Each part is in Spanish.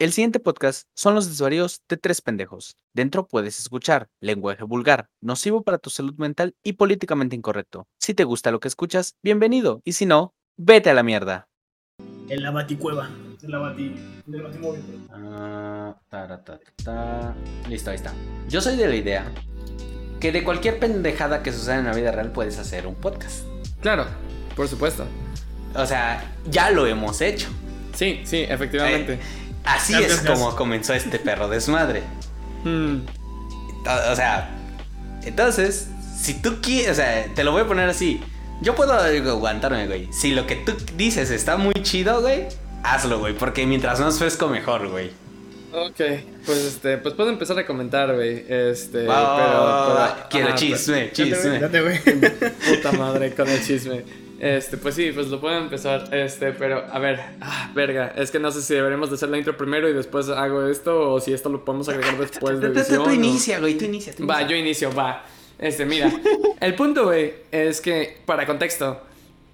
El siguiente podcast son los desvaríos de tres pendejos. Dentro puedes escuchar lenguaje vulgar, nocivo para tu salud mental y políticamente incorrecto. Si te gusta lo que escuchas, bienvenido. Y si no, vete a la mierda. En la baticueva. En la bati. En el batimóvil. Ah, taratata. Listo, ahí está. Yo soy de la idea que de cualquier pendejada que suceda en la vida real puedes hacer un podcast. Claro, por supuesto. O sea, ya lo hemos hecho. Sí, sí, efectivamente. Eh, así es como comenzó este perro desmadre. Mm, O o sea, entonces, si tú quieres, o sea, te lo voy a poner así. Yo puedo aguantarme, güey. Si lo que tú dices está muy chido, güey, hazlo, güey. Porque mientras más fresco, mejor, güey. ok, pues este, pues puedo empezar a comentar, güey. Este, pero, Quiero ajá, chisme, güey, chisme. pues, puta madre con el chisme. Este, pues sí, pues lo puedo empezar. Este, pero a ver, ah, verga, es que no sé si deberemos de hacer la intro primero y después hago esto o si esto lo podemos agregar después de edición. Tú inicia, güey, tú inicia. Va, yo inicio, va. Este, mira, el punto, güey, es que, para contexto,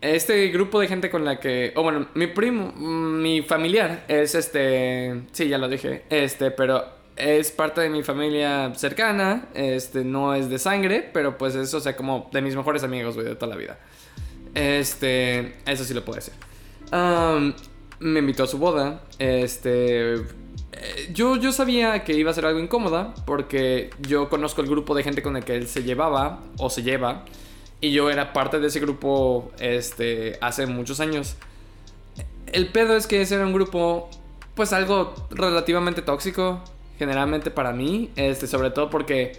este grupo de gente con la que, o bueno, mi primo, mi familiar es este, sí, ya lo dije, este, pero es parte de mi familia cercana, este, no es de sangre, pero pues es, o sea, como de mis mejores amigos, güey, de toda la vida. Este, eso sí lo puedo decir. Me invitó a su boda. Este. eh, Yo, yo sabía que iba a ser algo incómoda porque yo conozco el grupo de gente con el que él se llevaba o se lleva y yo era parte de ese grupo este, hace muchos años. El pedo es que ese era un grupo pues algo relativamente tóxico generalmente para mí, este, sobre todo porque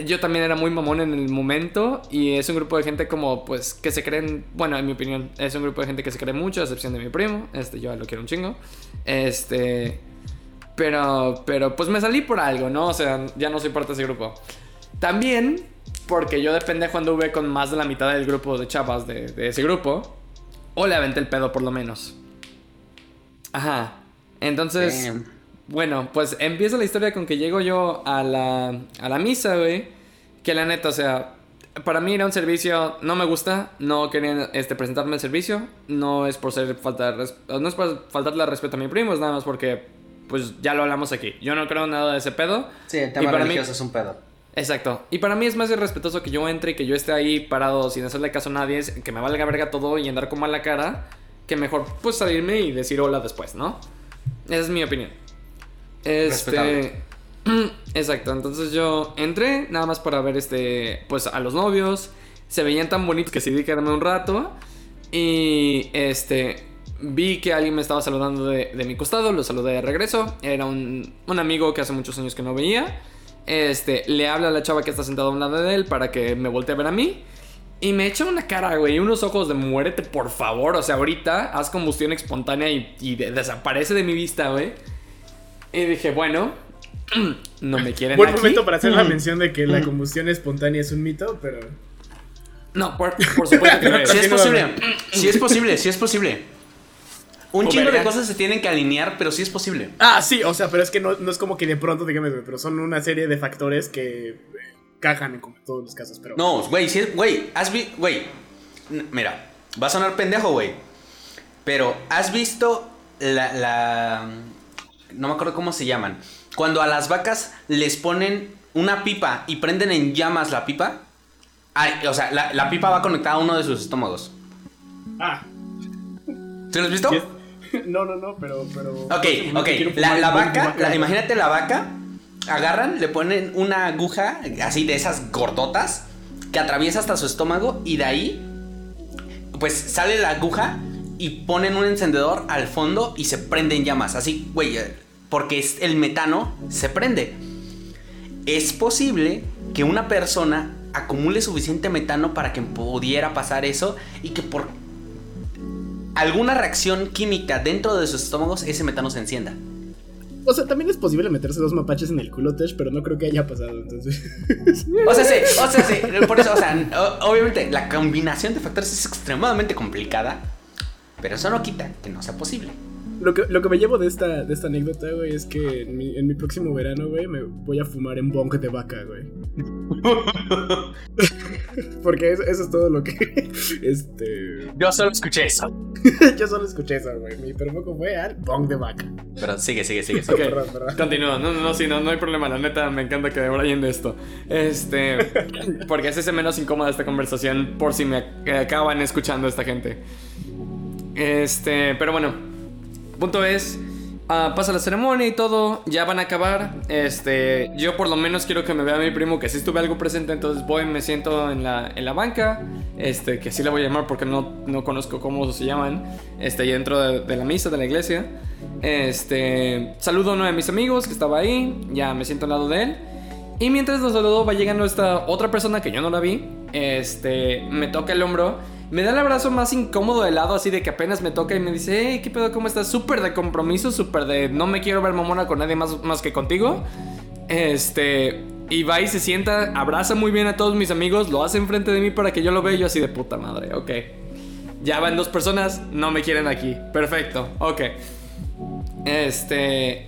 yo también era muy mamón en el momento y es un grupo de gente como pues que se creen, bueno, en mi opinión, es un grupo de gente que se cree mucho, a excepción de mi primo, este yo lo quiero un chingo. Este pero pero pues me salí por algo, ¿no? O sea, ya no soy parte de ese grupo. También porque yo de pendejo anduve con más de la mitad del grupo de chavas de, ese grupo o le aventé el pedo por lo menos. Ajá. Entonces. Bueno, pues empieza la historia con que llego yo a la, a la misa, güey. Que la neta, o sea, para mí era un servicio, no me gusta, no querían este, presentarme el servicio. No es por ser falta no es por faltarle respeto a mi primo, es nada más porque, pues ya lo hablamos aquí. Yo no creo nada de ese pedo. Sí, el Y tema para mí- religioso es un pedo. Exacto. Y para mí es más irrespetuoso que yo entre y que yo esté ahí parado sin hacerle caso a nadie, que me valga verga todo y andar con mala cara, que mejor pues salirme y decir hola después, ¿no? Esa es mi opinión. Este. Exacto. Entonces yo entré nada más para ver este. Pues a los novios. Se veían tan bonitos que decidí quedarme un rato. Y este. Vi que alguien me estaba saludando de, mi costado, lo saludé de regreso. Era un, un amigo que hace muchos años que no veía. Este, le habla a la chava que está sentada a un lado de él para que me voltee a ver a mí. Y me echa una cara, güey, unos ojos de muérete, por favor. O sea, ahorita haz combustión espontánea y, y de- desaparece de mi vista, güey. Y dije, bueno, no me quieren Buen aquí. momento para hacer la mención de que la combustión espontánea es un mito, pero. No, por, por supuesto que no es. Sí es posible. Sí es posible, sí es posible. Un chingo de cosas se tienen que alinear, pero sí es posible. Ah, sí, o sea, pero es que no, no es como que de pronto dígame, güey, pero son una serie de factores que eh, cajan en como todos los casos, pero. No, güey, sí es, güey, has visto, güey, mira, va a sonar pendejo, güey, pero has visto la, la, no me acuerdo cómo se llaman, cuando a las vacas les ponen una pipa y prenden en llamas la pipa, Ay, o sea, la, la pipa va conectada a uno de sus estómagos. Ah, ¿Sí lo has visto? No, no, no, pero. pero Ok, no ok. te La, la vaca, vaca. la- imagínate la vaca, agarran, le ponen una aguja así de esas gordotas que atraviesa hasta su estómago y de ahí, pues sale la aguja y ponen un encendedor al fondo y se prende en llamas. Así, güey, porque es el metano se prende. Es posible que una persona acumule suficiente metano para que pudiera pasar eso y que por alguna reacción química dentro de sus estómagos ese metano se encienda. O sea, también es posible meterse dos mapaches en el culo, Tesh, pero no creo que haya pasado, entonces. O sea, sí, o sea, sí, por eso, o sea, obviamente la combinación de factores es extremadamente complicada, pero eso no quita que no sea posible. Lo que, lo que me llevo de esta, de esta anécdota, güey, es que en mi, en mi próximo verano, güey, me voy a fumar en bong de vaca, güey. Porque eso, eso es todo lo que. Este. Yo solo escuché eso. Yo solo escuché eso, güey. Mi permoco fue al bong de vaca. Pero sigue, sigue, sigue. sigue. Ok, Perdón, perdón. continúa. No, no, no, sí, no, no hay problema. La neta, me encanta que Brian de esto. Este. Porque es ese menos incómoda esta conversación por si me ac- acaban escuchando esta gente. Este, pero bueno. Punto es. ah, pasa la ceremonia y todo, ya van a acabar. Este, yo por lo menos quiero que me vea mi primo que sí estuve algo presente, entonces voy, me siento en la, en la banca, este, que así la voy a llamar porque no, no conozco cómo se llaman, este, y dentro de, de la misa, de la iglesia. Este, saludo a uno de mis amigos que estaba ahí, ya me siento al lado de él. Y mientras lo saludo va llegando esta otra persona que yo no la vi, este, me toca el hombro, me da el abrazo más incómodo de lado, así de que apenas me toca y me dice, hey, ¿qué pedo? ¿Cómo estás? Súper de compromiso, súper de no me quiero ver mamona con nadie más, más que contigo. Este, y va y se sienta, abraza muy bien a todos mis amigos, lo hace enfrente de mí para que yo lo vea y yo así de puta madre, ok. Ya van dos personas, no me quieren aquí. Perfecto, ok. Este.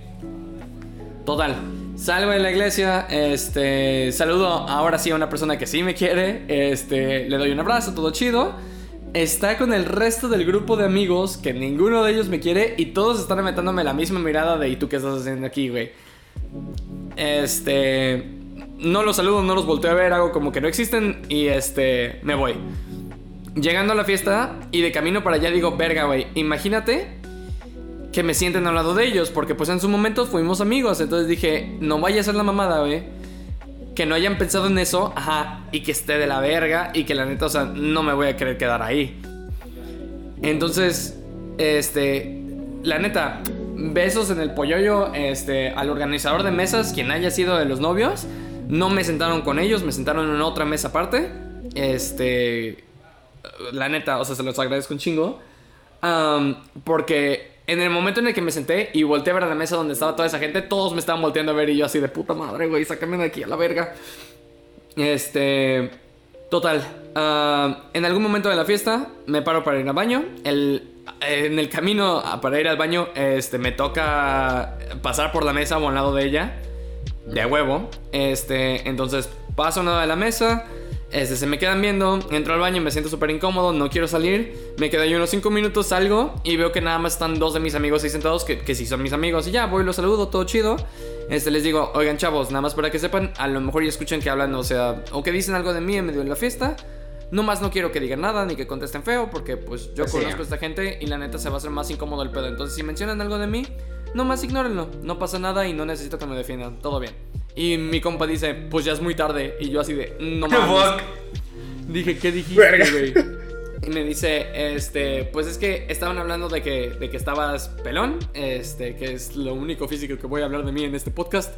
Total. Salgo de la iglesia, este, saludo ahora sí a una persona que sí me quiere, este, le doy un abrazo, todo chido. Está con el resto del grupo de amigos que ninguno de ellos me quiere y todos están metándome la misma mirada de ¿y tú qué estás haciendo aquí, güey? Este, no los saludo, no los volteo a ver, hago como que no existen y este, me voy. Llegando a la fiesta y de camino para allá digo, verga, güey, imagínate que me sienten al lado de ellos, porque pues en su momento fuimos amigos, entonces dije, no vaya a ser la mamada, güey. Que no hayan pensado en eso, ajá, y que esté de la verga, y que la neta, o sea, no me voy a querer quedar ahí. Entonces, este, la neta, besos en el polloyo, este, al organizador de mesas, quien haya sido de los novios, no me sentaron con ellos, me sentaron en otra mesa aparte. Este, la neta, o sea, se los agradezco un chingo. Porque en el momento en el que me senté y volteé a ver a la mesa donde estaba toda esa gente, todos me estaban volteando a ver y yo así de puta madre, güey, sácame de aquí a la verga. Este. Total. ah, en algún momento de la fiesta me paro para ir al baño. El, en el camino a- para ir al baño, este, me toca pasar por la mesa o al lado de ella. De huevo. Este, entonces paso a un lado de la mesa. Este, se me quedan viendo, entro al baño, me siento súper incómodo, no quiero salir. Me quedo ahí unos 5 minutos, salgo y veo que nada más están dos de mis amigos ahí sentados, que, que sí son mis amigos. Y ya, voy, los saludo, todo chido. Este, les digo, oigan chavos, nada más para que sepan, a lo mejor ya escuchan que hablan, o sea, o que dicen algo de mí en medio de la fiesta. No más no quiero que digan nada ni que contesten feo, porque pues yo sí. conozco a esta gente y la neta se va a hacer más incómodo el pedo. Entonces, si mencionan algo de mí, nomás ignórenlo. No pasa nada y no necesito que me defiendan. Todo bien. Y mi compa dice, pues ya es muy tarde. Y yo así de, no mames. Dije, ¿qué dijiste, güey? Y me dice, este, pues es que estaban hablando de que, de que estabas pelón, este, que es lo único físico que voy a hablar de mí en este podcast,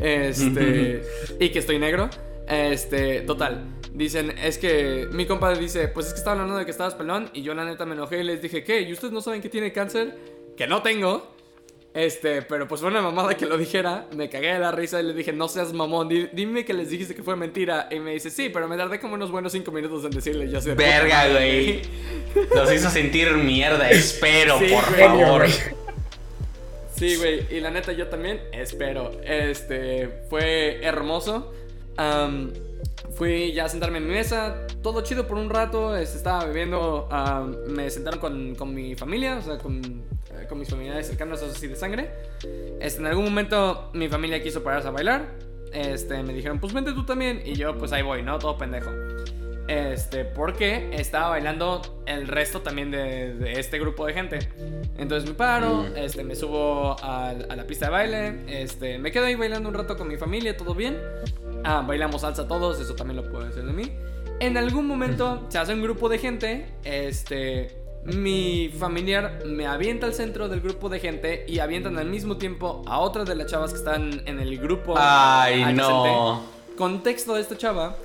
este, y que estoy negro, este, total. Dicen, es que mi compadre dice, pues es que estaban hablando de que estabas pelón, y yo la neta me enojé y les dije, ¿qué? ¿Y ustedes no saben que tiene cáncer? Que no tengo. Este, pero pues fue una mamada que lo dijera. Me cagué de la risa y le dije, no seas mamón, di- dime que les dijiste que fue mentira. Y me dice, sí, pero me tardé como unos buenos cinco minutos en decirle. Yo sé, Verga, güey. Los hizo sentir mierda, espero, Sí, por güey. favor. Sí, güey. Y la neta, yo también espero. Este, fue hermoso. Fui ya a sentarme en mi mesa. Todo chido por un rato. este, estaba bebiendo. me sentaron con, con mi familia. O sea, con, con mis familiares cercanos, así de sangre. Este, en algún momento mi familia quiso pararse a bailar. Este, me dijeron, pues vente tú también. Y yo, pues ahí voy, ¿no? Todo pendejo. Este, porque estaba bailando el resto también de, de este grupo de gente. Entonces me paro, Mm. este, me subo a, a la pista de baile, este, me quedo ahí bailando un rato con mi familia, todo bien. Ah, bailamos salsa todos, eso también lo pueden hacer de mí. En algún momento se hace un grupo de gente, este, mi familiar me avienta al centro del grupo de gente y avientan al mismo tiempo a otras de las chavas que están en el grupo. Ay, adyacente. no. Contexto de esta chava,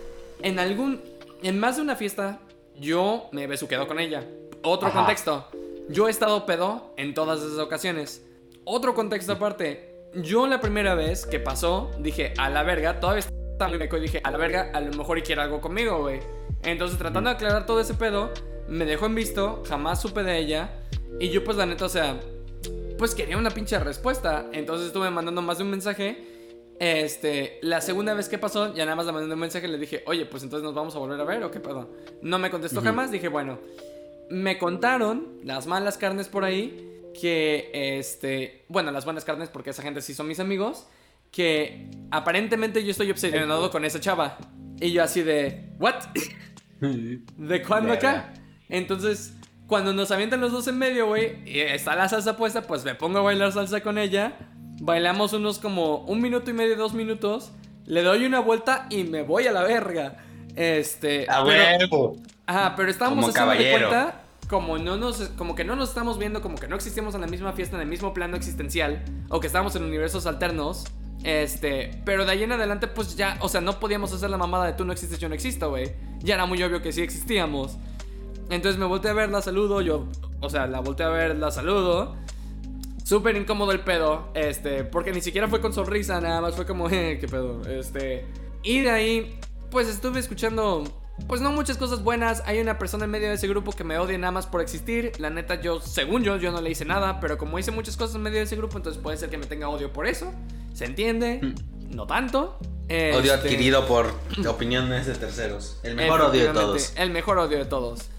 en algún, en más de una fiesta, yo me he besuqueado con ella. Otro Ajá. contexto, yo he estado pedo en todas esas ocasiones. Otro contexto aparte, yo la primera vez que pasó, dije, a la verga, todavía estaba muy meco y dije, a la verga, a lo mejor y quiere algo conmigo, güey. Entonces, tratando de aclarar todo ese pedo, me dejó en visto, jamás supe de ella. Y yo, pues, la neta, o sea, pues quería una pinche respuesta. Entonces estuve mandando más de un mensaje. Este, la segunda vez que pasó, ya nada más le mandé un mensaje y le dije, oye, pues entonces nos vamos a volver a ver o qué pedo. No me contestó jamás, dije, bueno, me contaron las malas carnes por ahí que, este, bueno, las buenas carnes porque esa gente sí son mis amigos, que aparentemente yo estoy obsesionado con esa chava. Y yo así de, ¿what? ¿De cuándo acá? Entonces, cuando nos avientan los dos en medio, güey, y está la salsa puesta, pues me pongo a bailar salsa con ella. Bailamos unos como un minuto y medio, dos minutos. Le doy una vuelta y me voy a la verga. Este. A pero- huevo. Ajá, pero estábamos Como haciendo de caballero. cuenta como no nos como que no nos estamos viendo, como que no existimos en la misma fiesta, en el mismo plano existencial o que estábamos en universos alternos. Este, pero de ahí en adelante pues ya, o sea, no podíamos hacer la mamada de tú no existes, yo no existo, güey. Ya era muy obvio que sí existíamos. Entonces me volteé a ver, la saludo, yo, o sea, la volteé a ver, la saludo. Súper incómodo el pedo, este, porque ni siquiera fue con sonrisa, nada más fue como, eh, qué pedo, este. Y de ahí, pues estuve escuchando, pues no muchas cosas buenas. Hay una persona en medio de ese grupo que me odia nada más por existir. La neta, yo, según yo, yo no le hice nada, pero como hice muchas cosas en medio de ese grupo, entonces puede ser que me tenga odio por eso. ¿Se entiende? No tanto. Odio Este, adquirido por opiniones de terceros. El mejor odio de todos. El mejor odio de todos.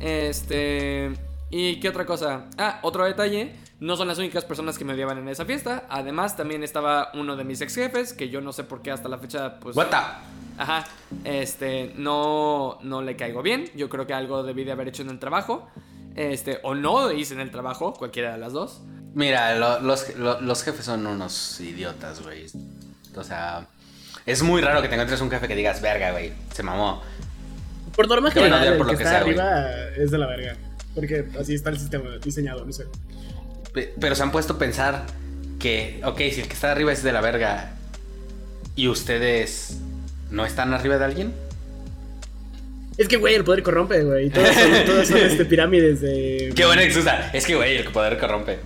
Este. ¿Y qué otra cosa? Ah, otro detalle. No son las únicas personas que me odiaban en esa fiesta. Además, también estaba uno de mis ex jefes, que yo no sé por qué hasta la fecha, pues. What the? Ajá. Este, no, no le caigo bien. Yo creo que algo debí de haber hecho en el trabajo. Este, o no hice en el trabajo, cualquiera de las dos. Mira, lo- los, lo- los jefes son unos idiotas, güey. O sea, es muy raro que te encuentres un jefe que digas, verga, güey, se mamó. Por norma a general, odiar el por que lo que está sea, güey. arriba es de la verga. Porque así está el sistema diseñado, no sé. Pe- Pero se han puesto a pensar que, ok, si el que está arriba es de la verga y ustedes no están arriba de alguien. Es que, güey, el poder corrompe, güey. Todas son, todas son este, pirámides de. Qué buena excusa. Es que, güey, el poder corrompe.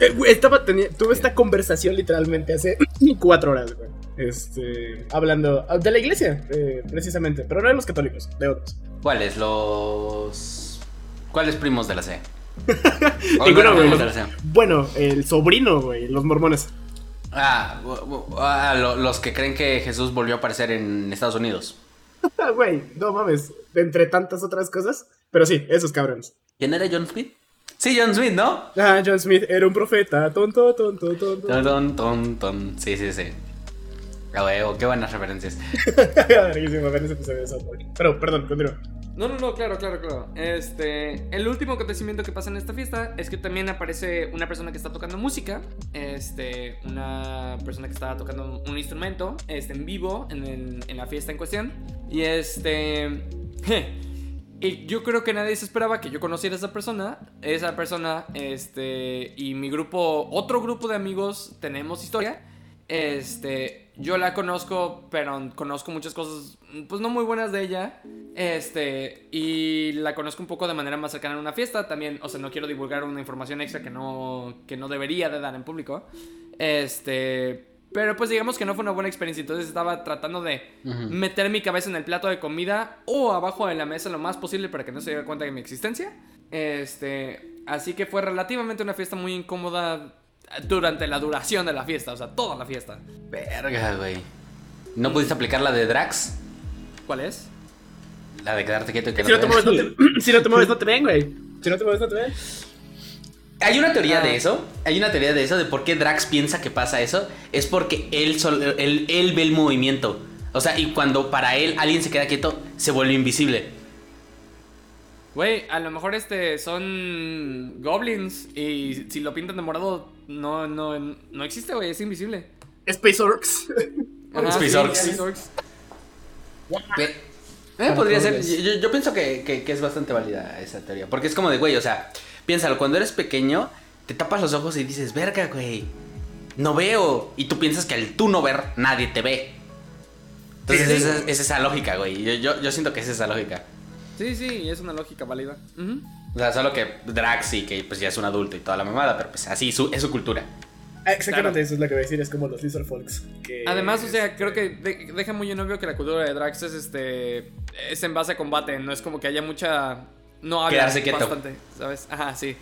Eh, güey, estaba tuve esta conversación literalmente hace cuatro horas, güey. Este. Hablando de la iglesia, eh, precisamente. Pero no de los católicos, de otros. ¿Cuáles? Los. ¿Cuáles primos de la C? Ninguno, no, güey. primos de la C. Bueno, el sobrino, güey, los mormones. Ah, ah, lo- los que creen que Jesús volvió a aparecer en Estados Unidos. Ah, Güey, no mames. Entre tantas otras cosas. Pero sí, esos cabrones. ¿Quién era John Smith? Sí, John Smith, ¿no? Ah, John Smith era un profeta. Tonto, tonto, tonto. Ton, ton, ton, ton. Sí, sí, sí. A huevo, qué buenas referencias. Pero, perdón, continúa. No, no, no, claro, claro, claro. Este, el último acontecimiento que pasa en esta fiesta es que también aparece una persona que está tocando música, este, una persona que está tocando un instrumento, este, en vivo en, el- en la fiesta en cuestión. Y este, y yo creo que nadie se esperaba que yo conociera a esa persona. Esa persona, este, y mi grupo, otro grupo de amigos, tenemos historia. Este, yo la conozco, pero conozco muchas cosas, pues no muy buenas de ella. Este, y la conozco un poco de manera más cercana en una fiesta. También, o sea, no quiero divulgar una información extra que no, que no debería de dar en público. Este, pero pues digamos que no fue una buena experiencia. Entonces estaba tratando de meter mi cabeza en el plato de comida o abajo de la mesa lo más posible para que no se diera cuenta de mi existencia. Este, así que fue relativamente una fiesta muy incómoda durante la duración de la fiesta, o sea, toda la fiesta. Verga, güey. ¿No pudiste aplicar la de Drax? ¿Cuál es? La de quedarte quieto y que Si no te no te mueves, no te, si no te mueves, no te ven, güey. Si no te mueves, no te ven. Hay una teoría Ah. de eso. Hay una teoría de eso, de por qué Drax piensa que pasa eso. Es porque él, sol- él, él ve el movimiento. O sea, y cuando para él alguien se queda quieto, se vuelve invisible. Güey, a lo mejor este son goblins y si lo pintan de morado no no no existe, güey, es invisible. Space Orcs. Ajá, Space sí, Orcs. Space Orcs. Pe- eh, podría ser. Yo, pienso que, que- que es bastante válida esa teoría. Porque es como de, güey, o sea, piénsalo, cuando eres pequeño, te tapas los ojos y dices, verga, güey, no veo. Y tú piensas que al tú no ver, nadie te ve. Entonces, Sí, sí. esa- es esa lógica, güey. Yo, yo, yo siento que es esa lógica. Sí, sí, es una lógica válida. Ujú. O sea, solo que Drax sí, que pues ya es un adulto y toda la mamada, pero pues así su- es su cultura. Ah, Exactamente, Claro. eso es lo que voy a decir. Es como los Lizard Folks. Que Además, o sea, creo que de- deja muy en obvio que la cultura de Drax es este es en base a combate, no es como que haya mucha no habla Quedarse quieto. bastante, ¿sabes? Ajá, sí.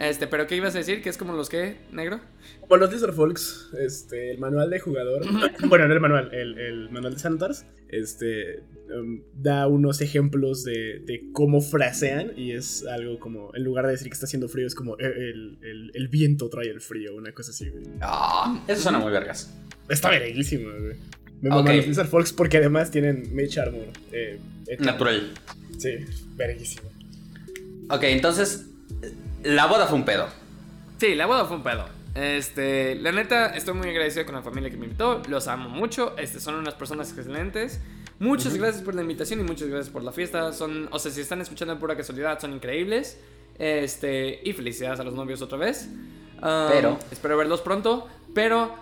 Este, pero ¿qué ibas a decir? ¿Que es como los que, negro? Como los Lizard Folks, este, el manual de jugador, bueno, no el manual, el, el manual de Santars, este, um, da unos ejemplos de, de, cómo frasean y es algo como, en lugar de decir que está haciendo frío, es como el, el, el viento trae el frío, una cosa así, güey. Ah, eso suena muy vergas. Está verguísimo, güey. Me maman Ok. los Lizard Folks porque además tienen Mage Armor. Eh, Natural. Sí, verguísimo. Ok, entonces, la boda fue un pedo. Sí, la boda fue un pedo. Este, la neta, estoy muy agradecido con la familia que me invitó. Los amo mucho. Este, son unas personas excelentes. Muchas gracias por la invitación y muchas gracias por la fiesta. Son, o sea, si están escuchando de pura casualidad, son increíbles. Este, y felicidades a los novios otra vez. Um, Pero- espero verlos pronto. Pero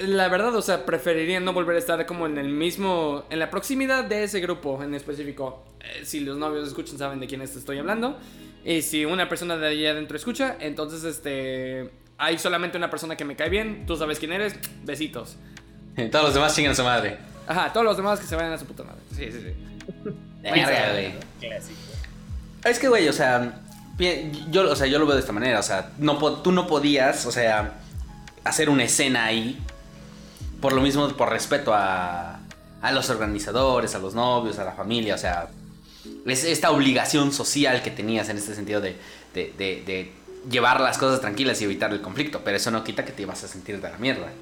la verdad, o sea, preferiría no volver a estar como en el mismo, en la proximidad de ese grupo en específico. Eh, si los novios escuchan, saben de quién estoy hablando. Y si una persona de allá adentro escucha, entonces este. Hay solamente una persona que me cae bien, tú sabes quién eres, besitos. Todos los demás chingan a su madre. Ajá, todos los demás que se vayan a su puta madre. Sí, sí, sí. Verga, güey. Clásico. Es que, güey, o sea, yo, o sea, yo lo veo de esta manera, o sea, no, po- tú no podías, o sea, hacer una escena ahí, por lo mismo, por respeto a, a los organizadores, a los novios, a la familia, o sea, es esta obligación social que tenías en este sentido de, de, de- de llevar las cosas tranquilas y evitar el conflicto, pero eso no quita que te ibas a sentir de la mierda.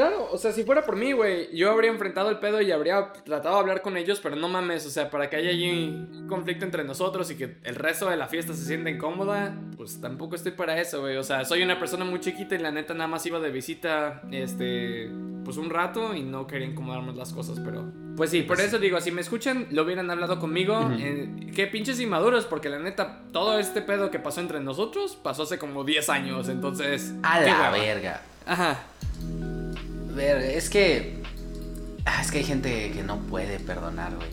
Claro, o sea, si fuera por mí, güey, yo habría enfrentado el pedo y habría tratado de hablar con ellos, pero no mames, o sea, para que haya allí un conflicto entre nosotros y que el resto de la fiesta se sienta incómoda, pues tampoco estoy para eso, güey. O sea, soy una persona muy chiquita y la neta nada más iba de visita, este, pues un rato y no quería incomodarme las cosas, pero... Pues sí, por eso digo, si me escuchan, lo hubieran hablado conmigo. Ujú. eh, qué pinches inmaduros, porque la neta, todo este pedo que pasó entre nosotros pasó hace como 10 años, entonces... A la hueva. verga. Ajá. Verga, es que... ah, Es que hay gente que no puede perdonar, güey.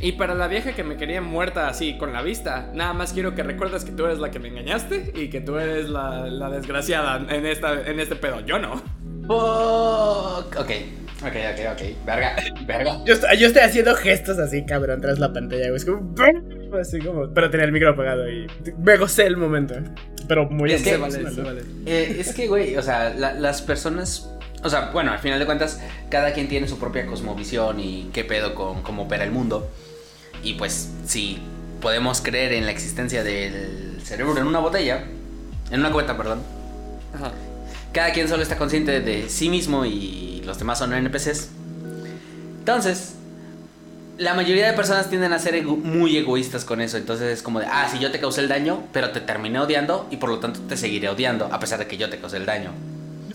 Y para la vieja que me quería muerta así con la vista, nada más quiero que recuerdes que tú eres la que me engañaste y que tú eres la, la desgraciada en, esta, en este pedo. Yo no. Fuck. Ok, ok, ok, ok. Verga, verga. Yo, estoy- yo estoy haciendo gestos así, cabrón, tras la pantalla, güey. Es como. Así como. Pero tenía el micro apagado y. Me gocé el momento. Pero muy Es que-. Eh, es que, güey, o sea, la- las personas. O sea, bueno, al final de cuentas, cada quien tiene su propia cosmovisión y qué pedo con cómo opera el mundo. Y pues, si podemos creer en la existencia del cerebro en una botella, en una cubeta, perdón, Ajá. cada quien solo está consciente de sí mismo y los demás son NPCs. Entonces, la mayoría de personas tienden a ser ego- muy egoístas con eso. Entonces es como de, ah, si yo te causé el daño, pero te terminé odiando y por lo tanto te seguiré odiando, a pesar de que yo te causé el daño.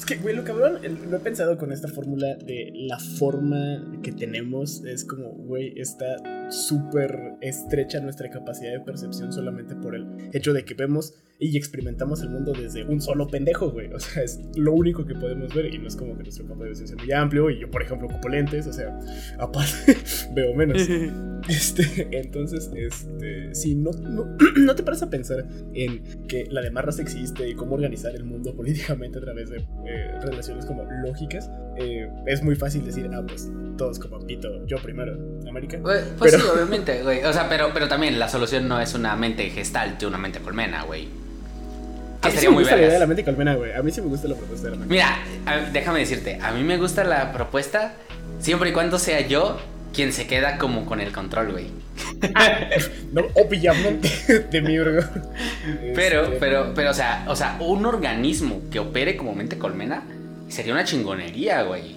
Que, güey, lo cabrón, lo he pensado con esta fórmula de la forma que tenemos. Es como, güey, está súper estrecha nuestra capacidad de percepción solamente por el hecho de que vemos y experimentamos el mundo desde un solo pendejo, güey. O sea, es lo único que podemos ver y no es como que nuestro campo de visión sea muy amplio. Y yo, por ejemplo, ocupo lentes, o sea, aparte veo menos. Este, entonces, este, si no, no, no te paras a pensar en que la demás raza existe y cómo organizar el mundo políticamente a través de eh, relaciones como lógicas, eh, es muy fácil decir, ah, pues todos como pito, yo primero, América. Pues Pero- sí, obviamente, güey. O sea, pero, pero también la solución no es una mente gestalt, una mente colmena, güey. A Que mí sí sería me muy gusta la idea de vergas. la mente colmena, güey. A mí sí me gusta la propuesta de la mente. Mira, a- déjame decirte, a mí me gusta la propuesta siempre y cuando sea yo quien se queda como con el control, güey. No, obviamente, de mi Urgo. Pero, Este, pero, pero, o sea, o sea, un organismo que opere como mente colmena sería una chingonería, güey.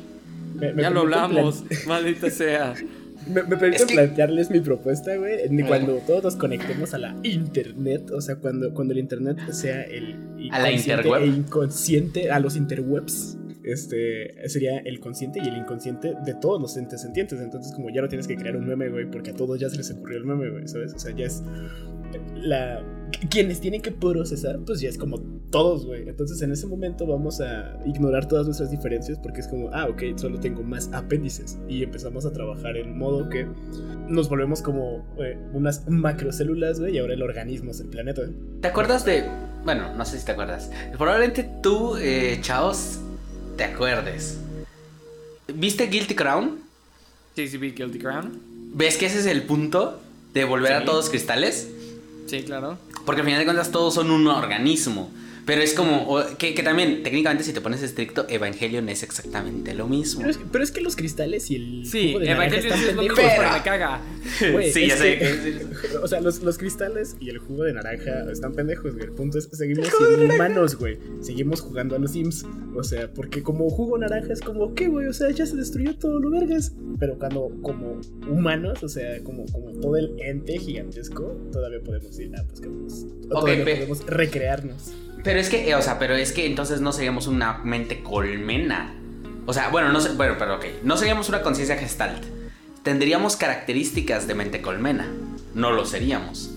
me- me Ya lo hablamos, maldita sea. Me, me que- plantearles mi propuesta, güey. Cuando todos nos conectemos a la internet, o sea, cuando, cuando el internet sea el A la interweb. e inconsciente, a los interwebs. Este sería el consciente y el inconsciente de todos los entes sentientes. Entonces, como ya no tienes que crear un meme, güey, porque a todos ya se les ocurrió el meme, güey, ¿sabes? O sea, ya es la quienes tienen que procesar, pues ya es como todos, güey. Entonces, en ese momento vamos a ignorar todas nuestras diferencias porque es como, ah, ok, solo tengo más apéndices y empezamos a trabajar en modo que nos volvemos como eh, unas macrocélulas, güey, y ahora el organismo es el planeta. ¿Te acuerdas de.? Bueno, no sé si te acuerdas. Probablemente tú, eh, Chaos, te acuerdes. ¿Viste Guilty Crown? Sí, sí, vi Guilty Crown. ¿Ves que ese es el punto de volver a todos cristales? Sí, claro. Porque al final de cuentas todos son un organismo. Pero es como, que, que también, técnicamente, si te pones estricto, Evangelion es exactamente lo mismo. Pero es, pero es que los cristales y el Sí, de Evangelion es lo pero me caga. Sí, ya sé. que- o sea, los, los cristales y el jugo de naranja están pendejos, güey. El punto es, seguimos siendo humanos, güey. Seguimos jugando a los Sims. O sea, porque como jugo naranja es como, ¿qué, güey? O sea, ya se destruyó todo lo vergas. Pero cuando, como humanos, o sea, como, como todo el ente gigantesco, todavía podemos ir, ah, pues que vamos. Ok, todavía pe- podemos recrearnos. Pero es que, eh, o sea, pero es que entonces no seríamos una mente colmena. O sea, bueno, no sé, bueno, pero ok. No seríamos una conciencia gestalt. Tendríamos características de mente colmena. No lo seríamos.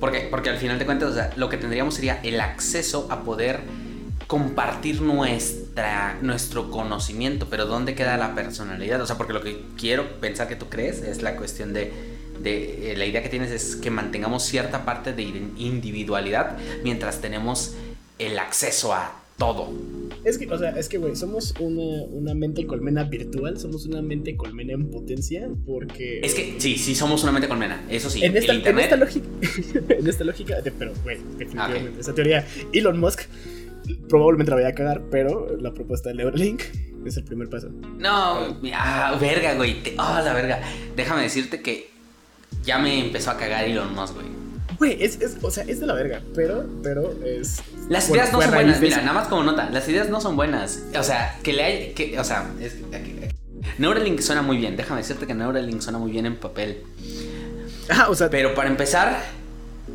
¿Por qué? Porque al final de cuentas, o lo que tendríamos sería el acceso a poder compartir nuestra, nuestro conocimiento. Pero ¿dónde queda la personalidad? O sea, porque lo que quiero pensar que tú crees es la cuestión de de eh, la idea que tienes es que mantengamos cierta parte de individualidad mientras tenemos el acceso a todo. Es que, o sea, es que, güey, somos una, una mente colmena virtual, somos una mente colmena en potencia, porque... Es que sí, sí somos una mente colmena, eso sí. en, esta, en esta lógica, en esta lógica, de- pero, güey, definitivamente, esa teoría, Elon Musk probablemente la vaya a cagar, pero la propuesta de Neuralink es el primer paso. No, ah, verga, güey. te- Ah, la verga. Déjame decirte que ya me empezó a cagar Elon Musk, güey. Güey, es, es, o sea, es de la verga, pero, pero es... Las bueno, ideas no son buenas, mira, nada más como nota, las ideas no son buenas. O sea, que le hay, que, o sea, es, Neuralink suena muy bien, déjame decirte que Neuralink suena muy bien en papel. Ah, o sea, Pero para empezar,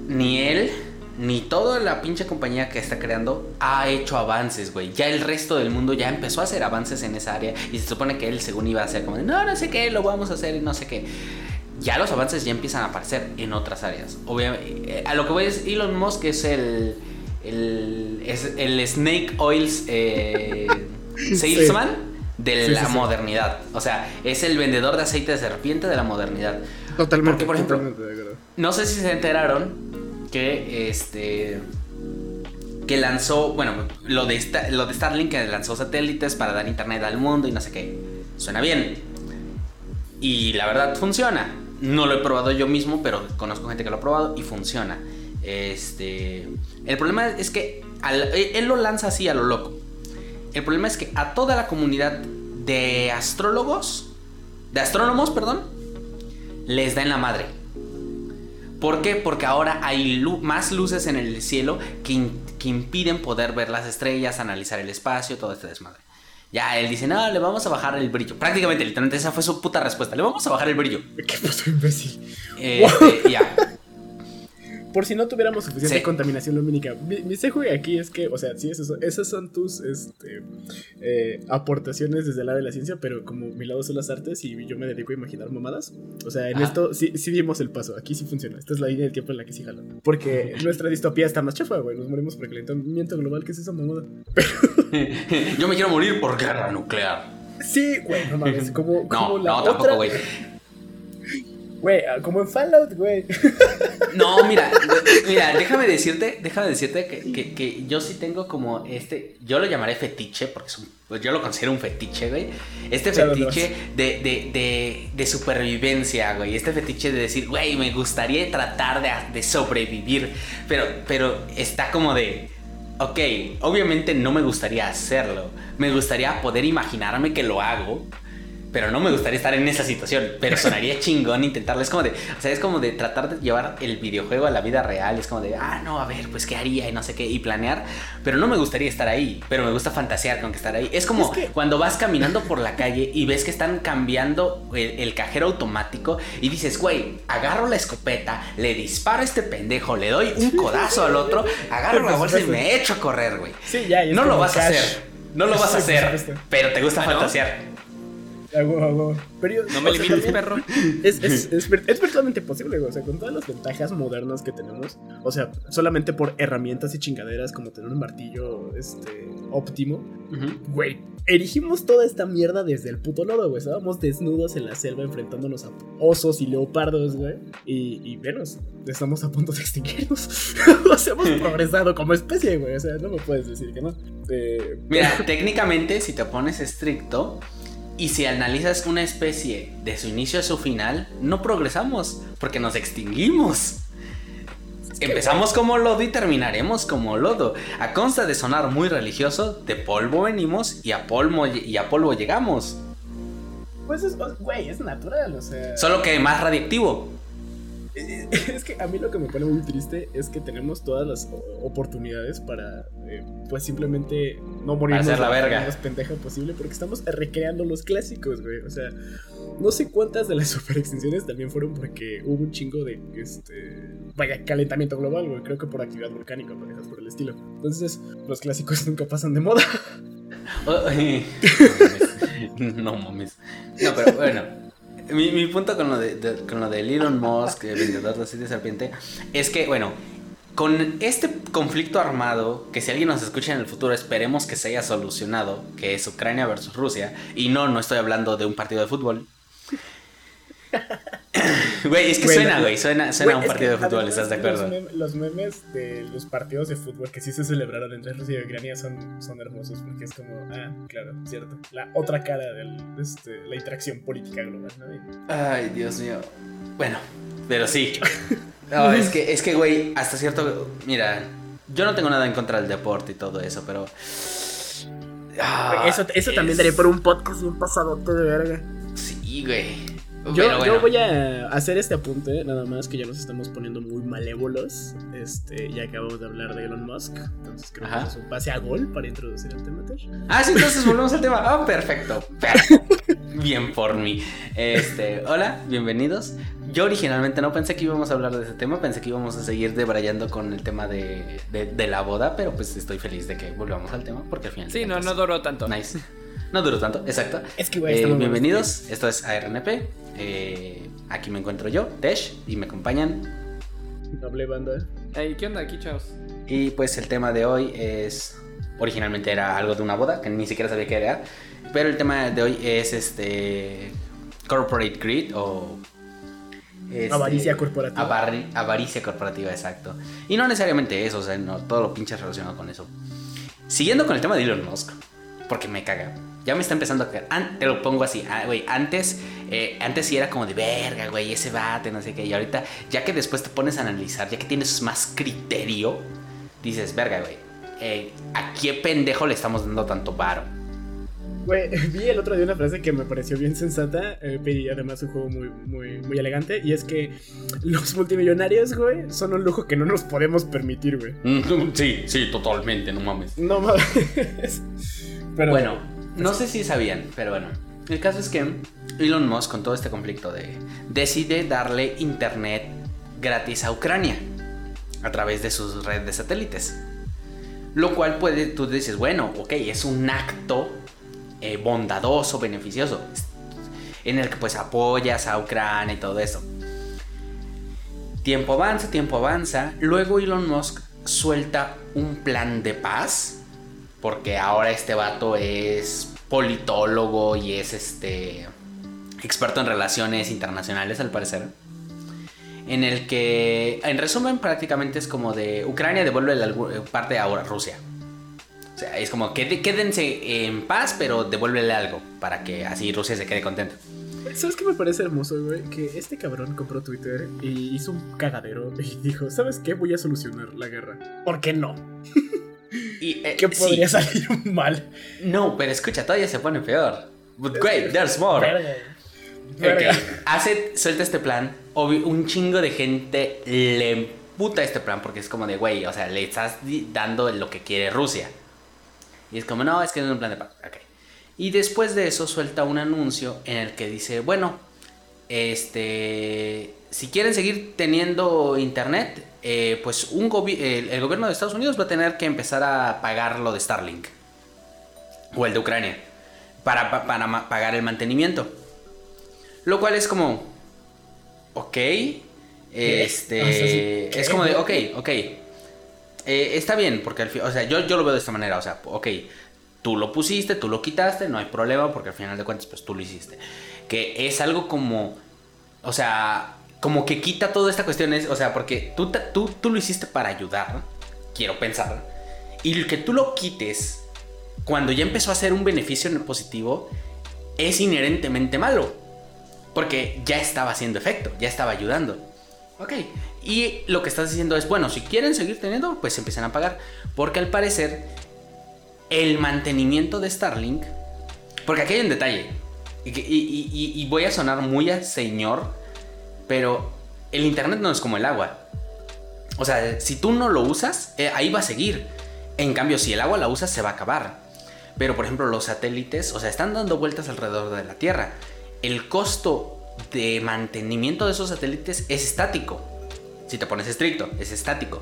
ni él, ni toda la pinche compañía que está creando ha hecho avances, güey. Ya el resto del mundo ya empezó a hacer avances en esa área y se supone que él según iba a hacer como de, no, no sé qué, lo vamos a hacer y no sé qué. Ya los avances ya empiezan a aparecer en otras áreas. Obviamente, a lo que voy es Elon Musk es el, el, es el Snake Oils eh, salesman de Sí, la sí, modernidad. O sea, es el vendedor de aceite de serpiente de la modernidad. totalmente, porque, por ejemplo, totalmente. No sé si se enteraron que este que lanzó, bueno, lo de esta- lo de Starlink que lanzó satélites para dar internet al mundo y no sé qué. Suena bien. Y la verdad funciona. No lo he probado yo mismo, pero conozco gente que lo ha probado y funciona. Este, el problema es que él lo lanza así a lo loco. El problema es que a toda la comunidad de astrólogos, de astrónomos, perdón, les da en la madre. ¿Por qué? Porque ahora hay más luces en el cielo que, que impiden poder ver las estrellas, analizar el espacio, todo este desmadre. Ya, él dice, no, le vamos a bajar el brillo. Prácticamente, literalmente, esa fue su puta respuesta. Le vamos a bajar el brillo. ¿Qué puto imbécil? Este, ya. Por si no tuviéramos suficiente Sí. contaminación lumínica. Mi, mi sejo aquí es que, o sea, sí, son- esas son tus este, eh, aportaciones desde el lado de la ciencia, pero como mi lado son las artes y yo me dedico a imaginar mamadas. O sea, en esto sí, sí dimos el paso. Aquí sí funciona. Esta es la línea del tiempo en la que sí jala. Porque nuestra distopía está más chafa, güey. Nos morimos por calentamiento global. ¿Qué es esa mamada? Yo me quiero morir por guerra nuclear. Sí, güey, no mames. Como, No, la no, otra. tampoco, güey. Güey, ah, como en Fallout, güey. No, mira, mira, déjame decirte, déjame decirte que, que- que yo sí tengo como este, yo lo llamaré fetiche, porque es un- pues yo lo considero un fetiche, güey. Este fetiche de, de, de, de supervivencia, güey. Este fetiche de decir, güey, me gustaría tratar de, de sobrevivir. Pero, pero está como de, ok, obviamente no me gustaría hacerlo. Me gustaría poder imaginarme que lo hago. Pero no me gustaría estar en esa situación. Pero sonaría chingón intentarlo. Es como de. O sea, es como de tratar de llevar el videojuego a la vida real. Es como de, ah, no, a ver, pues qué haría y no sé qué. Y planear. Pero no me gustaría estar ahí. Pero me gusta fantasear con que estar ahí. Es como Es que- cuando vas caminando por la calle y ves que están cambiando el, el cajero automático. Y dices, güey, agarro la escopeta, le disparo a este pendejo, le doy un codazo al otro, agarro la bolsa y me echo a correr, güey. Sí, ya. No lo vas a hacer. No lo vas a hacer. Pero te gusta ¿Ah, no? fantasear. Pero No me sea, limites, también- perro. Es, es, es, es virtualmente posible, güey. O sea, con todas las ventajas modernas que tenemos. O sea, solamente por herramientas y chingaderas como tener un martillo este, óptimo. Ujú. Güey, erigimos toda esta mierda desde el puto lodo, güey. Estábamos desnudos en la selva enfrentándonos a osos y leopardos, güey. Y, y venos, estamos a punto de extinguirnos. o sea, hemos progresado como especie, güey. O sea, no me puedes decir que no. Eh, Mira, técnicamente, si te pones estricto y si analizas una especie de su inicio a su final, no progresamos porque nos extinguimos. Empezamos como lodo y terminaremos como lodo. A consta de sonar muy religioso, de polvo venimos y a polvo, y a polvo llegamos. Pues es, güey, es natural, o sea. Solo que más radiactivo. Es que a mí lo que me pone muy triste es que tenemos todas las oportunidades para, eh, pues simplemente no morir hacer la verga. más pendeja posible, porque estamos recreando los clásicos, güey. O sea, no sé cuántas de las super extinciones también fueron porque hubo un chingo de, este, vaya, calentamiento global, güey. Creo que por actividad volcánica, o por el estilo. Entonces, los clásicos nunca pasan de moda. no mames. No, pero bueno. Mi, punto con lo de, con lo de Elon Musk, vendedor de de serpiente, es que, bueno, con este conflicto armado, que si alguien nos escucha en el futuro, esperemos que se haya solucionado, que es Ucrania versus Rusia, y no, no estoy hablando de un partido de fútbol, Güey, es que suena, güey, suena, suena un partido de fútbol, ¿estás de acuerdo? Los, memes de los partidos de fútbol que sí se celebraron entre Rusia y Ucrania son, son hermosos porque es como, ah, claro, cierto. La otra cara de este, la interacción política global, ¿no? Ay, Dios mío. Bueno, pero sí. No, es que, es que, güey, hasta cierto. Mira, yo no tengo nada en contra del deporte y todo eso, pero. Ah, eso eso también daría por un podcast bien pasadote de verga. Sí, güey. Yo, voy a hacer este apunte, nada más que ya nos estamos poniendo muy malévolos. Este, ya acabamos de hablar de Elon Musk. Entonces creo que es un pase a gol para introducir el tema. Ah, sí, entonces volvemos al tema. Ah, perfecto. Bien por mí. Este, hola, bienvenidos. Yo originalmente no pensé que íbamos a hablar de ese tema, pensé que íbamos a seguir debrayando con el tema de, de, la boda, pero pues estoy feliz de que volvamos al tema porque al final. Sí, no, no duró tanto. Nice. No duró tanto, exacto. Es que, eh, Bienvenidos, esto es ARNP. Eh, aquí me encuentro yo, Tesh, y me acompañan. Doble banda. Hey, ¿qué onda aquí, chavos? Y pues el tema de hoy es. Originalmente era algo de una boda, que ni siquiera sabía qué era. Pero el tema de hoy es este. Corporate Greed o. Este, avaricia corporativa. avaricia corporativa, exacto. Y no necesariamente eso, o sea, no, todo lo pinche relacionado con eso. Siguiendo con el tema de Elon Musk, porque me caga. Ya me está empezando a caer. te lo pongo así, ah, güey. Antes, eh, antes sí era como de verga, güey, ese bate, no sé qué. Y ahorita, ya que después te pones a analizar, ya que tienes más criterio, dices, verga, güey. Eh, ¿A qué pendejo le estamos dando tanto varo? Güey, vi el otro día una frase que me pareció bien sensata eh, y además un juego muy, muy, muy elegante. Y es que los multimillonarios, güey, son un lujo que no nos podemos permitir, güey. Sí, sí, totalmente, no mames. No mames. Pero, bueno, no sé si sabían, pero bueno. El caso es que Elon Musk, con todo este conflicto, de, decide darle internet gratis a Ucrania a través de sus redes de satélites. Lo cual puede, tú dices, bueno, ok, es un acto eh, bondadoso, beneficioso, en el que pues apoyas a Ucrania y todo eso. Tiempo avanza, tiempo avanza. Luego Elon Musk suelta un plan de paz porque ahora este vato es politólogo y es este experto en relaciones internacionales al parecer. En el que, en resumen, prácticamente es como de Ucrania devuelve la parte ahora Rusia. O sea, es como que quédense en paz, pero devuélvele algo para que así Rusia se quede contenta. ¿Sabes qué me parece hermoso, güey? Que este cabrón compró Twitter y hizo un cagadero y dijo, ¿sabes qué? Voy a solucionar la guerra. ¿Por qué no? Y, eh, ¿Qué podría salir mal? No, pero escucha, todavía se pone peor. But great, there's more. Hace, suelta este plan. un chingo de gente le puta este plan porque es como de, güey, o sea, le estás dando lo que quiere Rusia. Y es como, no, es que no es un plan de paz. Okay. Y después de eso suelta un anuncio en el que dice, bueno, este, si quieren seguir teniendo internet, eh, pues un el, gobierno de Estados Unidos va a tener que empezar a pagar lo de Starlink. O el de Ucrania. Para, pagar el mantenimiento. Lo cual es como... Ok. Este... Es como de, ok, ok. Eh, está bien, porque al fin, o sea, yo, yo lo veo de esta manera, o sea, ok, tú lo pusiste, tú lo quitaste, no hay problema, porque al final de cuentas, pues tú lo hiciste. Que es algo como, o sea, como que quita toda esta cuestión, o sea, porque tú, tú, tú lo hiciste para ayudar, quiero pensar, y que tú lo quites cuando ya empezó a ser un beneficio en el positivo, es inherentemente malo, porque ya estaba haciendo efecto, ya estaba ayudando. Ok, Y lo que estás diciendo es, bueno, si quieren seguir teniendo, pues empiezan a pagar. Porque al parecer, el mantenimiento de Starlink, porque aquí hay un detalle, y, voy a sonar muy a señor, pero el Internet no es como el agua. O sea, si tú no lo usas, eh, ahí va a seguir. En cambio, si el agua la usas, se va a acabar. Pero, por ejemplo, los satélites, o sea, están dando vueltas alrededor de la Tierra. El costo de mantenimiento de esos satélites es estático. Si te pones estricto, es estático.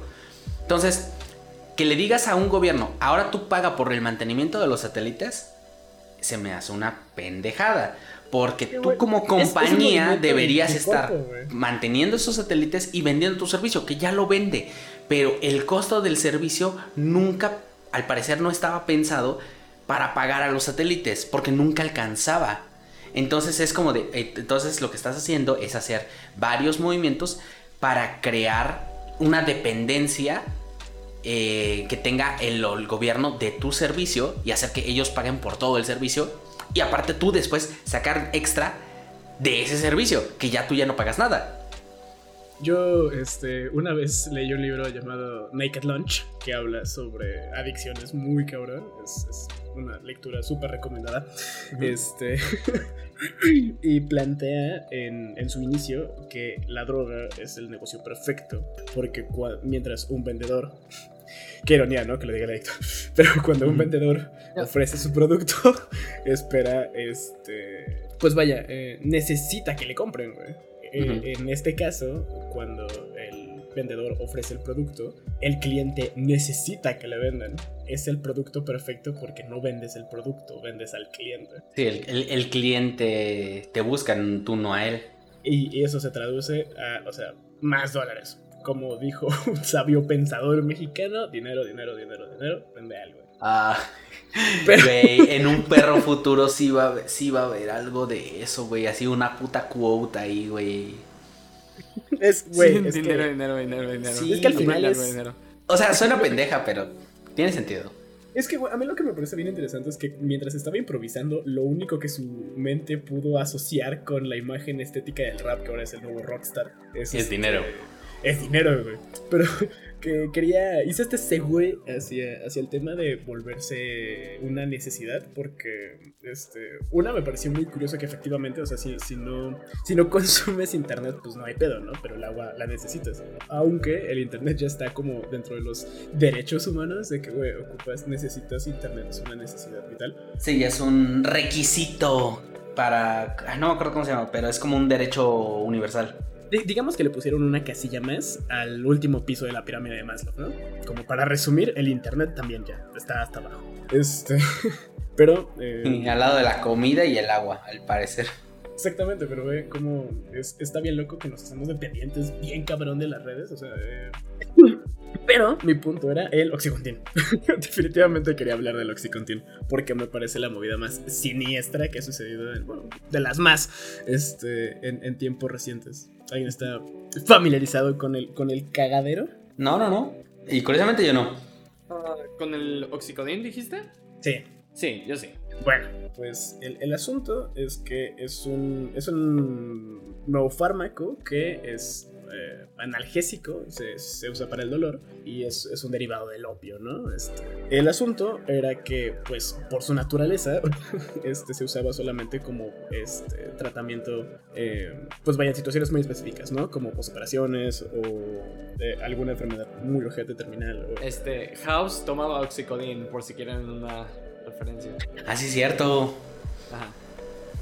Entonces, que le digas a un gobierno, ahora tú paga por el mantenimiento de los satélites, se me hace una pendejada. Porque tú como compañía deberías estar manteniendo esos satélites y vendiendo tu servicio, que ya lo vende. Pero el costo del servicio nunca, al parecer, no estaba pensado para pagar a los satélites, porque nunca alcanzaba. Entonces es como de, eh, entonces lo que estás haciendo es hacer varios movimientos para crear una dependencia eh, que tenga el, gobierno de tu servicio y hacer que ellos paguen por todo el servicio y aparte tú después sacar extra de ese servicio que ya tú ya no pagas nada. Yo, este, una vez leí un libro llamado Naked Lunch que habla sobre adicciones muy cabrón. Es, una lectura súper recomendada. Este. y plantea en, en, su inicio que la droga es el negocio perfecto. Porque mientras un vendedor. Qué ironía, ¿no? Que lo diga el adicto. Pero cuando un vendedor ofrece su producto, espera, este. Pues vaya, eh, necesita que le compren, güey. Eh, en este caso, cuando el vendedor ofrece el producto, el cliente necesita que le vendan. Es el producto perfecto porque no vendes el producto, vendes al cliente. Sí, el, cliente te busca, tú no a él. Y, eso se traduce a, o sea, más dólares. Como dijo un sabio pensador mexicano, dinero, dinero, dinero, dinero, vende algo. Ah, pero... en un perro futuro sí va, sí va a haber algo de eso, güey. Así una puta cuota ahí, güey. Es, güey. dinero, dinero, dinero, dinero, Sí, es que al final es... O sea, suena pendeja, pero tiene sentido. Es que, güey, a mí lo que me parece bien interesante es que mientras estaba improvisando, lo único que su mente pudo asociar con la imagen estética del rap, que ahora es el nuevo rockstar, es, es dinero. Este, es dinero, güey. Pero que quería, hice este segue hacia, hacia el tema de volverse una necesidad, porque este, una me pareció muy curioso que efectivamente, o sea, si, si, no, si no consumes internet, pues no hay pedo, ¿no? Pero el agua la necesitas. Aunque el internet ya está como dentro de los derechos humanos de que, güey, ocupas, necesitas internet, es una necesidad vital. Sí, es un requisito para, no me acuerdo cómo se llama, pero es como un derecho universal digamos que le pusieron una casilla más al último piso de la pirámide de Maslow, ¿no? Como para resumir, el internet también ya está hasta abajo. Este. pero. Eh, al lado de la comida y el agua, al parecer. Exactamente, pero ve como está bien loco que nos hacemos dependientes bien cabrón de las redes, o sea, eh, pero mi punto era el Oxycontin. Definitivamente quería hablar del Oxycontin porque me parece la movida más siniestra que ha sucedido, en, bueno, de las más este, en, tiempos recientes. ¿Alguien está familiarizado con el, con el cagadero? No, no, no. Y curiosamente yo no. Ah, ¿Con el Oxycontin dijiste? Sí. Sí, yo sí. Bueno, pues el, el, asunto es que es un, es un nuevo fármaco que es eh, analgésico, se, usa para el dolor y es, un derivado del opio, ¿no? Este, el asunto era que, pues, por su naturaleza, este, se usaba solamente como este, tratamiento, eh, pues vaya, situaciones muy específicas, ¿no? Como posoperaciones o eh, alguna enfermedad muy ojete terminal. Este, House tomaba oxicodín, por si quieren una referencia. Ah, sí, cierto. Ajá.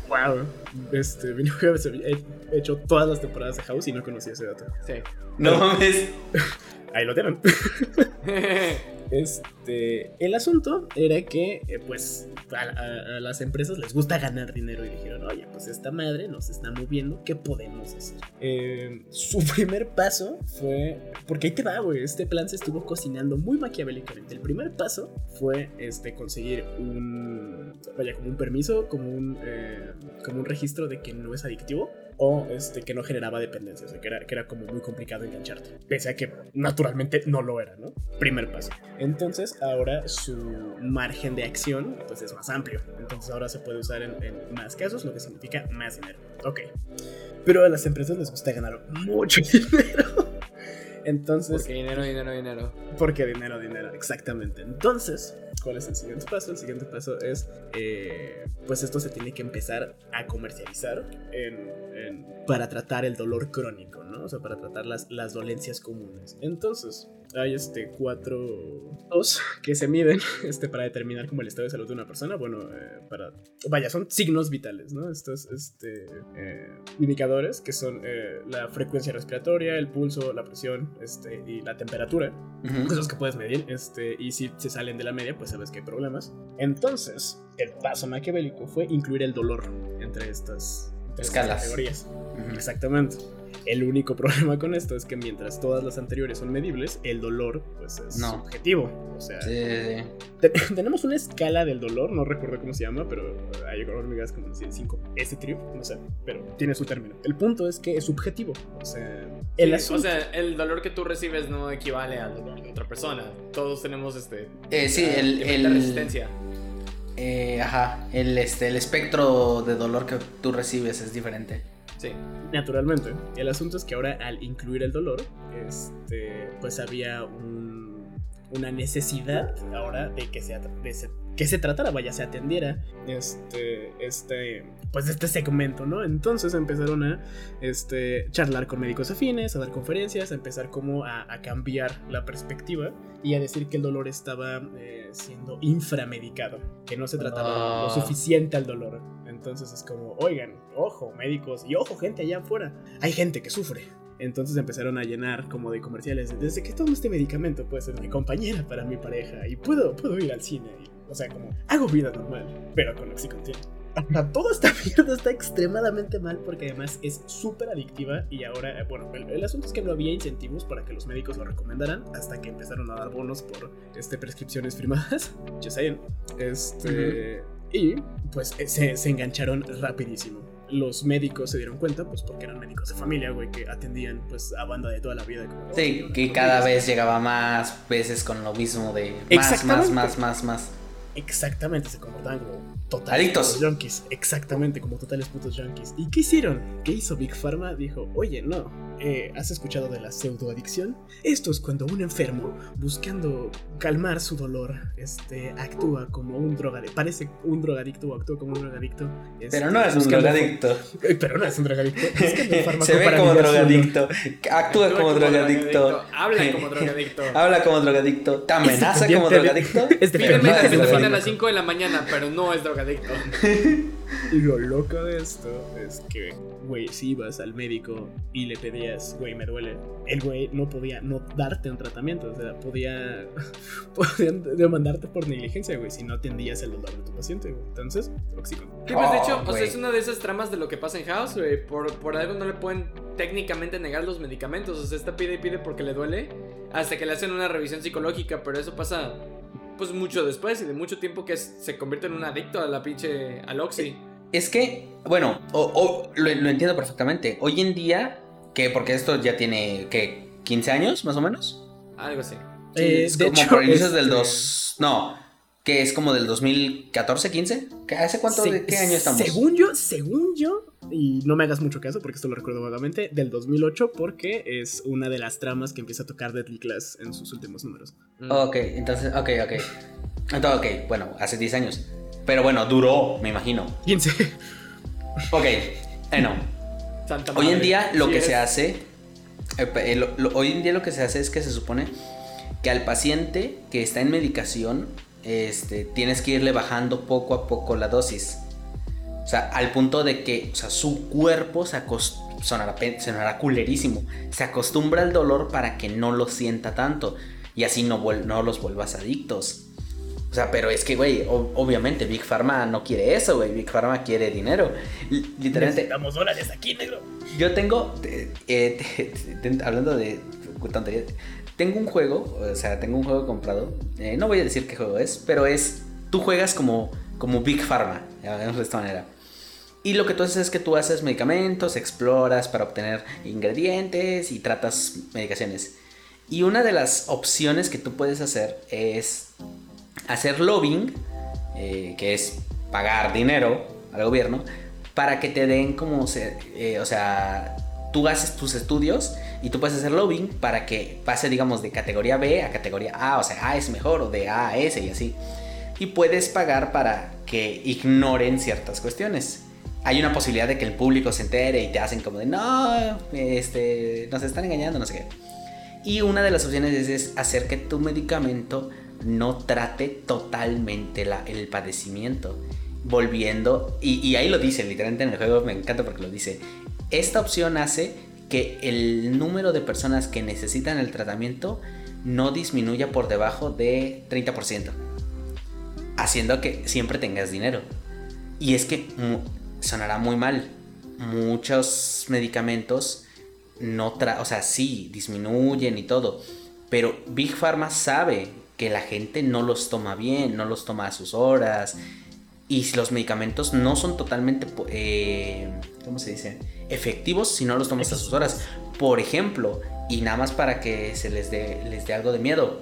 Wow. Este, he hecho todas las temporadas de House y no conocía ese dato. Sí. No mames. Ahí lo tienen. Este, el asunto era que, eh, pues, a, las empresas les gusta ganar dinero y dijeron, oye, pues esta madre nos está moviendo, ¿qué podemos hacer? Eh, su primer paso fue, porque ahí te va, güey, este plan se estuvo cocinando muy maquiavélicamente. El primer paso fue, este, conseguir un, vaya, como un permiso, como un, eh, como un registro de que no es adictivo o este, que no generaba dependencia, o sea, que era, que era como muy complicado engancharte, pese a que naturalmente no lo era, ¿no? Primer paso. Entonces ahora su margen de acción pues es más amplio, entonces ahora se puede usar en, más casos, lo que significa más dinero. Ok. Pero a las empresas les gusta ganar mucho dinero. Entonces. Porque dinero, dinero, dinero. Porque dinero, dinero, exactamente. Entonces, ¿cuál es el siguiente paso? El siguiente paso es, eh, pues esto se tiene que empezar a comercializar para tratar el dolor crónico, ¿no? O sea, para tratar las, las dolencias comunes. Entonces, hay este cuatro dos que se miden este para determinar como el estado de salud de una persona. Bueno eh, para vaya son signos vitales no estos este eh, indicadores que son eh, la frecuencia respiratoria el pulso la presión este y la temperatura cosas que puedes medir este y si se salen de la media pues sabes que hay problemas. Entonces el paso maquiavélico fue incluir el dolor entre estas, escalas. categorías. Exactamente el único problema con esto es que mientras todas las anteriores son medibles, el dolor pues es subjetivo. O sea, tenemos una escala del dolor, no recuerdo cómo se llama, pero hay hormigas como decir 5 S trip, no sé, pero tiene su término. El punto es que es subjetivo. O sea, el, o sea, el dolor que tú recibes no equivale al dolor de otra persona. Todos tenemos este. Eh, sí, el, el, resistencia. Eh, ajá, el, este, el espectro de dolor que tú recibes es diferente. Naturalmente. El asunto es que ahora al incluir el dolor, este, pues había una necesidad ahora de que se, que se tratara, vaya, se atendiera este, este, pues este segmento, ¿no? Entonces empezaron a este, charlar con médicos afines, a dar conferencias, a empezar como a, cambiar la perspectiva y a decir que el dolor estaba eh, siendo inframedicado, que no se trataba lo ah. suficiente al dolor. Entonces es como, oigan, ojo, médicos y ojo, gente allá afuera. Hay gente que sufre. Entonces empezaron a llenar como de comerciales. Desde que tomo este medicamento puede ser mi compañera para mi pareja y puedo, puedo ir al cine. o sea, como hago vida normal, pero con Oxycontin. Ahora, toda esta mierda está extremadamente mal porque además es súper adictiva y ahora, eh, bueno, el, asunto es que no había incentivos para que los médicos lo recomendaran hasta que empezaron a dar bonos por este, prescripciones firmadas. Just Este, y pues eh, se, se engancharon rapidísimo los médicos se dieron cuenta, pues porque eran médicos de familia, güey, que atendían pues a banda de toda la vida. sí, que cada vez llegaba más veces con lo mismo de más, más, más, más, más. Exactamente, se comportaban como totales putos junkies. Exactamente, como totales putos junkies. ¿Y qué hicieron? ¿Qué hizo Big Pharma? Dijo, oye, no, eh, ¿has escuchado de la pseudoadicción? Esto es cuando un enfermo, buscando calmar su dolor, este, actúa como un drogadicto. Parece un drogadicto o actúa como un drogadicto. pero no es un drogadicto. Pero no es un drogadicto. Se ve como drogadicto. Actúa, como, drogadicto. Habla como drogadicto. Habla como drogadicto. Te amenaza como drogadicto. Es de a las 5 de la mañana, pero no es drogadicto. Y lo loco de esto es que, güey, si ibas al médico y le pedías, güey, me duele, el güey no podía no darte un tratamiento. O sea, podía, podía demandarte por negligencia, güey, si no atendías el dolor de tu paciente, güey. Entonces, oxígeno. ¿Qué pues de hecho, o sea, es una de esas tramas de lo que pasa en House, güey. Por, por algo no le pueden técnicamente negar los medicamentos. O sea, esta pide y pide porque le duele hasta que le hacen una revisión psicológica, pero eso pasa pues mucho después y de mucho tiempo que se convierte en un adicto a la pinche al oxi. Es que, bueno, o, lo, entiendo perfectamente. Hoy en día, que porque esto ya tiene, ¿qué? ¿15 años más o menos? Algo así. Eh, es como por inicios del 2... No, que es como del 2014, 15. ¿Hace cuánto? ¿De qué año estamos? Según yo, según yo, y no me hagas mucho caso porque esto lo recuerdo vagamente, del 2008 porque es una de las tramas que empieza a tocar Deadly Class en sus últimos números. Mm. Ok, entonces, ok, ok. Entonces, ok, bueno, hace 10 años. Pero bueno, duró, me imagino. 15. Ok, bueno. hoy en día lo que se hace, eh, hoy en día lo que se hace es que se supone que al paciente que está en medicación este, tienes que irle bajando poco a poco la dosis. O sea, al punto de que o sea, su cuerpo se sonará, sonará culerísimo. Se acostumbra al dolor para que no lo sienta tanto. Y así no, no los vuelvas adictos. O sea, pero es que, güey, obviamente Big Pharma no quiere eso, güey. Big Pharma quiere dinero. literalmente. Necesitamos dólares aquí, negro. Yo tengo, eh, hablando de tontería, tengo un juego, o sea, tengo un juego comprado. Eh, no voy a decir qué juego es, pero es. Tú juegas como, como Big Pharma, de esta manera. Y lo que tú haces es que tú haces medicamentos, exploras para obtener ingredientes y tratas medicaciones. Y una de las opciones que tú puedes hacer es hacer lobbying, eh, que es pagar dinero al gobierno, para que te den como, eh, o sea, tú haces tus estudios Y tú puedes hacer lobbying para que pase, digamos, de categoría B a categoría A, o sea, A es mejor, o de A a S y así. Y puedes pagar para que ignoren ciertas cuestiones. Hay una posibilidad de que el público se entere y te hacen como de, no, este, nos están engañando, no sé qué. Y una de las opciones es, hacer que tu medicamento no trate totalmente el padecimiento. Volviendo, y, y ahí lo dice, literalmente en el juego me encanta porque lo dice, esta opción hace que el número de personas que necesitan el tratamiento no disminuya por debajo de 30%, haciendo que siempre tengas dinero. Y es que sonará muy mal, muchos medicamentos no tra o sea, sí, disminuyen y todo, pero Big Pharma sabe que la gente no los toma bien, no los toma a sus horas, y los medicamentos no son totalmente, eh, ¿cómo se dice? Efectivos si no los tomas a sus horas. Por ejemplo, y nada más para que se les dé, les dé algo de miedo,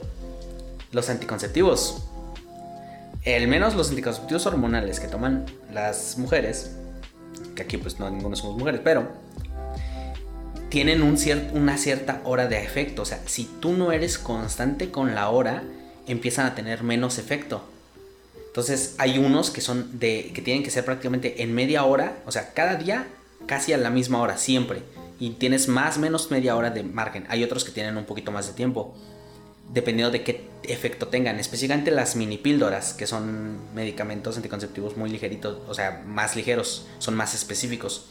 los anticonceptivos. Al menos los anticonceptivos hormonales que toman las mujeres, que aquí pues no ninguno somos mujeres, pero tienen un una cierta hora de efecto. O sea, si tú no eres constante con la hora, empiezan a tener menos efecto. Entonces hay unos que son de que tienen que ser prácticamente en media hora, o sea, cada día casi a la misma hora, siempre. Y tienes más o menos media hora de margen. Hay otros que tienen un poquito más de tiempo, dependiendo de qué efecto tengan. Específicamente las mini píldoras, que son medicamentos anticonceptivos muy ligeritos, o sea, más ligeros, son más específicos.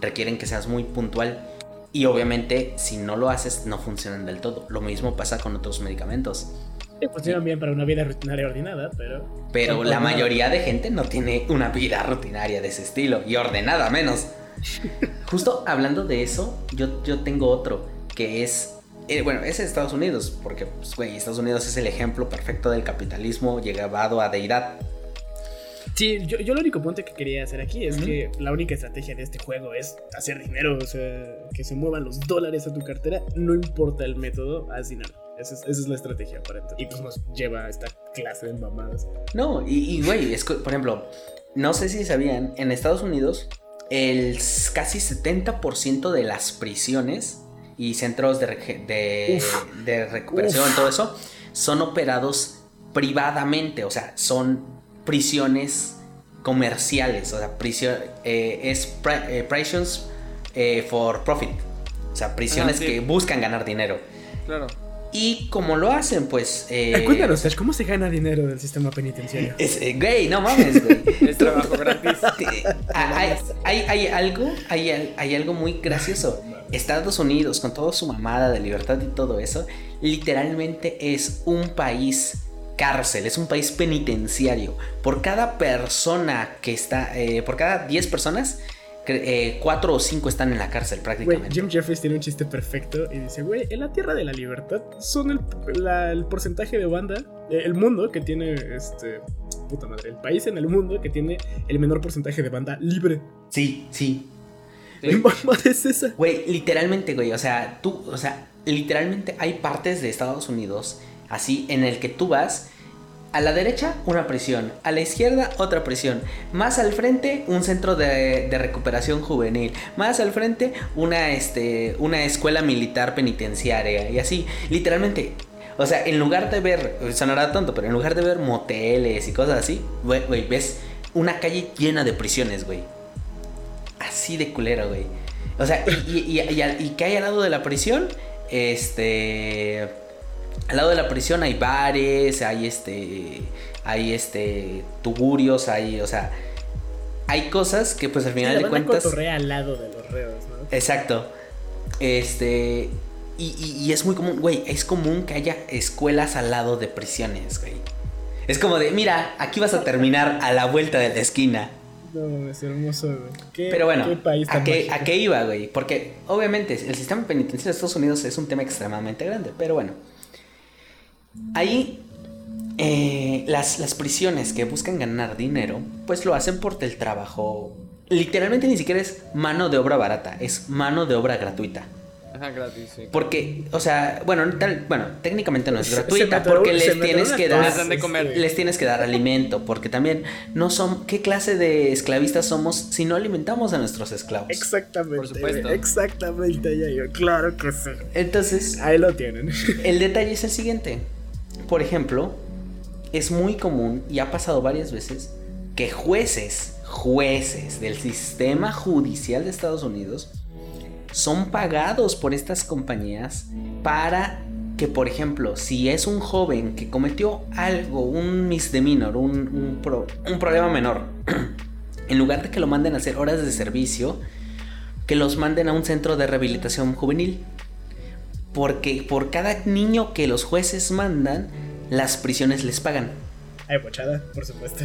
Requieren que seas muy puntual. Y obviamente, si no lo haces, no funcionan del todo. Lo mismo pasa con otros medicamentos funcionan bien para una vida rutinaria ordenada, pero... Pero la mayoría de gente no tiene una vida rutinaria de ese estilo, y ordenada menos. Justo hablando de eso, yo, yo tengo otro, que es... Eh, bueno, es Estados Unidos, porque pues, güey, Estados Unidos es el ejemplo perfecto del capitalismo llevado a deidad. Sí, yo, yo, lo único punto que quería hacer aquí es que la única estrategia de este juego es hacer dinero, o sea, que se muevan los dólares a tu cartera, no importa el método, haz dinero. Esa es, la estrategia aparente. Y pues nos lleva a esta clase de mamadas. No, y, güey, es por ejemplo, no sé si sabían, en Estados Unidos, el casi 70% de las prisiones y centros de, de, recuperación, todo eso, son operados privadamente, o sea, son prisiones comerciales, o sea, prisión, eh, es eh, prisons eh, for profit, o sea, prisiones ah, que buscan ganar dinero. Claro. Y como lo hacen, pues. Eh, Cuéntanos, ¿cómo se gana dinero del sistema penitenciario? Es, eh, güey, no mames, güey. es trabajo gratis. hay, hay, algo, hay, hay algo muy gracioso. Estados Unidos, con toda su mamada de libertad y todo eso, literalmente es un país cárcel, es un país penitenciario. Por cada persona que está, eh, por cada 10 personas, eh, cuatro o cinco están en la cárcel prácticamente. Jim Jeffries tiene un chiste perfecto y dice, güey, en la Tierra de la Libertad son el, porcentaje de banda, eh, el mundo que tiene, este, puta madre, el país en el mundo que tiene el menor porcentaje de banda libre. Sí, sí. ¿Qué es esa? Güey, literalmente, güey, o sea, tú, o sea, literalmente hay partes de Estados Unidos así en el que tú vas a la derecha, una prisión. A la izquierda, otra prisión. Más al frente, un centro de, recuperación juvenil. Más al frente, una, este, una escuela militar penitenciaria. Y así, literalmente. O sea, en lugar de ver, sonará tonto, pero en lugar de ver moteles y cosas así, güey, ves una calle llena de prisiones, güey. Así de culero, güey. O sea, y, y, y, y, que hay al lado de la prisión, este al lado de la prisión hay bares, hay este, hay este, tugurios, hay, o sea, hay cosas que pues al final de cuentas... al lado de los reos, ¿no? Exacto. Este, y, es muy común, güey, es común que haya escuelas al lado de prisiones, güey. Es como de, mira, aquí vas a terminar a la vuelta de la esquina. No, es hermoso, güey. Pero bueno, ¿a, qué, ¿a qué iba, güey? Porque obviamente el sistema penitenciario de Estados Unidos es un tema extremadamente grande, pero bueno. Ahí eh, las, las, prisiones que buscan ganar dinero, pues lo hacen por el trabajo. Literalmente ni siquiera es mano de obra barata, es mano de obra gratuita. Ajá, gratis, sí. Porque, o sea, bueno, tal, bueno, técnicamente no es gratuita porque les tienes que dar Les dan de comer. les tienes que dar alimento, porque también no son qué clase de esclavistas somos si no alimentamos a nuestros esclavos. Exactamente. Por supuesto. Exactamente, ya yo. Claro que sí. Entonces, Ahí lo tienen. el detalle es el siguiente. Por ejemplo, es muy común y ha pasado varias veces que jueces, jueces del sistema judicial de Estados Unidos son pagados por estas compañías para que, por ejemplo, si es un joven que cometió algo, un misdemeanor, un, un un problema menor, en lugar de que lo manden a hacer horas de servicio, que los manden a un centro de rehabilitación juvenil. Porque por cada niño que los jueces mandan, las prisiones les pagan. Ay, bochada, por supuesto.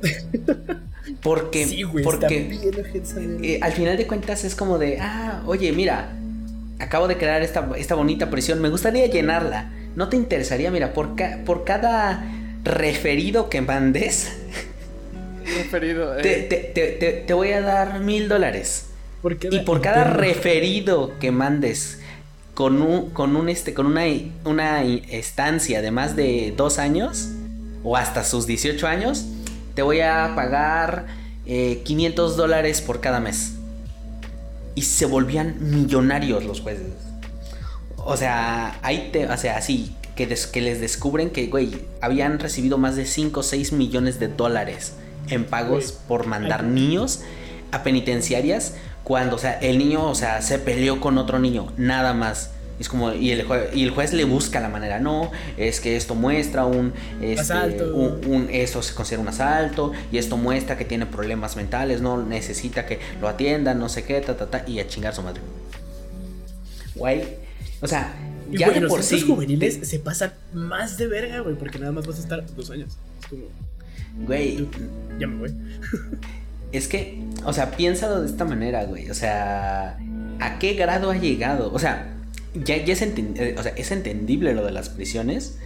Porque, sí, güey, porque eh, al final de cuentas es como de, ah, oye, mira, acabo de crear esta, esta bonita prisión, me gustaría llenarla. ¿No te interesaría? Mira, por, ca- por cada referido que mandes, Referido. eh, te, te- te- te- te voy a dar mil dólares. ¿Por qué Y por cada referido que mandes con un, con un este, con una, una estancia de más de dos años o hasta sus 18 años, te voy a pagar eh, 500 dólares por cada mes. Y se volvían millonarios los jueces. O sea, ahí te, o sea, así, que, des- que les descubren que, güey, habían recibido más de 5 o 6 millones de dólares en pagos Güey, por mandar niños a penitenciarias cuando, o sea, el niño, o sea, se peleó con otro niño, nada más. Es como, y el, jue- y el juez le busca la manera, no, es que esto muestra un, este, Asalto. un, un- esto se considera un asalto, y esto muestra que tiene problemas mentales, no necesita que lo atiendan, no sé qué, ta, ta, ta, y a chingar su madre. Güey, o sea, Y, ya güey, de los por centros sí. juveniles se pasan más de verga, güey, porque nada más vas a estar dos años. Es como, Güey, ya me voy. Es que, o sea, piénsalo de esta manera, güey. O sea, ¿a qué grado ha llegado? O sea, ya, ya eh, es entendible lo de las prisiones.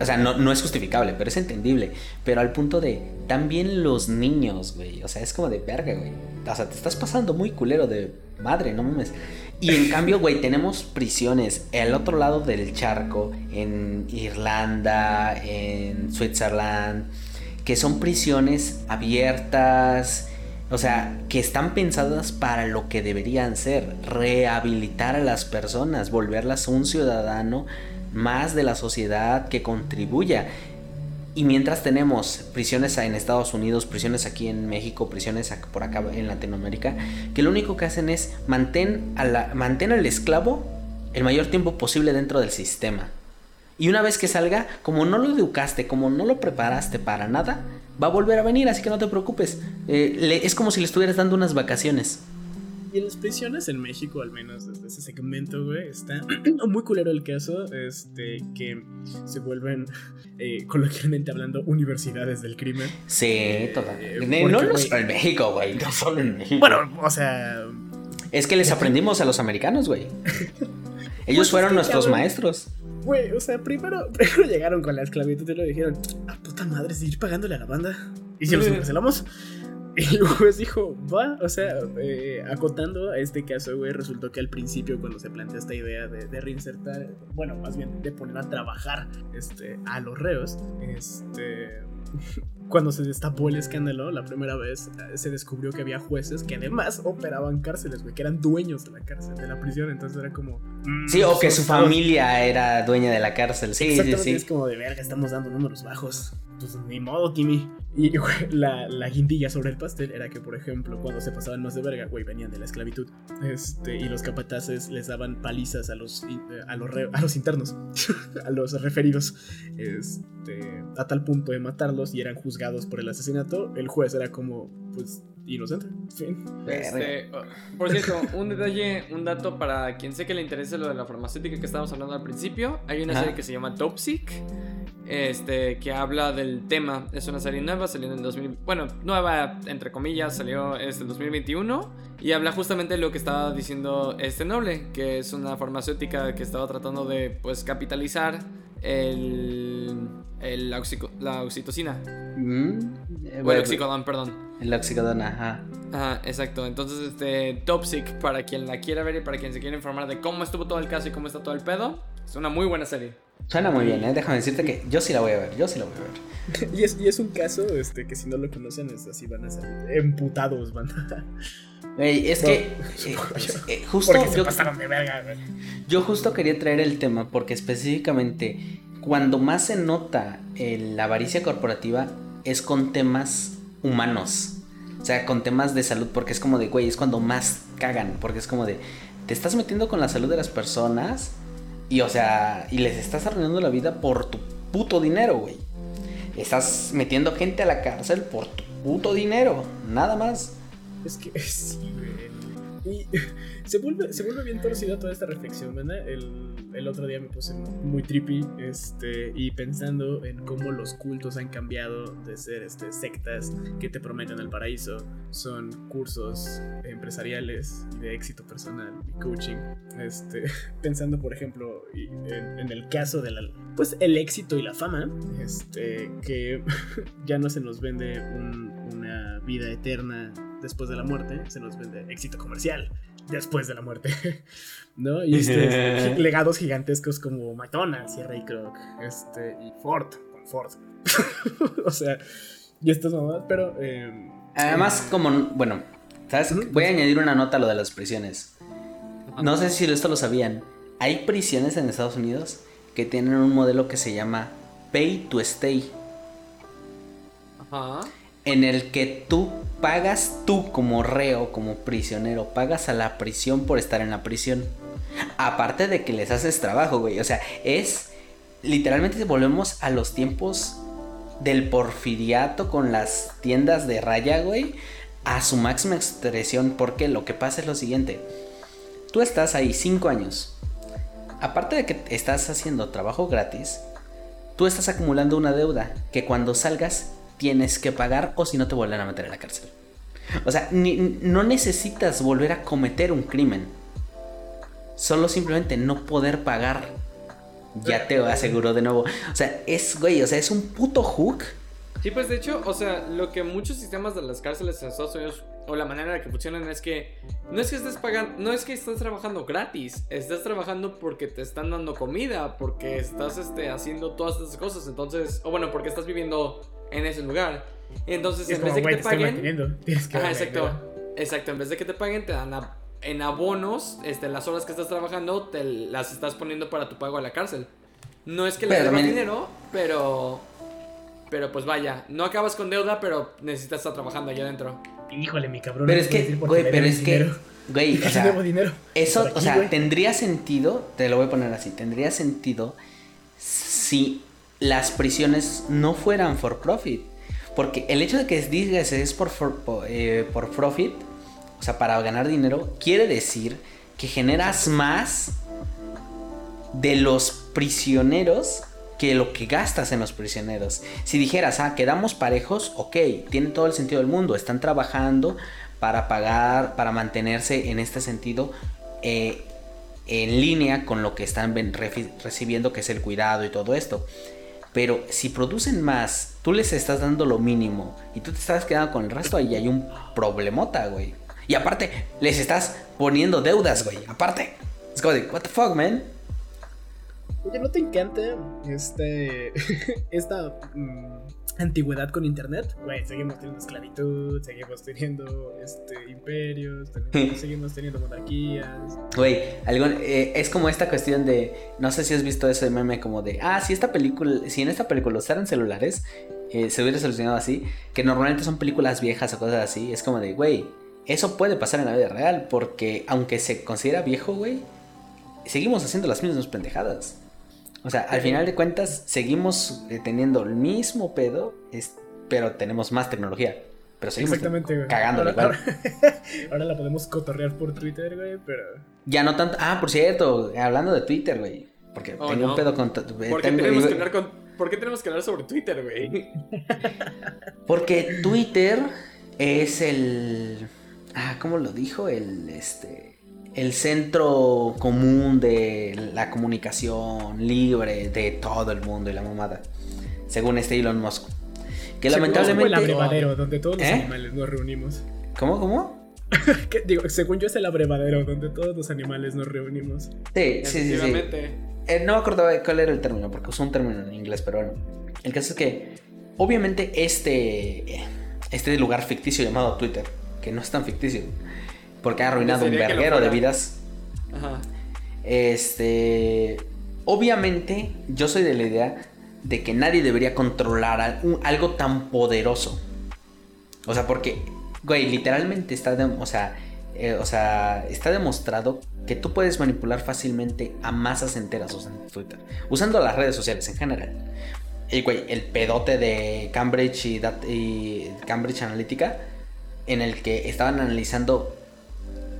O sea, no, no es justificable, pero es entendible. Pero al punto de, también los niños, güey. O sea, es como de verga, güey. O sea, te estás pasando muy culero de madre, no mames. Y en cambio, güey, tenemos prisiones al otro lado del charco, en Irlanda, en Switzerland, que son prisiones abiertas, o sea, que están pensadas para lo que deberían ser, rehabilitar a las personas, volverlas un ciudadano más de la sociedad que contribuya. Y mientras tenemos prisiones en Estados Unidos, prisiones aquí en México, prisiones por acá en Latinoamérica, que lo único que hacen es mantén, a la, mantén al esclavo el mayor tiempo posible dentro del sistema. Y una vez que salga, como no lo educaste, como no lo preparaste para nada, va a volver a venir, así que no te preocupes. Eh, le- es como si le estuvieras dando unas vacaciones. Y en las prisiones en México, al menos desde ese segmento, güey, está muy culero el caso, este, que se vuelven, eh, coloquialmente hablando, universidades del crimen. Sí, total. Eh, porque, no, no en México, güey. No solo en México. Bueno, o sea, es que les aprendimos a los americanos, güey. Ellos Pues es fueron nuestros cabrón. maestros. Güey, o sea, primero, primero llegaron con la esclavitud y lo dijeron, a puta madre, seguir pagándole a la banda. Y si los Sí. encarcelamos. Y el juez dijo, va, o sea, eh, acotando a este caso, güey, resultó que al principio cuando se plantea esta idea de, de reinsertar, bueno, más bien de poner a trabajar este, a los reos, este, cuando se destapó el escándalo, la primera vez eh, se descubrió que había jueces que además operaban cárceles, güey, que eran dueños de la cárcel, de la prisión, entonces era como... mm, Sí, o que su familia era dueña de la cárcel. Sí, sí, Exactamente, es sí. como de verga, estamos dando números bajos. Pues ni modo, Timmy. Y la, la guindilla sobre el pastel era que, por ejemplo, cuando se pasaban más de verga, güey, venían de la esclavitud. Este, y los capataces les daban palizas a los, eh, a los, a los internos, a los referidos. Este, a tal punto de matarlos y eran juzgados por el asesinato. El juez era como, pues, inocente. Fin. Este, oh, por cierto, un detalle, un dato para quien sé que le interese lo de la farmacéutica que estábamos hablando al principio. Hay una serie que se llama Toxic, este, que habla del tema. Es una serie nueva, salió en el 2000, bueno, nueva entre comillas, salió este el 2021 y habla justamente de lo que estaba diciendo este noble, que es una farmacéutica que estaba tratando de, pues, capitalizar el, el oxico- la oxitocina Mm, eh, o el bueno, oxicodón, perdón. El oxicodona, ajá. Ajá, exacto. Entonces, este, Toxic, para quien la quiera ver y para quien se quiera informar de cómo estuvo todo el caso y cómo está todo el pedo, es una muy buena serie. Suena muy bien, ¿eh? Déjame decirte que yo sí la voy a ver, yo sí la voy a ver. y, es, y es un caso este, que si no lo conocen es así, van a ser emputados, van Es No, que eh, eh, justo Porque se yo, pasaron de verga, güey. yo justo quería traer el tema porque específicamente cuando más se nota eh, la avaricia corporativa es con temas humanos. O sea, con temas de salud porque es como de, güey, es cuando más cagan, porque es como de, te estás metiendo con la salud de las personas y, o sea, y les estás arruinando la vida por tu puto dinero, güey. Estás metiendo gente a la cárcel por tu puto dinero, nada más. Es que sí, güey. Y se vuelve, se vuelve bien torcida toda esta reflexión, ¿verdad? El, el otro día me puse muy trippy este, y pensando en cómo los cultos han cambiado de ser este, sectas que te prometen el paraíso. Son cursos empresariales de éxito personal y coaching. Este, pensando, por ejemplo, en, en el caso de la, pues, el éxito y la fama, este, que ya no se nos vende un- una vida eterna después de la muerte, se nos vende éxito comercial después de la muerte, ¿no? Y estos legados gigantescos como McDonald's y Ray Kroc, este, y Ford, con Ford. o sea, y estas mamás, pero... eh, Además, como, bueno, ¿sabes? Voy a añadir una nota a lo de las prisiones. No sé si esto lo sabían. Hay prisiones en Estados Unidos que tienen un modelo que se llama Pay to Stay, Ajá. en el que tú pagas tú como reo, como prisionero, pagas a la prisión por estar en la prisión. Aparte de que les haces trabajo, güey. O sea, es literalmente volvemos a los tiempos del porfiriato con las tiendas de raya, güey, a su máxima expresión, porque lo que pasa es lo siguiente. Tú estás ahí cinco años. Aparte de que estás haciendo trabajo gratis, tú estás acumulando una deuda que cuando salgas tienes que pagar o si no te vuelven a meter en la cárcel. O sea, no necesitas volver a cometer un crimen. Solo simplemente no poder pagar. Ya te aseguro de nuevo. O sea, es, güey, o sea, es un puto hook. Sí, pues de hecho, o sea, lo que muchos sistemas de las cárceles en Estados Unidos o la manera en la que funcionan es que no es que estés pagando, no es que estás trabajando gratis, estás trabajando porque te están dando comida, porque estás este, haciendo todas estas cosas, entonces, o bueno, porque estás viviendo en ese lugar. Entonces, es en vez de que te paguen. Tienes que Ajá, exacto. Exacto, en vez de que te paguen, te dan a- en abonos, este, las horas que estás trabajando, te las estás poniendo para tu pago a la cárcel. No es que le también- dinero, pero. Pero pues vaya, no acabas con deuda, pero necesitas estar trabajando allá adentro. Híjole, mi cabrón. Pero es que, güey, pero es que, güey, o "Sí sea, dinero. Eso, aquí, o sea, tendría sentido, te lo voy a poner así, tendría sentido si las prisiones no fueran for profit. Porque el hecho de que digas es por, for- eh, por profit, o sea, para ganar dinero, quiere decir que generas más de los prisioneros que lo que gastas en los prisioneros. Si dijeras, ah, quedamos parejos, ok, tiene todo el sentido del mundo, están trabajando para pagar, para mantenerse en este sentido eh, en línea con lo que están recibiendo, que es el cuidado y todo esto. Pero si producen más, tú les estás dando lo mínimo y tú te estás quedando con el resto, ahí hay un problemota, güey. Y aparte, les estás poniendo deudas, güey. Aparte, es como de, what the fuck, man. Oye, ¿no te encanta este, esta mm, antigüedad con internet? Güey, seguimos teniendo esclavitud, seguimos teniendo este, imperios, tenemos- seguimos teniendo monarquías. Güey, eh, es como esta cuestión de, no sé si has visto ese meme como de, ah, si esta película, si en esta película usaran celulares, eh, se hubiera solucionado así, que normalmente son películas viejas o cosas así, es como de, güey, eso puede pasar en la vida real, porque aunque se considera viejo, güey, seguimos haciendo las mismas pendejadas. O sea, al final de cuentas, seguimos eh, teniendo el mismo pedo, es- pero tenemos más tecnología. Pero seguimos cagándole ahora, ahora- ahora la podemos cotorrear por Twitter, güey, pero... Ya no tanto. Ah, por cierto, hablando de Twitter, güey. Porque Oh, tengo no. un pedo con. eh, ¿Por qué, tengo- que con, ¿Por qué tenemos que hablar sobre Twitter, güey? Porque Twitter es el. Ah, ¿cómo lo dijo? El este. El centro común de la comunicación libre de todo el mundo y la mamada. Según este Elon Musk. Que Según como el lamentablemente. abrevadero donde todos los ¿Eh? animales nos reunimos. ¿Cómo, cómo? Que, digo, según yo es el abrevadero donde todos los animales nos reunimos. Sí, sí, sí. Eh, no me acuerdo cuál era el término, porque usó un término en inglés, pero bueno. El caso es que, obviamente, este, este lugar ficticio llamado Twitter, que no es tan ficticio, porque ha arruinado un verguero de vidas. Ajá. Este. Obviamente, yo soy de la idea de que nadie debería controlar un- algo tan poderoso. O sea, porque, güey, literalmente está, de- o sea, eh, o sea, está demostrado que tú puedes manipular fácilmente a masas enteras usando Twitter, usando las redes sociales en general. Y, güey, el pedote de Cambridge y, y Cambridge Analytica, en el que estaban analizando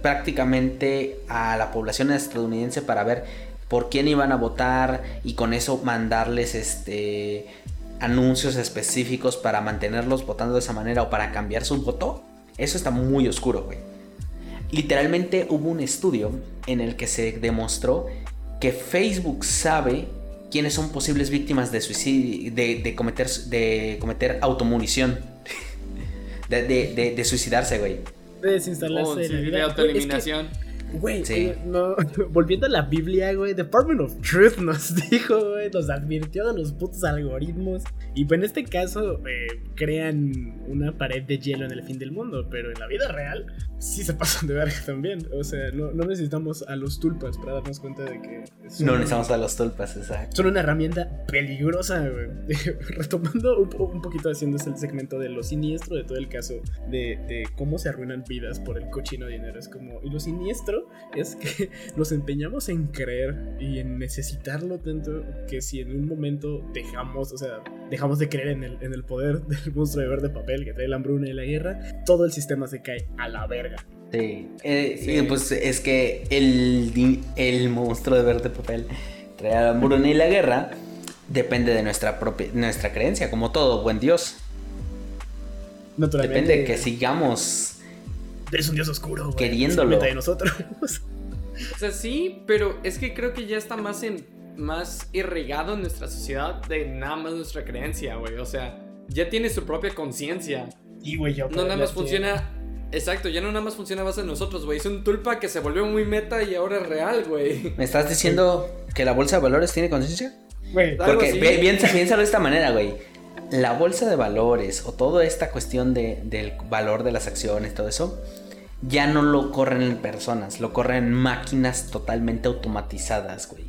prácticamente a la población estadounidense para ver por quién iban a votar y con eso mandarles este anuncios específicos para mantenerlos votando de esa manera o para cambiar su voto. Eso está muy oscuro, güey. Literalmente hubo un estudio en el que se demostró que Facebook sabe quiénes son posibles víctimas de suicidio, de, cometer, de cometer automunición, de- de suicidarse, güey. De desinstalarse Oh, de sí, la de vida. Güey, es que- autoeliminación. Güey, Sí. eh, no, volviendo a la Biblia, güey, Department of Truth nos dijo, güey, nos advirtió de los putos algoritmos. Y pues en este caso, eh, crean una pared de hielo en el fin del mundo, pero en la vida real sí se pasan de verga también. O sea, no, no necesitamos a los tulpas para darnos cuenta de que No necesitamos a los tulpas, exacto. son una herramienta peligrosa, güey. Retomando un, un poquito haciendo el segmento de lo siniestro de todo el caso de, de cómo se arruinan vidas por el cochino dinero. Es como, y lo siniestro es que nos empeñamos en creer y en necesitarlo tanto que si en un momento dejamos, o sea, dejamos de creer en el, en el poder del monstruo de verde papel que trae la hambruna y la guerra, todo el sistema se cae a la verga. Sí, eh, Sí. y pues es que el, el monstruo de verde papel trae a la hambruna y la guerra depende de nuestra propia nuestra creencia, como todo buen dios. Depende de que sigamos. Eres un dios oscuro, güey. Queriéndolo. De nosotros. O sea, sí, pero es que creo que ya está más en más irrigado en nuestra sociedad de nada más nuestra creencia, güey. O sea, ya tiene su propia conciencia. y, güey, yo. No nada más funciona. Exacto, ya no nada más funciona a base de nosotros, güey. Es un tulpa que se volvió muy meta y ahora es real, güey. ¿Me estás diciendo que la bolsa de valores tiene conciencia? Güey, Porque piensa, piénsalo de esta manera, güey. La bolsa de valores o toda esta cuestión de- del valor de las acciones, todo eso, ya no lo corren personas, lo corren máquinas totalmente automatizadas, güey.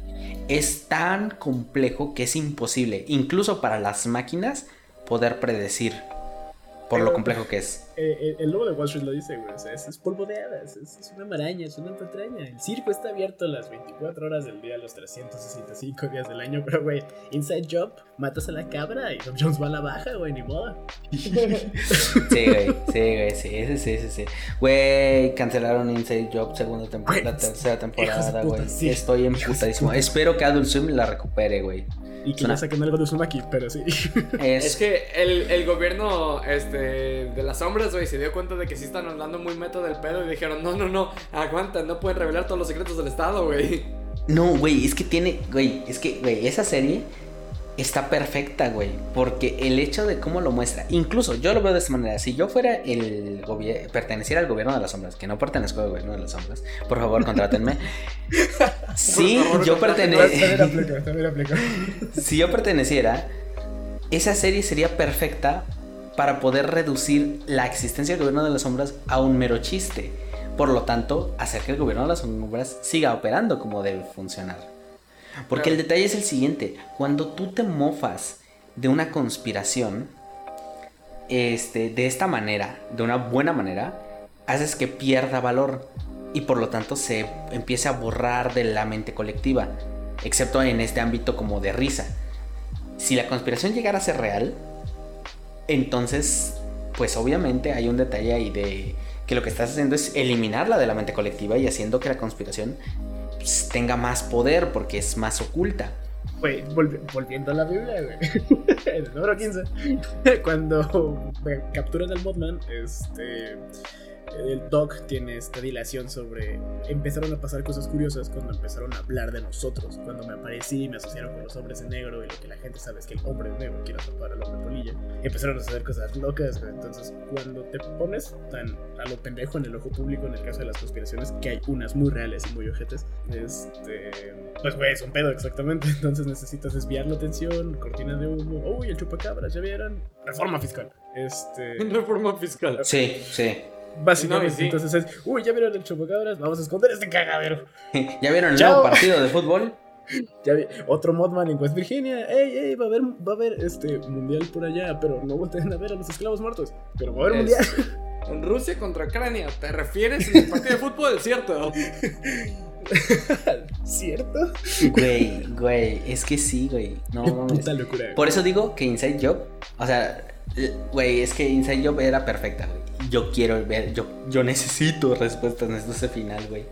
Es tan complejo que es imposible, incluso para las máquinas, poder predecir por lo complejo que es. Eh, eh, el lobo de Wall Street lo dice, güey. O sea, es, es polvo de hadas, es, es una maraña, es una patraña. El circo está abierto las 24 horas del día, los 365 días del año. Pero, güey, Inside Job, matas a la cabra y Doc Jones va a la baja, güey, ni modo. Sí, güey, sí, güey, sí, sí, sí, sí, sí. Güey, cancelaron Inside Job segunda temporada, la tercera temporada, güey. sí. Estoy emputadísimo. puta. Espero que Adult Swim la recupere, güey. Y que ya saquen algo de Uzumaki, pero sí. Es, Es que el, el gobierno este, de las sombras, güey, se dio cuenta de que sí están hablando muy meta del pedo y dijeron, no, no, no, aguanta, no pueden revelar todos los secretos del Estado, güey. No, güey, es que tiene, güey, es que, güey, esa serie está perfecta, güey, porque el hecho de cómo lo muestra, incluso yo lo veo de esta manera, si yo fuera el gobierno, perteneciera al gobierno de las sombras, que no pertenezco al gobierno de las sombras, por favor, contrátenme. Favor, yo aplica. si yo perteneciera, esa serie sería perfecta para poder reducir la existencia del gobierno de las sombras a un mero chiste. Por lo tanto, hacer que el gobierno de las sombras siga operando como debe funcionar. Porque el detalle es el siguiente, cuando tú te mofas de una conspiración, este, de esta manera, de una buena manera, haces que pierda valor y por lo tanto se empiece a borrar de la mente colectiva, excepto en este ámbito como de risa. Si la conspiración llegara a ser real, entonces, pues obviamente hay un detalle ahí de que lo que estás haciendo es eliminarla de la mente colectiva y haciendo que la conspiración pues, tenga más poder porque es más oculta. Güey, volvi- volviendo a la Biblia, güey. el número 15, cuando capturan al Mothman, este. El Doc tiene esta dilación sobre. Empezaron a pasar cosas curiosas cuando empezaron a hablar de nosotros. Cuando me aparecí y me asociaron con los hombres de negro y lo que la gente sabe es que el hombre de negro quiere atrapar al hombre polilla. Empezaron a hacer cosas locas. Entonces, cuando te pones tan a lo pendejo en el ojo público, en el caso de las conspiraciones, que hay unas muy reales y muy ojetes, este. Pues, güey, es un pedo, exactamente. Entonces necesitas desviar la atención, cortina de humo. Uy, el chupacabras, ya vieron. Reforma fiscal. Este. Reforma fiscal. Sí, sí. Básicamente, No, sí. entonces es, uy, ya vieron el chupacabras, vamos a esconder este cagadero. ¿Ya vieron el nuevo partido de fútbol? Ya vi, otro Modman en West Virginia. Ey, ey, va a haber, va a haber este mundial por allá, pero no volteen a ver a los esclavos muertos. Pero va a haber mundial. En Rusia contra Ucrania, ¿te refieres en el partido de fútbol? ¿Cierto? ¿Cierto? Güey, güey, es que sí, güey. No mames. puta locura. Por eso digo que Inside Job, o sea, eh, güey, es que Inside Job era perfecta, güey. Yo quiero ver, yo, yo necesito respuestas, necesito ese final, güey.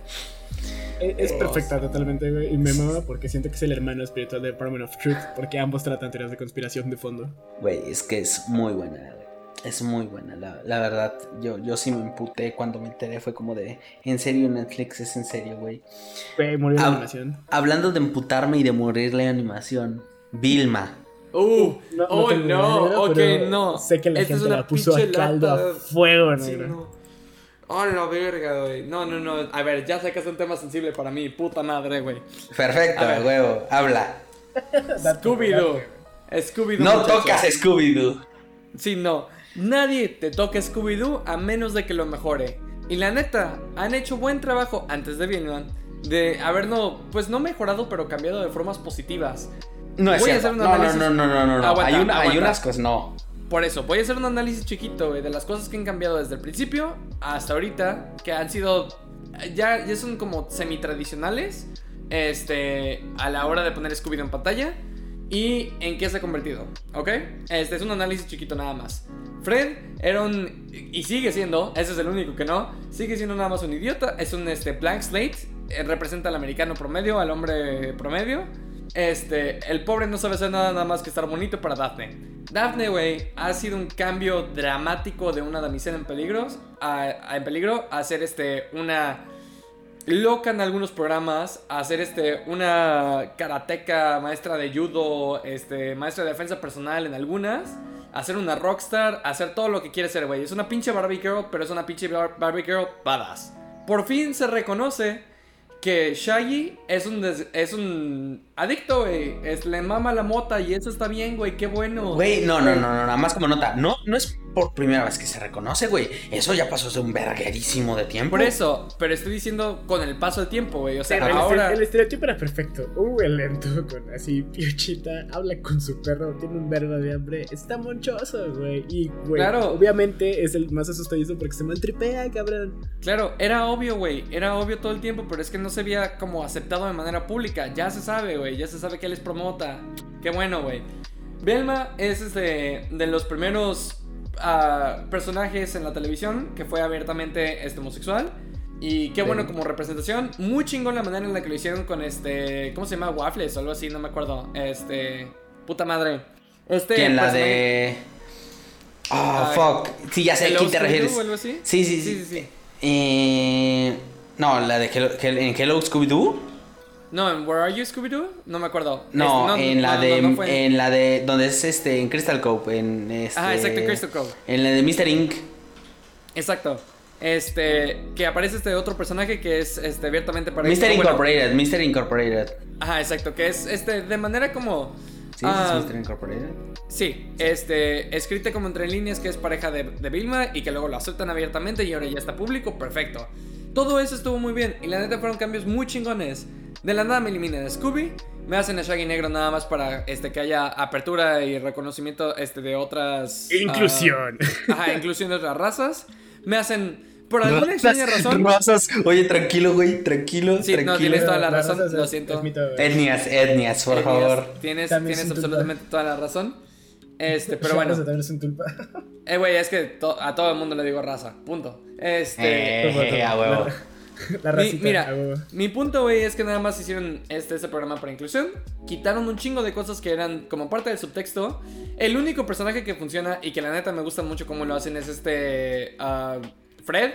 Es, es perfecta totalmente, güey. Y me mama porque siento que es el hermano espiritual de Department of Truth, porque ambos tratan teorías de conspiración de fondo. Güey, es que es muy buena, güey. Es muy buena, la, la verdad. Yo, yo sí me emputé cuando me enteré. Fue como de, ¿en serio Netflix? ¿Es en serio, güey? Güey, murió la animación. Hablando de emputarme y de morir la animación. Vilma. Uh, No, oh no, idea, ok, no. Sé que la Esta es gente una la puso a caldo lata. a fuego, Sí, negro. no. Oh, la verga, güey. No, no, no. A ver, ya sé que es un tema sensible para mí. Puta madre, güey. Perfecto, huevo. Habla. Scooby-Doo. Scooby-Doo. No muchacho. tocas Scooby-Doo. Sí, no. Nadie te toca Scooby-Doo a menos de que lo mejore. Y la neta, han hecho buen trabajo antes de Vinland de haber no, pues no mejorado, pero cambiado de formas positivas. No es Voy a cierto. hacer un no, no, análisis. no, no, no, no, no. Aguanta, hay, una- hay unas cosas, no. Por eso, voy a hacer un análisis chiquito, güey, de las cosas que han cambiado desde el principio hasta ahorita, que han sido, ya, ya son como semi-tradicionales, este, a la hora de poner Scooby-Doo en pantalla y en qué se ha convertido, ¿ok? Este es un análisis chiquito nada más. Fred era un, y sigue siendo, ese es el único que no, sigue siendo nada más un idiota, es un este, blank slate, eh, representa al americano promedio, al hombre promedio. Este, el pobre no sabe hacer nada, nada más que estar bonito para Daphne. Daphne, güey, ha sido un cambio dramático de una damisela en peligros a, en peligro a ser este una loca en algunos programas, a ser este una karateca, maestra de judo, este maestra de defensa personal en algunas, a ser una rockstar, a hacer todo lo que quiere ser, güey. Es una pinche Barbie girl, pero es una pinche Bar- Barbie girl badass. Por fin se reconoce que Shaggy es un es un adicto, güey. Es le mama la mota y eso está bien, güey. Qué bueno. Güey, no, no, no, no, nada más como nota. No, no es por primera vez que se reconoce, güey. Eso ya pasó hace un verguerísimo de tiempo. Por eso, pero estoy diciendo con el paso del tiempo, güey. O sea, Pero el, ahora. el estereotipo era perfecto. Un güey lento, con así, piochita, habla con su perro, tiene un verbo de hambre, está monchoso, güey. Y, güey, Claro. obviamente es el más asustadizo porque se maltripea, cabrón. Claro, era obvio, güey. Era obvio todo el tiempo, pero es que no se había como aceptado de manera pública. Ya se sabe, güey. Ya se sabe que él es promota. Qué bueno, güey. Velma es este, de los primeros ah, personajes en la televisión que fue abiertamente este, homosexual. Y qué bueno como representación. Muy chingón la manera en la que lo hicieron con este. ¿Cómo se llama? Waffles o algo así, no me acuerdo. Este. Puta madre. Este. ¿Quién? La personaje- de. Ay. fuck. Sí, ya sé a ¿Hello quién te refieres. así? Sí, sí, sí. sí, sí. Eh, no, la de Hello, Hel- en Hello Scooby-Doo. No, en Where Are You Scooby-Doo? No me acuerdo. No, Este, en la no, de. no, En la de. Donde es este. En Crystal Cove. En este. Ajá, exacto, en Crystal Cove. En la de Mr. Inc. Exacto. Este, que aparece este otro personaje que es este abiertamente para Mr. bueno, Incorporated. Mr. Incorporated. Ajá, exacto, que es este de manera como Sí, ah, es Mr. Incorporated. Sí, este, escrita como entre líneas que es pareja de, de Vilma y que luego lo aceptan abiertamente y ahora ya está público, perfecto. Todo eso estuvo muy bien y la neta fueron cambios muy chingones. De la nada me eliminan a Scooby, me hacen a Shaggy negro nada más para este, que haya apertura y reconocimiento este, de otras... ah, Inclusión. ajá, inclusión de otras razas. Me hacen, por alguna extraña razón... Razas. Oye, tranquilo, güey. Tranquilo. Sí, no, tienes toda la razón, razas lo siento. es mito, güey. Etnias, etnias, por favor. Tienes, También tienes absolutamente toda la razón. Este, pero bueno. también es un tulpa. Eh, güey, es que to- a todo el mundo le digo raza. Punto. Este. Eh, a huevo. La mi- racita. mira, a huevo. mi punto, güey, es que nada más hicieron este, este programa para inclusión. Quitaron un chingo de cosas que eran como parte del subtexto. El único personaje que funciona y que la neta me gusta mucho cómo lo hacen es este. ah, Fred.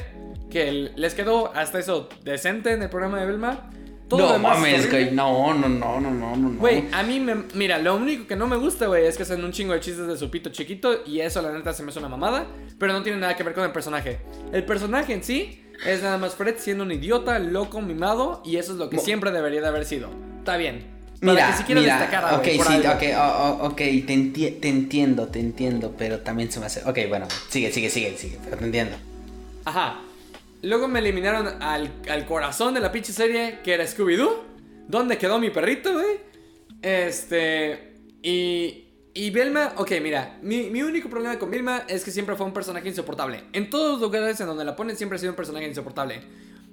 que les quedó hasta eso decente en el programa de Belma. Todo no demás es mames, güey. No, no, no, no, no, no. Güey, a mí me. Mira, lo único que no me gusta, güey, es que hacen un chingo de chistes de su pito chiquito. Y eso, la neta, se me hace una mamada. Pero no tiene nada que ver con el personaje. El personaje en sí es nada más Fred siendo un idiota, loco, mimado. Y eso es lo que Mo- siempre debería de haber sido. Está bien. Para Mira, que siquiera mira, destacara, ok, por sí, algo. ok, oh, oh, ok, te, enti- te entiendo, te entiendo, pero también se me hace... Ok, bueno, sigue, sigue, sigue, sigue, pero te entiendo. Ajá. Luego me eliminaron al, al corazón de la pinche serie, que era Scooby-Doo. ¿Dónde quedó mi perrito, güey? Este. Y. Y Vilma, ok, mira, mi, mi único problema con Vilma es que siempre fue un personaje insoportable. En todos los lugares en donde la ponen siempre ha sido un personaje insoportable.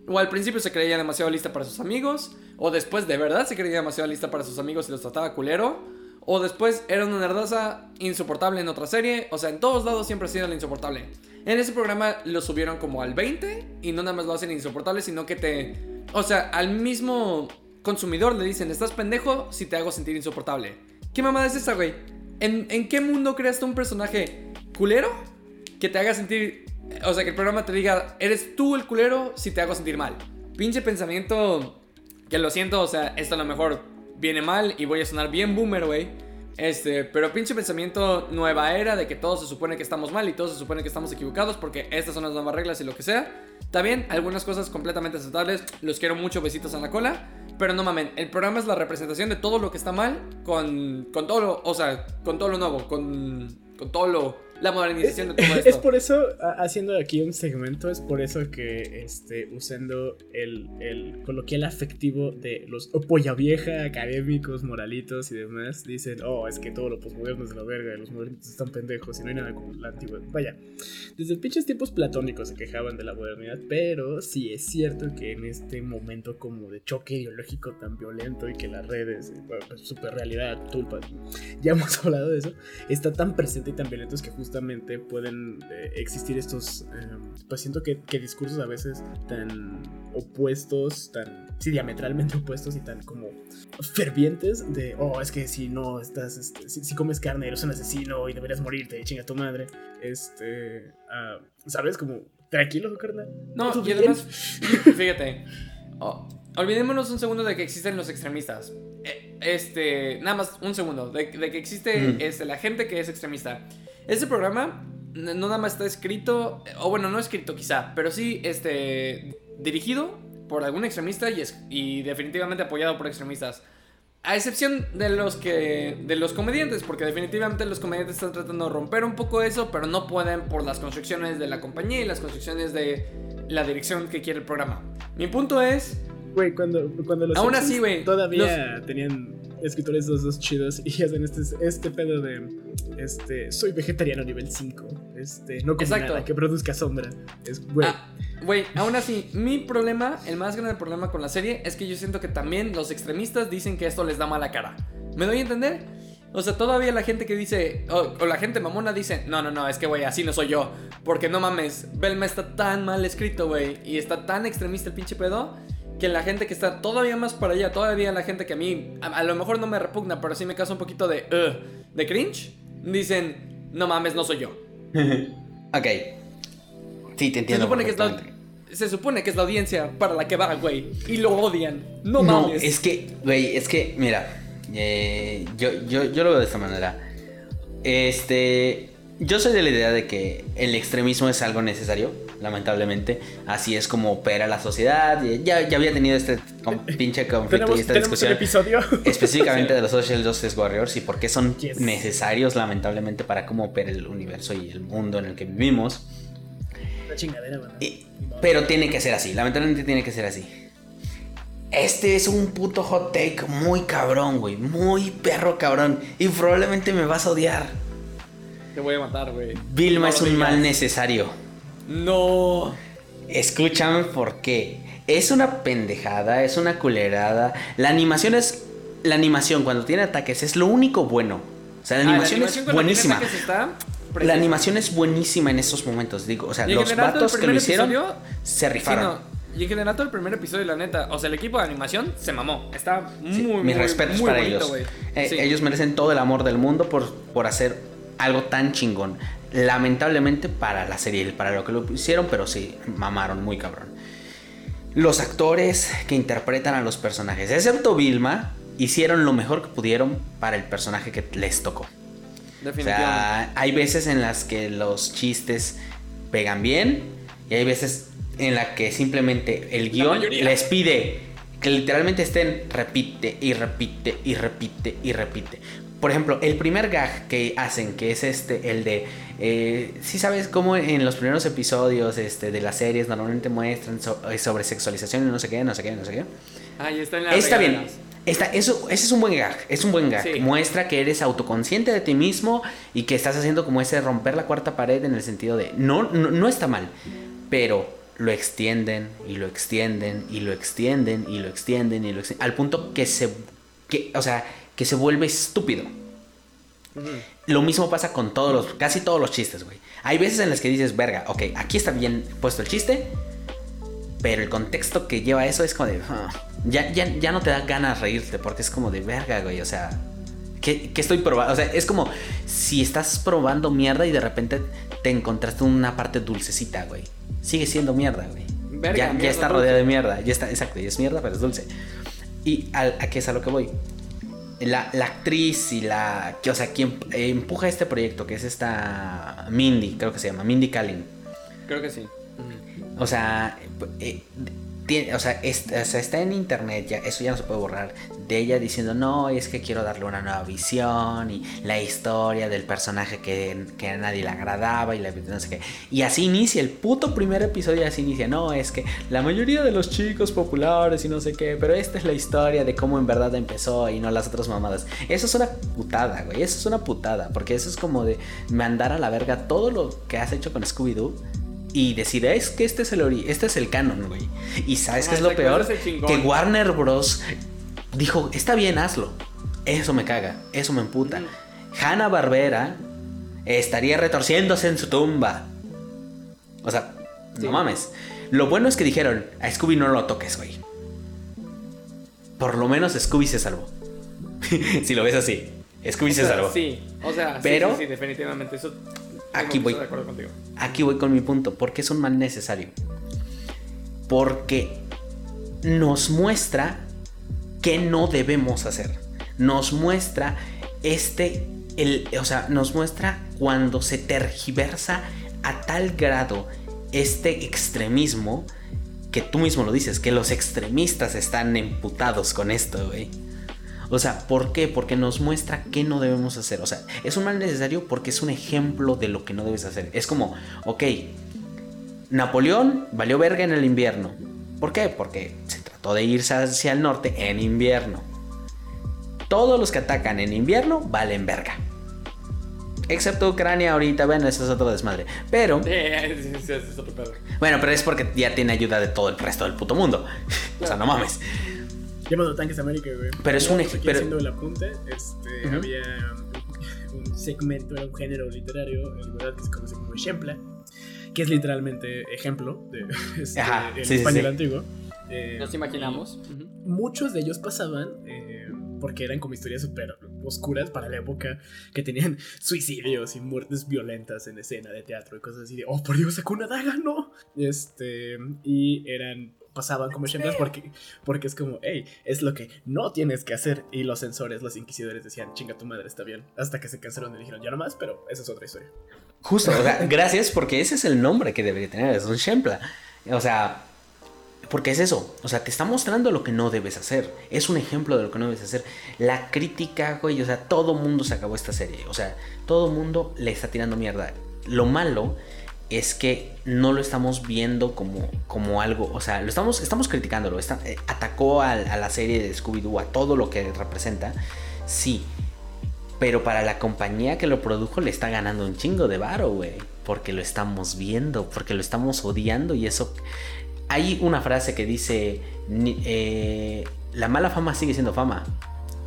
O al principio se creía demasiado lista para sus amigos, o después de verdad se creía demasiado lista para sus amigos y los trataba culero, o después era una nerdosa insoportable en otra serie, o sea, en todos lados siempre ha sido la insoportable. En ese programa lo subieron como al 20 y no nada más lo hacen insoportable, sino que te... O sea, al mismo consumidor le dicen, estás pendejo si te hago sentir insoportable. ¿Qué mamada es esa, güey? ¿En, ¿En qué mundo creaste un personaje culero que te haga sentir... O sea, que el programa te diga, eres tú el culero si te hago sentir mal. Pinche pensamiento que lo siento, o sea, esto a lo mejor viene mal y voy a sonar bien boomer, güey. Este, pero pinche pensamiento nueva era de que todos se supone que estamos mal y todos se supone que estamos equivocados porque estas son las nuevas reglas y lo que sea. Está bien, algunas cosas completamente aceptables. Los quiero mucho, besitos en la cola. Pero no mamen, el programa es la representación de todo lo que está mal con, con todo lo, o sea, con todo lo nuevo, con, con todo lo, la modernización de todo esto. Es por eso, haciendo aquí un segmento, es por eso que este, usando el, el coloquial afectivo de los polla vieja, académicos, moralitos y demás, dicen, oh, es que todo lo posmoderno es de la verga, y los modernitos están pendejos y no hay nada como la antigua. Vaya, desde pinches tiempos platónicos se quejaban de la modernidad, pero sí es cierto que en este momento como de choque ideológico tan violento y que las redes, eh, bueno, pues, super realidad, tulpa, ya hemos hablado de eso, está tan presente y tan violento es que justamente pueden eh, existir estos, eh, pues siento que, que discursos a veces tan opuestos, tan, sí, diametralmente opuestos y tan como fervientes de, oh, es que si no estás, este, si, si comes carne eres un asesino y deberías morirte, chinga tu madre, este, ah, ¿sabes? Como, tranquilo, carnal. No, ¿todo y además, fíjate, oh, olvidémonos un segundo de que existen los extremistas. Eh, Este, nada más un segundo, de, de que existe Mm. este, la gente que es extremista. Este programa no nada más está escrito, o bueno, no escrito quizá, pero sí este, dirigido por algún extremista y, es- y definitivamente apoyado por extremistas. A excepción de los que. de los comediantes, porque definitivamente los comediantes están tratando de romper un poco eso, pero no pueden por las construcciones de la compañía y las construcciones de la dirección que quiere el programa. Mi punto es. Güey, cuando, cuando los Aún así, güey, Todavía tenían escritores dos, dos chidos y hacen este, este pedo de. Este. Soy vegetariano nivel 5. Este. No como nada que produzca sombra. Es, güey. Ah, Güey, aún así, mi problema, el más grande problema con la serie es que yo siento que también los extremistas dicen que esto les da mala cara. ¿Me doy a entender? O sea, todavía la gente que dice, o, o la gente mamona dice, no, no, no, es que, güey, así no soy yo. Porque no mames, Belma está tan mal escrito, güey, y está tan extremista el pinche pedo, que la gente que está todavía más para allá, todavía la gente que a mí, a, a lo mejor no me repugna, pero sí me causa un poquito de, "Ugh", de cringe, dicen, no mames, no soy yo. Ok. Sí, te Se entiendo. supone, que es la, perfectamente. se supone que es la audiencia para la que va, güey. Y lo odian. No, No, mames. es que, güey, es que, mira, eh, yo, yo, yo lo veo de esta manera. Este, yo soy de la idea de que el extremismo es algo necesario, lamentablemente. Así es como opera la sociedad. Ya, ya había tenido este pinche conflicto y esta discusión. episodio. Específicamente de los Social Justice Warriors y por qué son Yes. necesarios, lamentablemente, para cómo opera el universo y el mundo en el que vivimos. Una chingadera, pero tiene que ser así, lamentablemente tiene que ser así. Este es un puto hot take muy cabrón, güey. Muy perro cabrón. Y probablemente me vas a odiar. Te voy a matar, güey. Vilma No es un digas. mal necesario. No. Escúchame por qué. Es una pendejada, es una culerada. La animación es. La animación cuando tiene ataques es lo único bueno. O sea, la Ah, la animación, animación es buenísima. está La animación es buenísima en estos momentos, digo. O sea, los general, vatos que lo hicieron episodio- se rifaron. Y en general todo el primer episodio, la neta, o sea, el equipo de animación se mamó. Está muy, Sí, muy, mis respetos muy para bonito, ellos. Eh, Sí. Ellos merecen todo el amor del mundo por, por hacer algo tan chingón. Lamentablemente para la serie, para lo que lo hicieron, pero sí, mamaron muy cabrón. Los actores que interpretan a los personajes, excepto Vilma, hicieron lo mejor que pudieron para el personaje que les tocó. O sea, hay veces en las que los chistes pegan bien y hay veces en las que simplemente el guion les pide que literalmente estén repite y repite y repite y repite. Por ejemplo, el primer gag que hacen, que es este, el de, eh, si sabes cómo en los primeros episodios este, de las series normalmente muestran eh, sobre sexualización y no sé qué, no sé qué, no sé qué. Ah, está en Está bien. Está, eso, ese es un buen gag, es un buen gag. Muestra que eres autoconsciente de ti mismo y que estás haciendo como ese romper la cuarta pared en el sentido de, no, no, no está mal, pero lo extienden y lo extienden y lo extienden y lo extienden y lo extienden al punto que se, que, o sea, que se vuelve estúpido. Lo mismo pasa con todos los, casi todos los chistes, güey. Hay veces en las que dices, verga, ok, aquí está bien puesto el chiste, pero el contexto que lleva eso es como de, ah, ya, ya, ya no te da ganas reírte, porque es como de verga, güey, o sea, ¿qué, estoy probando? O sea, es como si estás probando mierda y de repente te encontraste una parte dulcecita, güey. Sigue siendo mierda, güey. ya, ya está rodeada de mierda, ya está, exacto, ya es mierda, pero es dulce. ¿Y a, a qué es a lo que voy? La, actriz y la. Que, o sea, quien empuja este proyecto, que es esta Mindy, creo que se llama, Mindy Kaling. Creo que sí. O sea, eh, o, sea, está en internet, ya, eso ya no se puede borrar, de ella diciendo, no, es que quiero darle una nueva visión y la historia del personaje que, a nadie le agradaba y la, no sé qué. Y así inicia el puto primer episodio, así inicia, no, es que la mayoría de los chicos populares y no sé qué, pero esta es la historia de cómo en verdad empezó y no las otras mamadas. Eso es una putada, güey, eso es una putada, porque eso es como de mandar a la verga todo lo que has hecho con Scooby-Doo y decir, es que este es el este es el canon, güey. Y sabes qué es lo peor? Que Warner Bros. dijo, está bien, hazlo. Eso me caga, eso me emputa. Hanna Barbera estaría retorciéndose en su tumba. O sea, no mames. Lo bueno es que dijeron, a Scooby no lo toques, güey. Por lo menos Scooby se salvó. si lo ves así. Scooby se salvó. Sí, o sea, pero, sí, definitivamente. Eso aquí voy. Aquí voy con mi punto. porque es un mal necesario? Porque nos muestra qué no debemos hacer. Nos muestra este. El, o sea, nos muestra cuando se tergiversa a tal grado este extremismo que tú mismo lo dices, que los extremistas están emputados con esto, güey. O sea, ¿por qué? Porque nos muestra qué no debemos hacer. O sea, es un mal necesario porque es un ejemplo de lo que no debes hacer. Es como, ok, Napoleón valió verga en el invierno. ¿Por qué? Porque se trató de irse hacia el norte en invierno. Todos los que atacan en invierno valen verga. Excepto Ucrania ahorita, bueno, eso es otro desmadre. Pero. Bueno, pero es porque ya tiene ayuda de todo el resto del puto mundo. o sea, no mames. Llamado Tanques América, güey. Pero es un pero... haciendo el apunte, este, había un segmento, era un género literario, en verdad, que se conoce como ejempla, que es literalmente ejemplo de este, el español antiguo. Eh, Nos imaginamos. muchos de ellos pasaban eh, porque eran como historias súper oscuras para la época que tenían suicidios y muertes violentas en escena de teatro y cosas así de, oh por Dios, sacó una daga, no. Este, y eran pasaban como ejemplos porque, porque es como, hey, es lo que no tienes que hacer. Y los censores, los inquisidores decían, chinga tu madre, está bien. Hasta que se cansaron y dijeron, ya no más, pero esa es otra historia. Justo, o sea, gracias porque ese es el nombre que debería tener, es un ejemplo. O sea, porque es eso, o sea, te está mostrando lo que no debes hacer. Es un ejemplo de lo que no debes hacer. La crítica, güey, o sea, todo mundo se acabó esta serie. O sea, todo mundo le está tirando mierda. Lo malo es que no lo estamos viendo como, como algo, o sea, lo estamos, estamos criticándolo, está, eh, atacó a, la serie de Scooby-Doo, a todo lo que representa, sí, pero para la compañía que lo produjo le está ganando un chingo de varo, güey, porque lo estamos viendo, porque lo estamos odiando y eso... Hay una frase que dice, eh, la mala fama sigue siendo fama,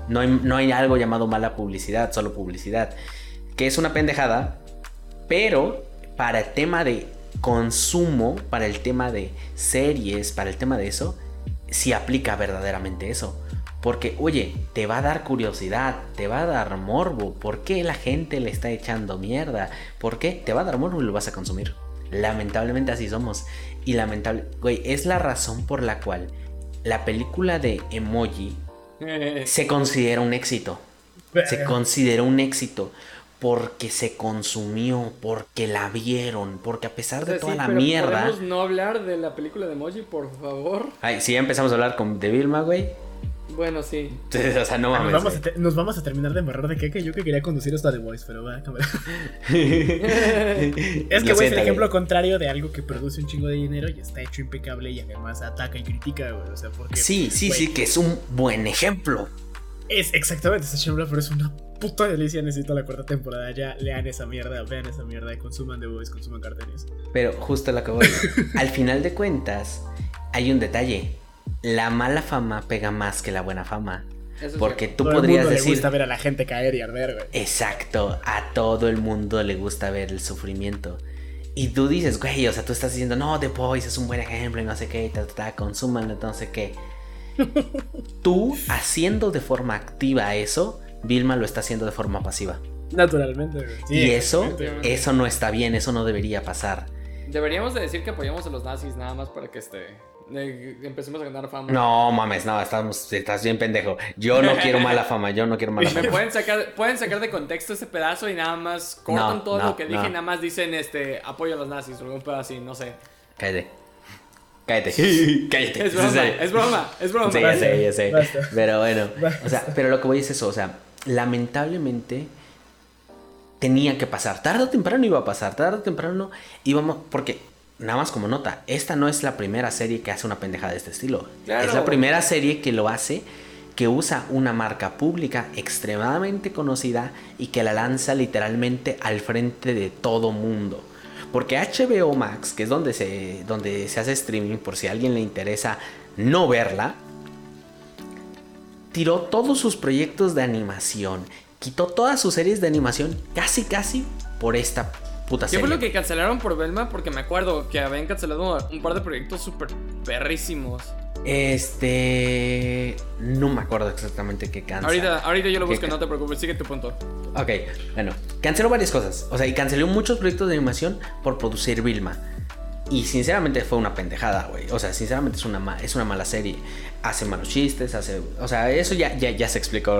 no hay, no hay algo llamado mala publicidad, solo publicidad, que es una pendejada, pero para el tema de consumo, para el tema de series, para el tema de eso, si aplica verdaderamente eso. Porque, oye, te va a dar curiosidad, te va a dar morbo. ¿Por qué la gente le está echando mierda? ¿Por qué? Te va a dar morbo y lo vas a consumir. Lamentablemente así somos. Y lamentable, güey, es la razón por la cual la película de Emoji se considera un éxito. Se considera un éxito porque se consumió, porque la vieron, porque a pesar de toda la mierda. ¿Podemos no hablar de la película de Emoji, por favor? Ay, si ya empezamos a hablar con de Vilma, güey. Bueno, sí. o sea, no mames. Nos vamos, a, terminar de embarrar de que yo que quería conducir hasta The Voice, pero va, cámara. es que, güey, es el ejemplo contrario de algo que produce un chingo de dinero y está hecho impecable y además ataca y critica, güey. O sea, porque. Sí, sí, sí, que es un buen ejemplo. Es exactamente ese ejemplo, pero es una puta delicia. Necesito la cuarta temporada. Ya lean esa mierda, vean esa mierda, consuman The Voice, consuman carteles. Pero justo lo que voy. Al final de cuentas, hay un detalle la mala fama pega más que la buena fama. porque tú podrías decir. le gusta ver a la gente caer y arder, güey. Exacto, a todo el mundo le gusta ver el sufrimiento. Y tú dices, güey, o sea, tú estás diciendo, no, The Boys es un buen ejemplo y no sé qué, ta, ta, ta, consúmanlo, no sé qué. tú haciendo de forma activa eso, Vilma lo está haciendo de forma pasiva. Naturalmente, y eso, eso no está bien, eso no debería pasar. Deberíamos de decir que apoyamos a los nazis nada más para que este empecemos a ganar fama. No mames, no, estamos, estás bien pendejo. Yo no quiero mala fama, yo no quiero mala fama. Me pueden sacar, pueden sacar de contexto ese pedazo y nada más cortan todo lo que dije y nada más dicen este apoyo a los nazis o algún pedazo así, no sé. Cállate. Cállate. Cállate. Es broma, es broma, es broma. Sí, ya sé, ya sé. Pero bueno, o sea, pero lo que voy es eso, o sea, lamentablemente tenía que pasar. Tarde o temprano iba a pasar, tarde o temprano íbamos, porque nada más como nota, esta no es la primera serie que hace una pendejada de este estilo. Es la primera serie que lo hace, que usa una marca pública extremadamente conocida y que la lanza literalmente al frente de todo mundo. Porque HBO Max, que es donde se, donde se hace streaming, por si a alguien le interesa no verla, tiró todos sus proyectos de animación, quitó todas sus series de animación casi casi por esta ¿Qué fue lo que cancelaron por Belma? Porque me acuerdo que habían cancelado un par de proyectos súper perrísimos. Este. No me acuerdo exactamente qué canceló. Ahorita, ahorita yo lo busco, no te preocupes, sigue tu punto. Ok, bueno, canceló varias cosas. O sea, y canceló muchos proyectos de animación por producir Vilma. Y sinceramente fue una pendejada, güey. O sea, sinceramente es una, es una mala serie. Hace malos chistes, hace. O sea, eso ya, ya, ya se explicó,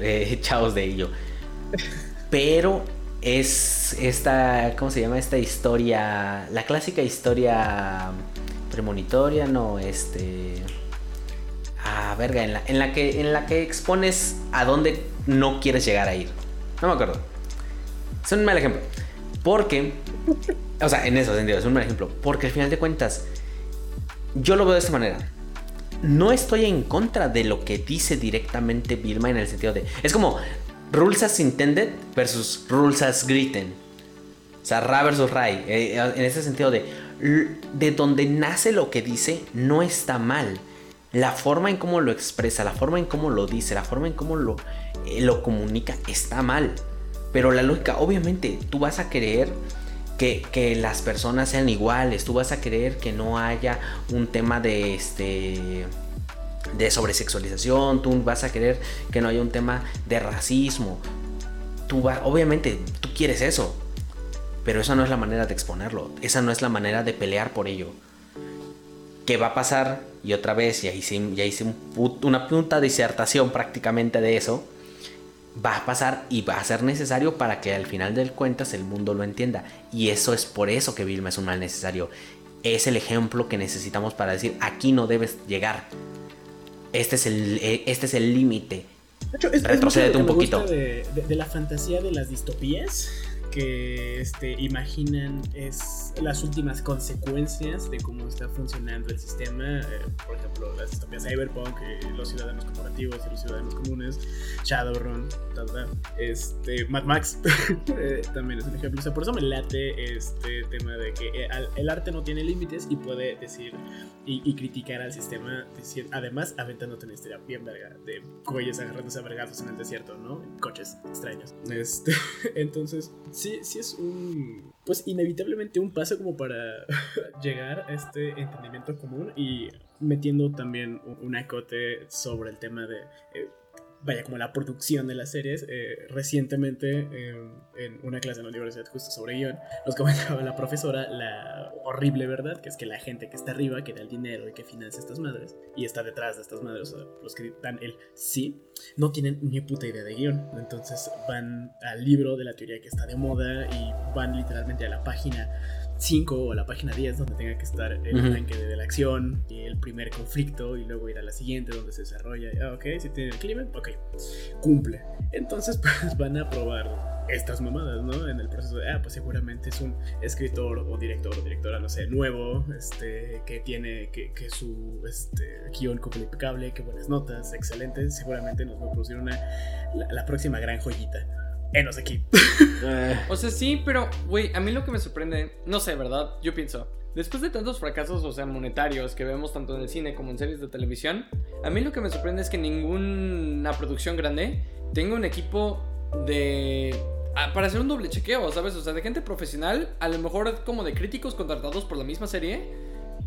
eh, de ello. Pero es esta, ¿cómo se llama? Esta historia, la clásica historia premonitoria, no, este... Ah, verga, en la, en la, que, en la que expones a dónde no quieres llegar a ir. No me acuerdo. Es un mal ejemplo. Porque, o sea, en eso sentido, es un mal ejemplo. Porque al final de cuentas, yo lo veo de esta manera. No estoy en contra de lo que dice directamente Vilma en el sentido de... Es como, Rules as intended versus rules as written. O sea, Ra versus Ray. Eh, en ese sentido de, de donde nace lo que dice no está mal. La forma en cómo lo expresa, la forma en cómo lo dice, la forma en cómo lo, eh, lo comunica está mal. Pero la lógica, obviamente, tú vas a querer que, las personas sean iguales. Tú vas a querer que no haya un tema de este de sobresexualización, tú vas a querer que no haya un tema de racismo. Tú va, obviamente, tú quieres eso, pero esa no es la manera de exponerlo, esa no es la manera de pelear por ello. ¿Qué va a pasar? Y otra vez, ya hice, ya hice una punta disertación prácticamente de eso. Va a pasar y va a ser necesario para que al final del cuentas el mundo lo entienda. Y eso es por eso que Vilma es un mal necesario. Es el ejemplo que necesitamos para decir aquí no debes llegar este es el eh, este es el límite. Retrocede un poquito. De, de, la fantasía de las distopías que este, imaginan es las últimas consecuencias de cómo está funcionando el sistema. Eh, por ejemplo, las distopías cyberpunk, eh, los ciudadanos corporativos y los ciudadanos comunes, Shadowrun, este, Mad Max eh, también es un ejemplo. O sea, por eso me late este tema de que el arte no tiene límites y puede decir y, criticar al sistema, además aventándote una historia bien verga de güeyes agarrándose a vergazos en el desierto, ¿no? Coches extraños. Este, entonces, sí, sí es un, pues inevitablemente un paso como para llegar a este entendimiento común y metiendo también un, acote sobre el tema de eh, vaya, como la producción de las series. Eh, recientemente, eh, en una clase en la universidad justo sobre guion, nos comentaba la profesora la horrible verdad, que es que la gente que está arriba, que da el dinero y que financia estas madres, y está detrás de estas madres, o sea, los que dan el sí, no tienen ni puta idea de guion. Entonces van al libro de la teoría que está de moda y van literalmente a la página 5 o la página 10 donde tenga que estar el Ujú. arranque de la acción y el primer conflicto y luego ir a la siguiente donde se desarrolla. Ah, ok, si tiene el clima, ok, cumple. Entonces pues van a probar estas mamadas, ¿no? En el proceso de, ah, pues seguramente es un escritor o director o directora, no sé, nuevo, este, que tiene, que, que su este, guion cumple impecable, que buenas notas, excelente, seguramente nos va a producir una, la, la próxima gran joyita. Enos aquí. Eh, O sea, sí, pero, güey, a mí lo que me sorprende, no sé, ¿verdad? Yo pienso, después de tantos fracasos, o sea, monetarios que vemos tanto en el cine como en series de televisión, a mí lo que me sorprende es que ninguna producción grande tenga un equipo de... ah, Para hacer un doble chequeo, ¿sabes? O sea, de gente profesional, a lo mejor como de críticos contratados por la misma serie,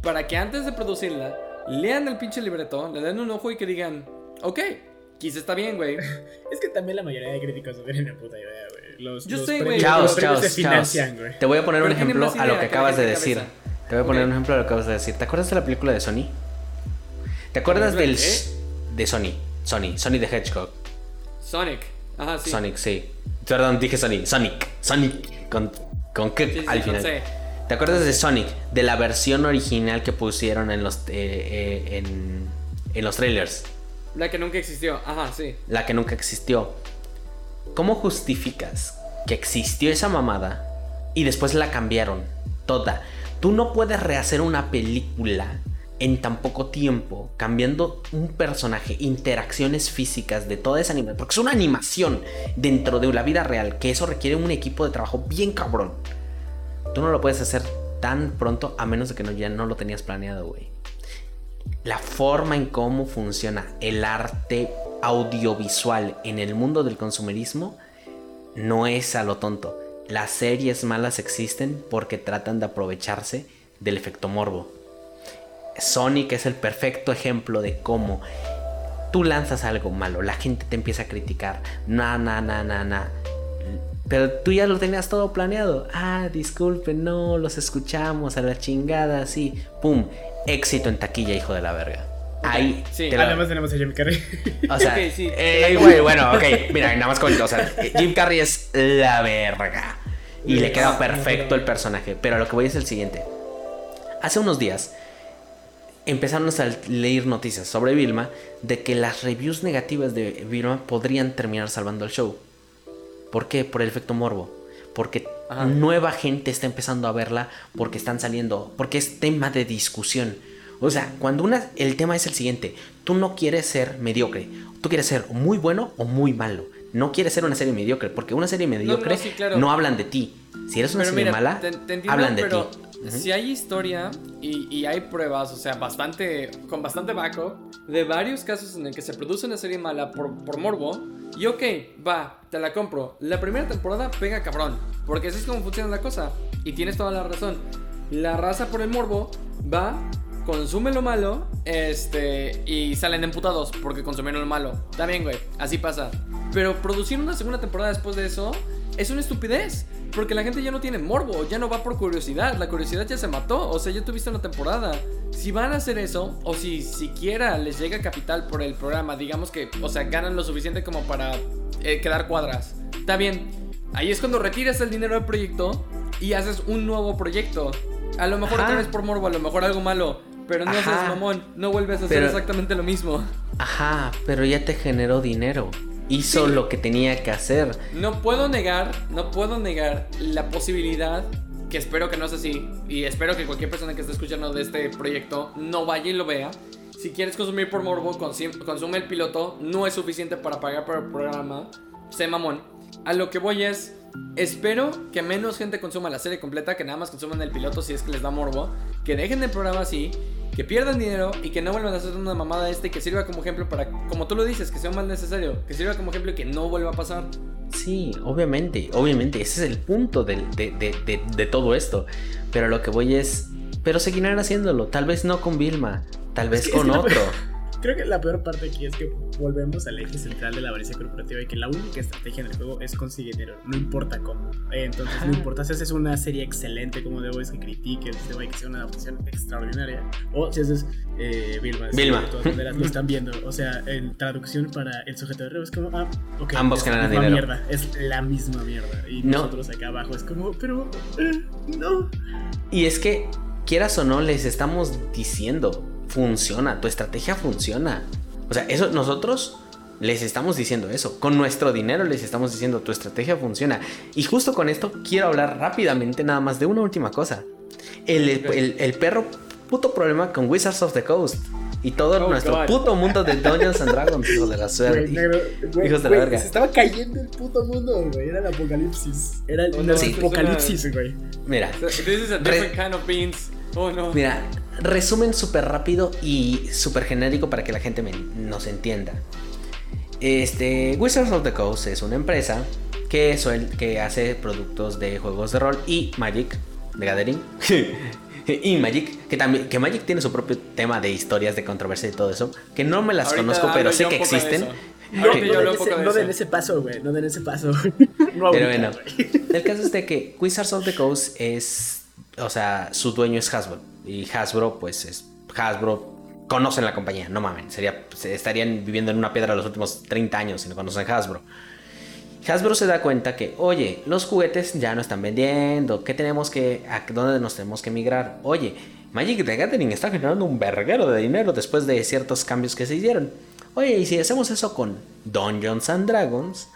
para que antes de producirla, lean el pinche libreto, le den un ojo y que digan, ok, quizá está bien, güey. Es que también la mayoría de críticos no tienen ni puta idea, güey. Los, Yo los sé, güey. premios chavos, se financian, güey. Te voy a poner un Pero ejemplo a lo que la acabas de decir. cabeza. Te voy a poner un ejemplo a lo que acabas de decir. ¿Te acuerdas de la película de Sony? ¿Te acuerdas ¿Película del... de Sony. Sony. Sony de Hedgehog. Sonic. Ajá, sí. Sonic, sí. Perdón, dije Sony. Sonic. Sonic. Con, con qué Sí, sí, al final. C. ¿Te acuerdas de Sonic? De la versión original que pusieron en los, eh, eh, en, en los trailers. La que nunca existió. Ajá, sí. La que nunca existió. ¿Cómo justificas que existió esa mamada y después la cambiaron toda? Tú no puedes rehacer una película en tan poco tiempo, cambiando un personaje, interacciones físicas de toda esa animación, porque es una animación dentro de la vida real, que eso requiere un equipo de trabajo bien cabrón. Tú no lo puedes hacer tan pronto a menos de que no, ya no lo tenías planeado, güey. La forma en cómo funciona el arte audiovisual en el mundo del consumerismo no es a lo tonto. Las series malas existen porque tratan de aprovecharse del efecto morbo. Sonic es el perfecto ejemplo de cómo tú lanzas algo malo, la gente te empieza a criticar, na, na, na, na, na. Pero tú ya lo tenías todo planeado. Ah, disculpe, no, los escuchamos a la chingada, sí. Pum, éxito en taquilla, hijo de la verga. Ahí, sí. te Además tenemos a Jim Carrey. o sea, Ok, sí. eh, güey, bueno, ok, mira, nada más con, o sea, Jim Carrey es la verga. Y le queda Ah, perfecto el personaje. Pero a lo que voy es el siguiente. Hace unos días empezaron a leer noticias sobre Vilma de que las reviews negativas de Vilma podrían terminar salvando el show. ¿Por qué? Por el efecto morbo. Porque Ajá. nueva gente está empezando a verla porque están saliendo, porque es tema de discusión. O sea, cuando una, el tema es el siguiente, tú no quieres ser mediocre, tú quieres ser muy bueno o muy malo. No quieres ser una serie mediocre, porque una serie mediocre no, sí, claro. hablan de ti. Si eres una Pero serie mira, mala, te, te entiendo, hablan de pero ti. Si hay historia y, y hay pruebas, o sea, bastante, con bastante backup, de varios casos en el que se produce una serie mala por, por morbo, y ok, va, te la compro. La primera temporada pega cabrón, porque así es como funciona la cosa. Y tienes toda la razón. La raza por el morbo va, consume lo malo, este, y salen emputados porque consumieron lo malo. Bien, güey, así pasa. Pero producir una segunda temporada después de eso es una estupidez. Porque la gente ya no tiene morbo, ya no va por curiosidad. La curiosidad ya se mató, o sea, ya tuviste una temporada. Si van a hacer eso, o si siquiera les llega capital por el programa, digamos que, o sea, ganan lo suficiente como para eh, quedar cuadras. Está bien. Ahí es cuando retiras el dinero del proyecto y haces un nuevo proyecto. A lo mejor Ajá. otra vez por morbo, a lo mejor algo malo. Pero no Ajá. seas mamón, no vuelves a hacer Pero- exactamente lo mismo. Ajá, pero ya te generó dinero. Hizo Sí. lo que tenía que hacer. No puedo negar, no puedo negar la posibilidad, que espero que no sea así, y espero que cualquier persona que esté escuchando de este proyecto no vaya y lo vea. Si quieres consumir por morbo, consume el piloto, no es suficiente para pagar por el programa, sé mamón. A lo que voy es, espero que menos gente consuma la serie completa, que nada más consuman el piloto si es que les da morbo, que dejen el programa así que pierdan dinero y que no vuelvan a hacer una mamada esta y que sirva como ejemplo para, como tú lo dices, que sea más necesario, que sirva como ejemplo y que no vuelva a pasar. Sí, obviamente, obviamente, ese es el punto de, de, de, de todo esto. Pero lo que voy es, pero seguirán haciéndolo, tal vez no con Vilma, tal vez con otro. Creo que la peor parte aquí es que volvemos al eje central de la avaricia corporativa y que la única estrategia en el juego es conseguir dinero, no importa cómo. Entonces, no importa si haces una serie excelente como The Voice que critiques, The Voice que sea una adaptación extraordinaria, o si haces eh, Vilma. Vilma. De todas maneras lo están viendo. O sea, en traducción para el sujeto de reo es como, ah, ok. Ambos es generan la misma dinero. mierda, es la misma mierda. Y No. nosotros acá abajo es como, pero, eh, no. Y es que, quieras o no, les estamos diciendo, funciona, tu estrategia funciona. O sea, eso nosotros les estamos diciendo eso. Con nuestro dinero les estamos diciendo, tu estrategia funciona. Y justo con esto quiero hablar rápidamente nada más de una última cosa. El, el- el- el perro puto problema con Wizards of the Coast. Y todo Oh, nuestro God. puto mundo de Dungeons and Dragons, hijos de la suerte. Hijos de la verga. Se estaba cayendo el puto mundo, güey. Era el apocalipsis. Era el Oh, no, sí. apocalipsis, güey. Mira, This is a Re- different kind of beans. Oh no. Mira, resumen súper rápido y súper genérico para que la gente me- nos entienda. Este, Wizards of the Coast es una empresa que, suel- que hace productos de juegos de rol y Magic, de Gathering. y Magic, que también que Magic tiene su propio tema de historias de controversia y todo eso, que no me las Ahorita conozco, pero sé que existen. No, Ahorita Ok. yo no, den ese, de no den ese paso, güey. No den ese paso. no Pero bueno, el caso es de que Wizards of the Coast es, o sea, su dueño es Hasbro. Y Hasbro, pues es Hasbro, conocen la compañía, no mamen, estarían viviendo en una piedra los últimos 30 años si no conocen Hasbro. Hasbro se da cuenta que, oye, los juguetes ya no están vendiendo, ¿qué tenemos que, a dónde nos tenemos que migrar? Oye, Magic the Gathering está generando un verguero de dinero después de ciertos cambios que se hicieron. Oye, y si hacemos eso con Dungeons Dragons,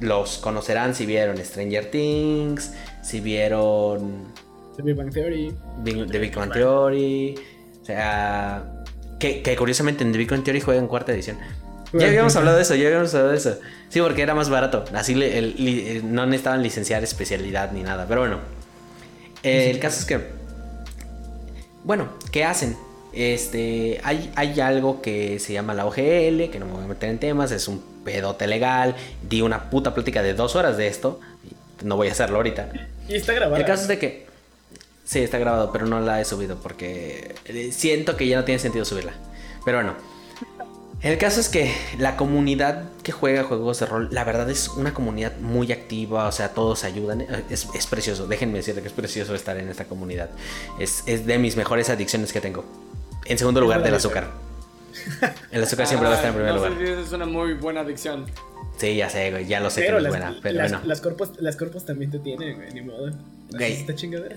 los conocerán si vieron Stranger Things, si vieron The Big Bang Theory. Big- The Big Bang Theory. O sea, que, que curiosamente en The Big Bang Theory juega en cuarta edición. Ya habíamos hablado de eso, ya habíamos hablado de eso. Sí, porque era más barato. Así le- el- li- eh, no necesitaban licenciar especialidad ni nada. Pero bueno, Eh, el caso es que, bueno, ¿qué hacen? Este, hay, hay algo que se llama la OGL, que no me voy a meter en temas, es un pedote legal. Di una puta plática de dos horas de esto. No voy a hacerlo ahorita. Y está grabada. El caso es de que. Sí, está grabado, pero no la he subido porque eh, siento que ya no tiene sentido subirla. Pero bueno. El caso es que la comunidad que juega juegos de rol, la verdad es una comunidad muy activa, o sea, todos ayudan. eh, Es, es precioso, déjenme decirle que es precioso estar en esta comunidad. Es, es de mis mejores adicciones que tengo. En segundo lugar, del azúcar. El azúcar siempre va a estar en primer no lugar. sé si es una muy buena adicción. Sí, ya sé, güey, ya lo sé Pero que no es las, buena, pero las, bueno. las corpos, las corpos también te tienen, güey. Ni modo. Así Güey. es Esta chingadera.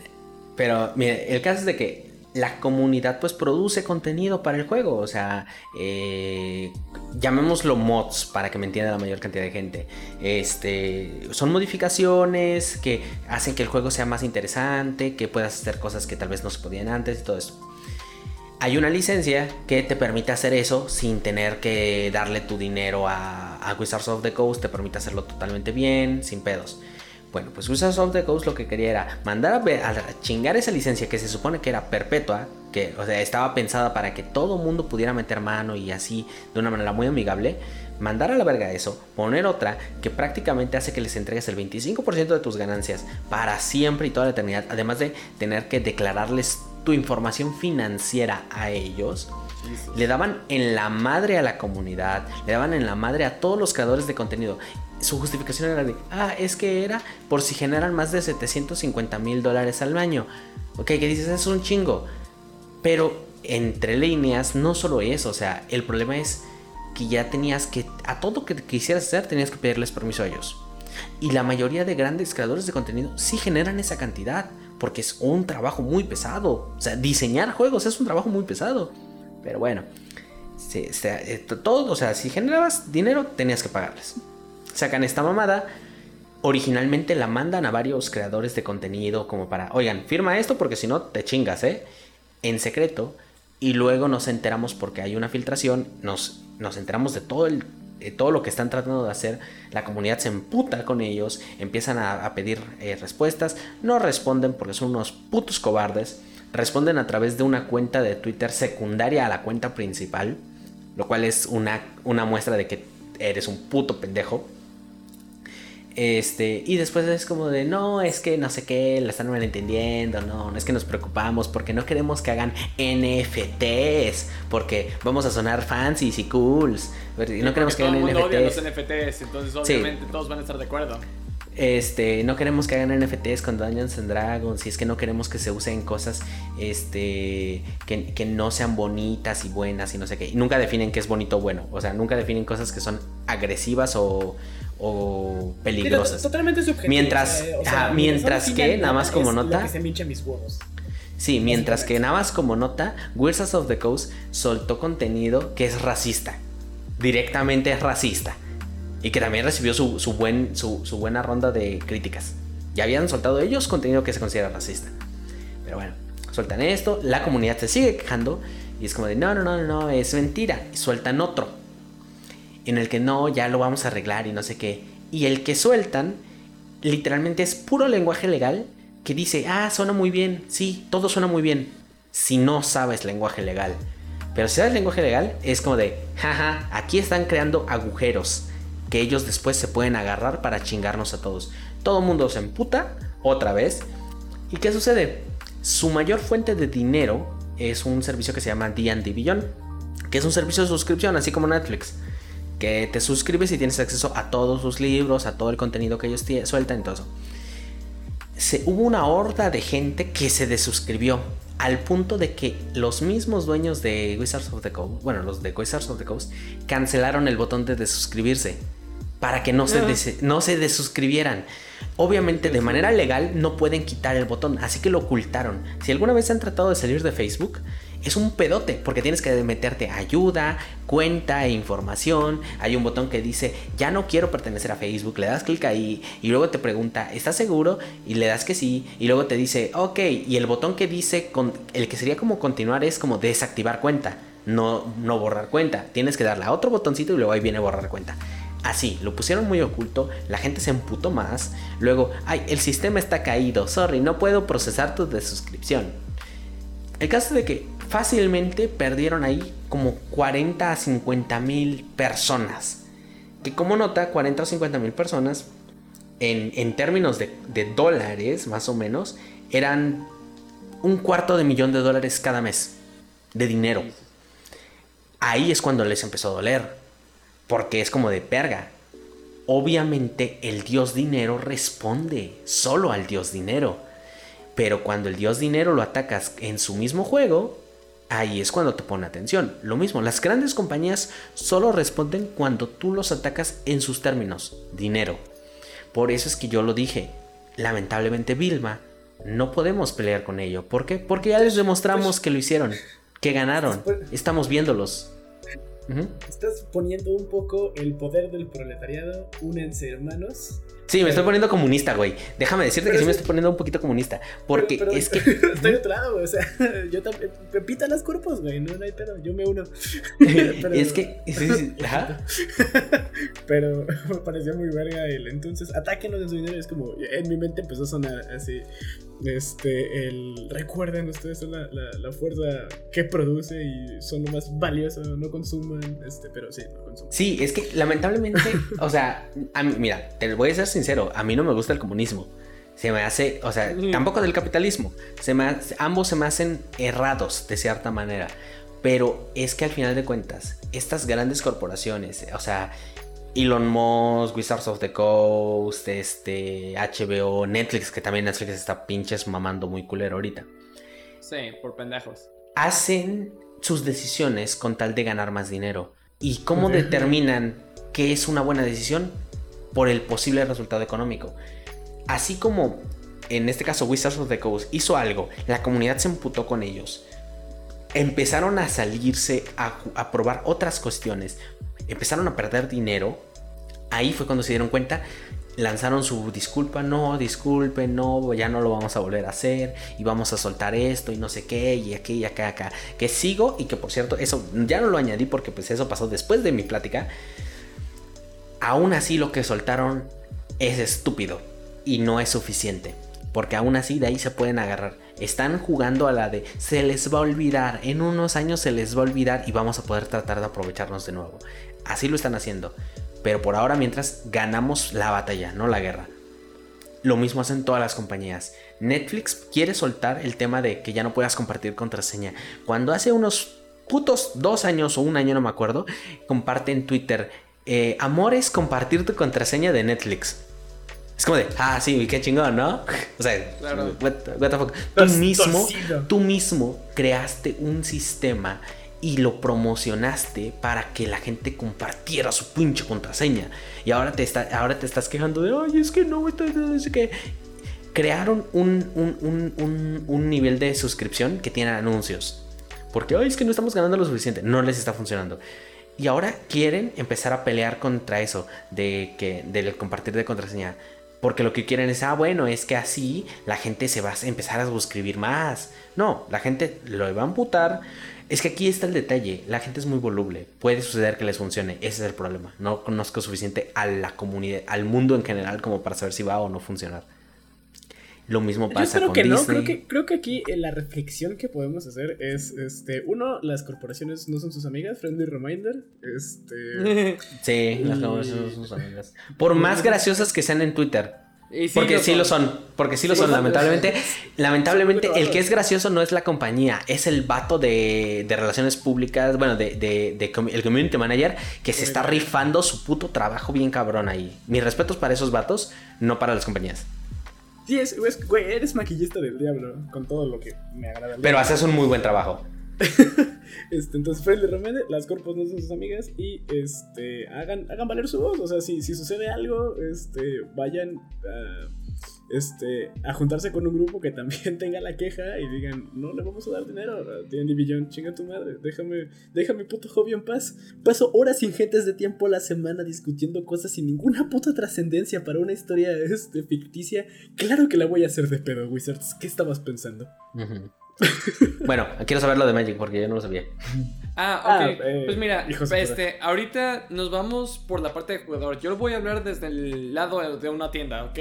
Pero mire, el caso es de que la comunidad pues produce contenido para el juego. O sea, eh, llamémoslo mods para que me entienda la mayor cantidad de gente. Este, son modificaciones que hacen que el juego sea más interesante, que puedas hacer cosas que tal vez no se podían antes y todo eso. Hay una licencia que te permite hacer eso sin tener que darle tu dinero a, a Wizards of the Coast, te permite hacerlo totalmente bien, sin pedos. Bueno, pues Wizards of the Coast lo que quería era mandar a, ver- a chingar esa licencia que se supone que era perpetua, que o sea, estaba pensada para que todo mundo pudiera meter mano y así de una manera muy amigable. Mandar a la verga eso, poner otra que prácticamente hace que les entregues el 25% de tus ganancias para siempre y toda la eternidad, además de tener que declararles tu información financiera a ellos. Le daban en la madre a la comunidad, le daban en la madre a todos los creadores de contenido. Su justificación era de, ah, es que era por si generan más de 750 mil dólares al año. Ok, que dices, es un chingo. Pero entre líneas, no solo eso, o sea, el problema es que ya tenías que, a todo que quisieras hacer, tenías que pedirles permiso a ellos. Y la mayoría de grandes creadores de contenido sí generan esa cantidad, porque es un trabajo muy pesado. O sea, diseñar juegos es un trabajo muy pesado. Pero bueno, se- eh, todo, o sea, si generabas dinero, tenías que pagarles. Sacan esta mamada. Originalmente la mandan a varios creadores de contenido como para, oigan, firma esto porque si no te chingas, ¿eh? En secreto. Y luego nos enteramos porque hay una filtración, nos, nos enteramos de todo, el, todo lo que están tratando de hacer. La comunidad se emputa con ellos, empiezan a, a pedir eh, respuestas, no responden porque son unos putos cobardes. responden a través de una cuenta de Twitter secundaria a la cuenta principal, lo cual es una, una muestra de que eres un puto pendejo. Este, y después es como de, no, es que no sé qué, la están malentendiendo, no, no es que nos preocupamos porque no queremos que hagan NFTs, porque vamos a sonar fancy y cools. Y no queremos que hagan odia los NFTs. NFTs, entonces Sí. obviamente todos van a estar de acuerdo. Este, no queremos que hagan NFTs con Dungeons and Dragons. Y es que no queremos que se usen cosas este, que, que no sean bonitas y buenas y no sé qué. Y nunca definen qué es bonito o bueno. O sea, nunca definen cosas que son agresivas o, o peligrosas. to- totalmente subjetivo. Mientras- o lo mientras que, nada más como nota- que se me hincha mis huevos. Sí, mientras que nada más como nota, Wizards of the Coast soltó contenido que es racista. Directamente es racista. Y que también recibió su, su buen, su, su buena ronda de críticas. Ya habían soltado ellos contenido que se considera racista. Pero bueno, sueltan esto, la comunidad se sigue quejando. Y es como de, no, no, no, no, es mentira. Y sueltan otro. En el que no, ya lo vamos a arreglar y no sé qué. Y el que sueltan, literalmente es puro lenguaje legal que dice, ah, suena muy bien, sí, todo suena muy bien, si no sabes lenguaje legal. Pero si sabes lenguaje legal, es como de, jaja, aquí están creando agujeros que ellos después se pueden agarrar para chingarnos a todos. Todo mundo se emputa otra vez. ¿Y qué sucede? Su mayor fuente de dinero es un servicio que se llama D&D que es un servicio de suscripción, así como Netflix que te suscribes y tienes acceso a todos sus libros, a todo el contenido que ellos sueltan y todo eso. Se, hubo una horda de gente que se desuscribió al punto de que los mismos dueños de Wizards of the Coast, bueno, los de Wizards of the Coast, cancelaron el botón de desuscribirse para que no se, des- no se desuscribieran. Obviamente de manera legal no pueden quitar el botón, así que lo ocultaron. Si alguna vez han tratado de salir de Facebook, es un pedote, porque tienes que meterte ayuda, cuenta e información. Hay un botón que dice, ya no quiero pertenecer a Facebook, le das clic ahí y luego te pregunta, ¿estás seguro? Y le das que sí, y luego te dice, ok, y el botón que dice, con, el que sería como continuar es como desactivar cuenta, no, no borrar cuenta. Tienes que darle a otro botoncito y luego ahí viene borrar cuenta. Así, lo pusieron muy oculto, la gente se emputó más. Luego, ay, el sistema está caído, sorry, no puedo procesar tu desuscripción. El caso de que fácilmente perdieron ahí como 40 a 50 mil personas. Que como nota, 40 o 50 mil personas, en, en términos de, de dólares más o menos, eran un cuarto de millón de dólares cada mes de dinero. Ahí es cuando les empezó a doler. Porque es como de perga. Obviamente el dios dinero responde solo al dios dinero. Pero cuando el dios dinero lo atacas en su mismo juego, ahí es cuando te pone atención. Lo mismo, las grandes compañías solo responden cuando tú los atacas en sus términos, dinero. Por eso es que yo lo dije. Lamentablemente Vilma, no podemos pelear con ello. ¿Por qué? Porque ya les demostramos que lo hicieron, que ganaron. Estamos viéndolos. Estás poniendo un poco el poder del proletariado. Únense, hermanos. Sí, me estoy poniendo comunista, güey. Déjame decirte Pero que sí es me estoy poniendo un poquito comunista. Porque Pero- pero es que. Estoy de otro lado, güey. O sea, yo también. Pepita las cuerpos, güey. No, no hay pedo. Yo me uno. Es que. sí, sí, ajá. Pero me pareció muy verga el entonces atáquenos en su dinero. Es como en mi mente empezó a sonar así. Este, el recuerden, ustedes son la, la, la fuerza que produce y son lo más valioso. No consuman, este, pero sí, no Sí, es que lamentablemente, o sea, a mí- mira, te voy a ser sincero, a mí no me gusta el comunismo. Se me hace, o sea, Mm. tampoco del capitalismo. Se me hace- ambos se me hacen errados de cierta manera. Pero es que al final de cuentas, estas grandes corporaciones, o sea, Elon Musk, Wizards of the Coast, este, HBO, Netflix, que también Netflix está pinches mamando muy culero ahorita Sí, por pendejos. hacen sus decisiones con tal de ganar más dinero. ¿Y cómo determinan qué es una buena decisión? Por el posible resultado económico. Así como en este caso Wizards of the Coast hizo algo, la comunidad se emputó con ellos. Empezaron a salirse a, a probar otras cuestiones. Empezaron a perder dinero. Ahí fue cuando se dieron cuenta lanzaron su disculpa, no, disculpe, no, ya no lo vamos a volver a hacer y vamos a soltar esto y no sé qué y aquí y acá, acá. Que sigo y que por cierto, eso ya no lo añadí porque pues eso pasó después de mi plática. Aún así lo que soltaron es estúpido y no es suficiente. Porque aún así de ahí se pueden agarrar. Están jugando a la de se les va a olvidar. En unos años se les va a olvidar y vamos a poder tratar de aprovecharnos de nuevo. Así lo están haciendo. Pero por ahora mientras ganamos la batalla, no la guerra. Lo mismo hacen todas las compañías. Netflix quiere soltar el tema de que ya no puedas compartir contraseña. Cuando hace unos putos dos años o un año, no me acuerdo, comparte en Twitter, eh, amor es compartir tu contraseña de Netflix. Es como de, ah, sí, qué chingón, ¿no? O sea, Claro. what, what the fuck. Tú mismo, tú mismo creaste un sistema y lo promocionaste para que la gente compartiera su pinche contraseña. Y ahora te, está, ahora te estás quejando de, ay, es que no, es que crearon un, un, un, un, un nivel de suscripción que tiene anuncios. Porque, ay, es que no estamos ganando lo suficiente. No les está funcionando. Y ahora quieren empezar a pelear contra eso de que del compartir de contraseña. Porque lo que quieren es, ah, bueno, es que así la gente se va a empezar a suscribir más. No, la gente lo va a amputar. Es que aquí está el detalle. La gente es muy voluble. Puede suceder que les funcione. Ese es el problema. No conozco suficiente a la comunidad, al mundo en general como para saber si va o no funcionar. Lo mismo pasa con que no, Disney. creo que, creo que aquí eh, la reflexión que podemos hacer es, este, uno, las corporaciones no son sus amigas, friendly reminder, este... Sí, las Y- conversaciones son sus amigas. Por más graciosas que sean en Twitter. Y porque sí lo son. Porque sí lo Sí, son, lamentablemente. Lamentablemente, el que es gracioso no es la compañía, es el vato de, de relaciones públicas, bueno, de, de- de com- el community manager, que se está rifando su puto trabajo bien cabrón ahí. Mis respetos para esos vatos, no para las compañías. Sí, es, es- güey, eres maquillista del diablo, con todo lo que me agrada. Pero haces un muy buen trabajo. Este, entonces, friendly reminder, las corpos no son sus amigas y, este, hagan, valer su voz, o sea, si, sucede algo, este, vayan a... Este, a juntarse con un grupo que también tenga la queja y digan, no le vamos a dar dinero a D&D Beyond, chinga tu madre, déjame, déjame puto hobby en paz. Paso horas ingentes de tiempo a la semana discutiendo cosas sin ninguna puta trascendencia para una historia este, ficticia. Claro que la voy a hacer de pedo, Wizards. ¿Qué estabas pensando? Ujú. bueno, quiero saber lo de Magic porque yo no lo sabía. Ah, Ah, ok. eh, pues mira, este, ahorita nos vamos por la parte de jugador. Yo voy a hablar desde el lado de una tienda, ¿ok?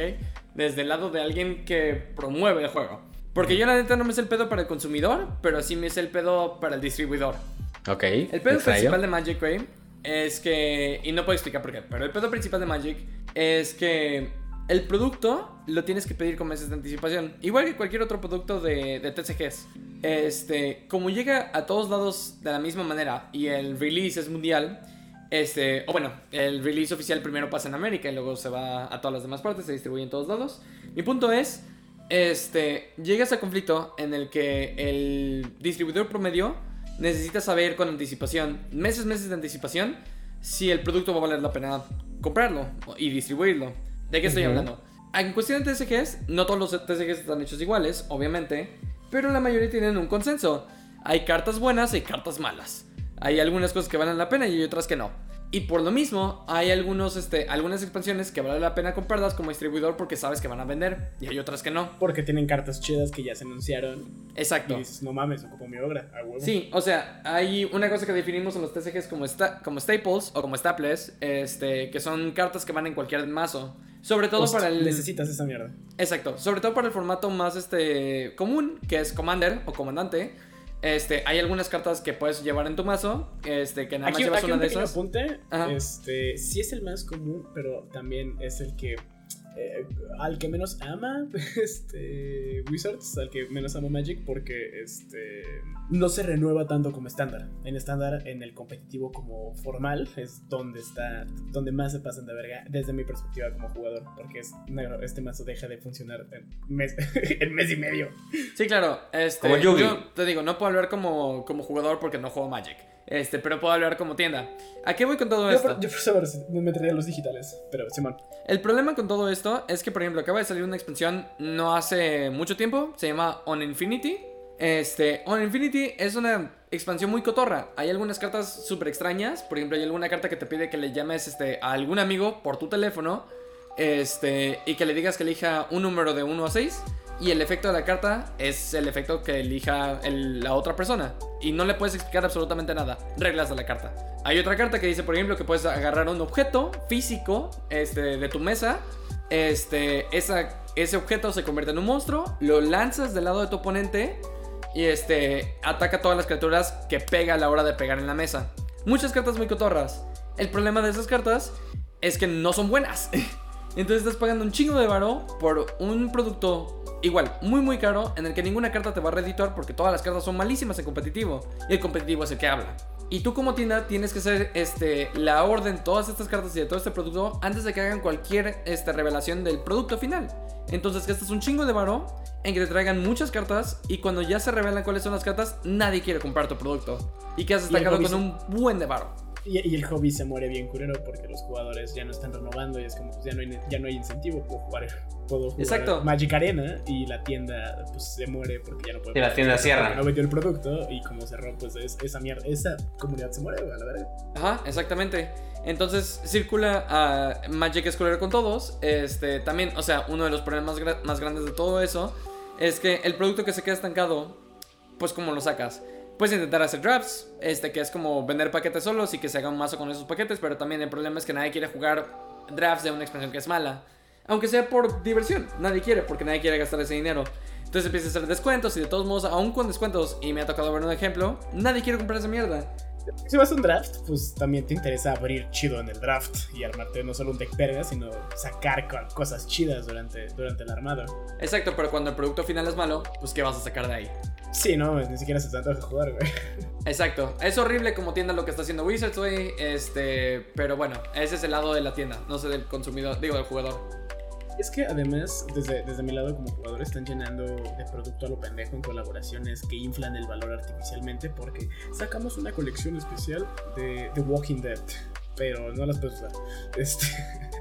Desde el lado de alguien que promueve el juego. Porque yo la neta no me sé el pedo para el consumidor, pero sí me sé el pedo para el distribuidor. Ok. El pedo extraño. principal de Magic, güey, es que. Y no puedo explicar por qué, pero el pedo principal de Magic es que el producto lo tienes que pedir con meses de anticipación. Igual que cualquier otro producto de, de TCGs. Este, como llega a todos lados de la misma manera y el release es mundial. Este, o bueno, el release oficial primero pasa en América y luego se va a todas las demás partes, se distribuye en todos lados. Mi punto es, este, llegas a conflicto en el que el distribuidor promedio necesita saber con anticipación, meses, meses de anticipación, si el producto va a valer la pena comprarlo y distribuirlo. ¿De qué estoy Ujú. hablando? En cuestión de TCGs, no todos los TCGs están hechos iguales, obviamente, pero la mayoría tienen un consenso. Hay cartas buenas y cartas malas. Hay algunas cosas que valen la pena y hay otras que no. Y por lo mismo, hay algunos, este, algunas expansiones que vale la pena comprarlas como distribuidor porque sabes que van a vender y hay otras que no. Porque tienen cartas chidas que ya se anunciaron. Exacto. Y dices, no mames, ocupo mi obra, a huevo. Sí, o sea, hay una cosa que definimos en los TCGs como, sta- como staples o como staples, este, que son cartas que van en cualquier mazo. Sobre todo Host, para el... Necesitas esa mierda. Exacto, sobre todo para el formato más este, común, que es Commander o Comandante. Este, hay algunas cartas que puedes llevar en tu mazo, este, que nada más Aquí, llevas aquí una un de esas. apunte. Ajá. Este, sí es el más común, pero también es el que. Eh, al que menos ama este Wizards, al que menos ama Magic, porque este no se renueva tanto como estándar. En estándar, en el competitivo como formal, es donde está, donde más se pasan de verga, desde mi perspectiva como jugador, porque es negro, este mazo deja de funcionar en mes, en mes y medio. Sí, claro. Este, Como. Yo te digo, no puedo hablar como, como jugador porque no juego Magic. Este, pero puedo hablar como tienda. ¿A qué voy con todo Yo esto? por, yo por saber si me metería los digitales, pero Simón. El problema con todo esto es que, por ejemplo, acaba de salir una expansión no hace mucho tiempo. Se llama On Infinity. Este, On Infinity es una expansión muy cotorra. Hay algunas cartas súper extrañas. Por ejemplo, hay alguna carta que te pide que le llames este, a algún amigo por tu teléfono. Este, y que le digas que elija un número de 1 a 6. Y el efecto de la carta es el efecto que elija el- la otra persona. Y no le puedes explicar absolutamente nada. Reglas de la carta. Hay otra carta que dice, por ejemplo, que puedes agarrar un objeto físico este, de tu mesa. Este, esa, ese objeto se convierte en un monstruo, lo lanzas del lado de tu oponente y este ataca todas las criaturas que pega a la hora de pegar en la mesa. Muchas cartas muy cotorras. El problema de esas cartas es que no son buenas. Entonces estás pagando un chingo de varo por un producto igual, muy muy caro, en el que ninguna carta te va a redituar porque todas las cartas son malísimas en competitivo. Y el competitivo es el que habla. Y tú como tienda tienes que hacer este, la orden, todas estas cartas y de todo este producto antes de que hagan cualquier este, revelación del producto final. Entonces gastas un chingo de varo en que te traigan muchas cartas y cuando ya se revelan cuáles son las cartas, nadie quiere comprar tu producto. Y que has destacado con un buen de varo. Y, el hobby se muere bien curero porque los jugadores ya no están renovando y es como, pues ya no hay, ya no hay incentivo, puedo jugar, puedo jugar Exacto. Magic Arena y la tienda pues se muere porque ya no puede. Y la tienda cierra. No vendió el producto y como cerró, pues esa mierda, esa comunidad se muere, a la verdad. Ajá, exactamente. Entonces circula a Magic es con todos. Este, también, o sea, uno de los problemas más grandes de todo eso es que el producto que se queda estancado, pues como lo sacas. Puedes intentar hacer drafts, este que es como vender paquetes solos y que se haga un mazo con esos paquetes, pero también el problema es que nadie quiere jugar drafts de una expansión que es mala. Aunque sea por diversión, nadie quiere porque nadie quiere gastar ese dinero. Entonces empieza a hacer descuentos y de todos modos, aún con descuentos, y me ha tocado ver un ejemplo, nadie quiere comprar esa mierda si vas a un draft, pues también te interesa abrir chido en el draft y armarte no solo un deck verga, sino sacar cosas chidas durante, durante el armado. Exacto, pero cuando el producto final es malo, pues ¿qué vas a sacar de ahí? Sí, no, ni siquiera se trata de jugar, güey. Exacto, es horrible como tienda lo que está haciendo Wizards, güey, este, pero bueno, ese es el lado de la tienda, no sé del consumidor, digo del jugador. Es que además, desde, desde mi lado como jugador, están llenando de producto a lo pendejo en colaboraciones que inflan el valor artificialmente porque sacamos una colección especial de The Walking Dead, pero no las puedes usar. Este,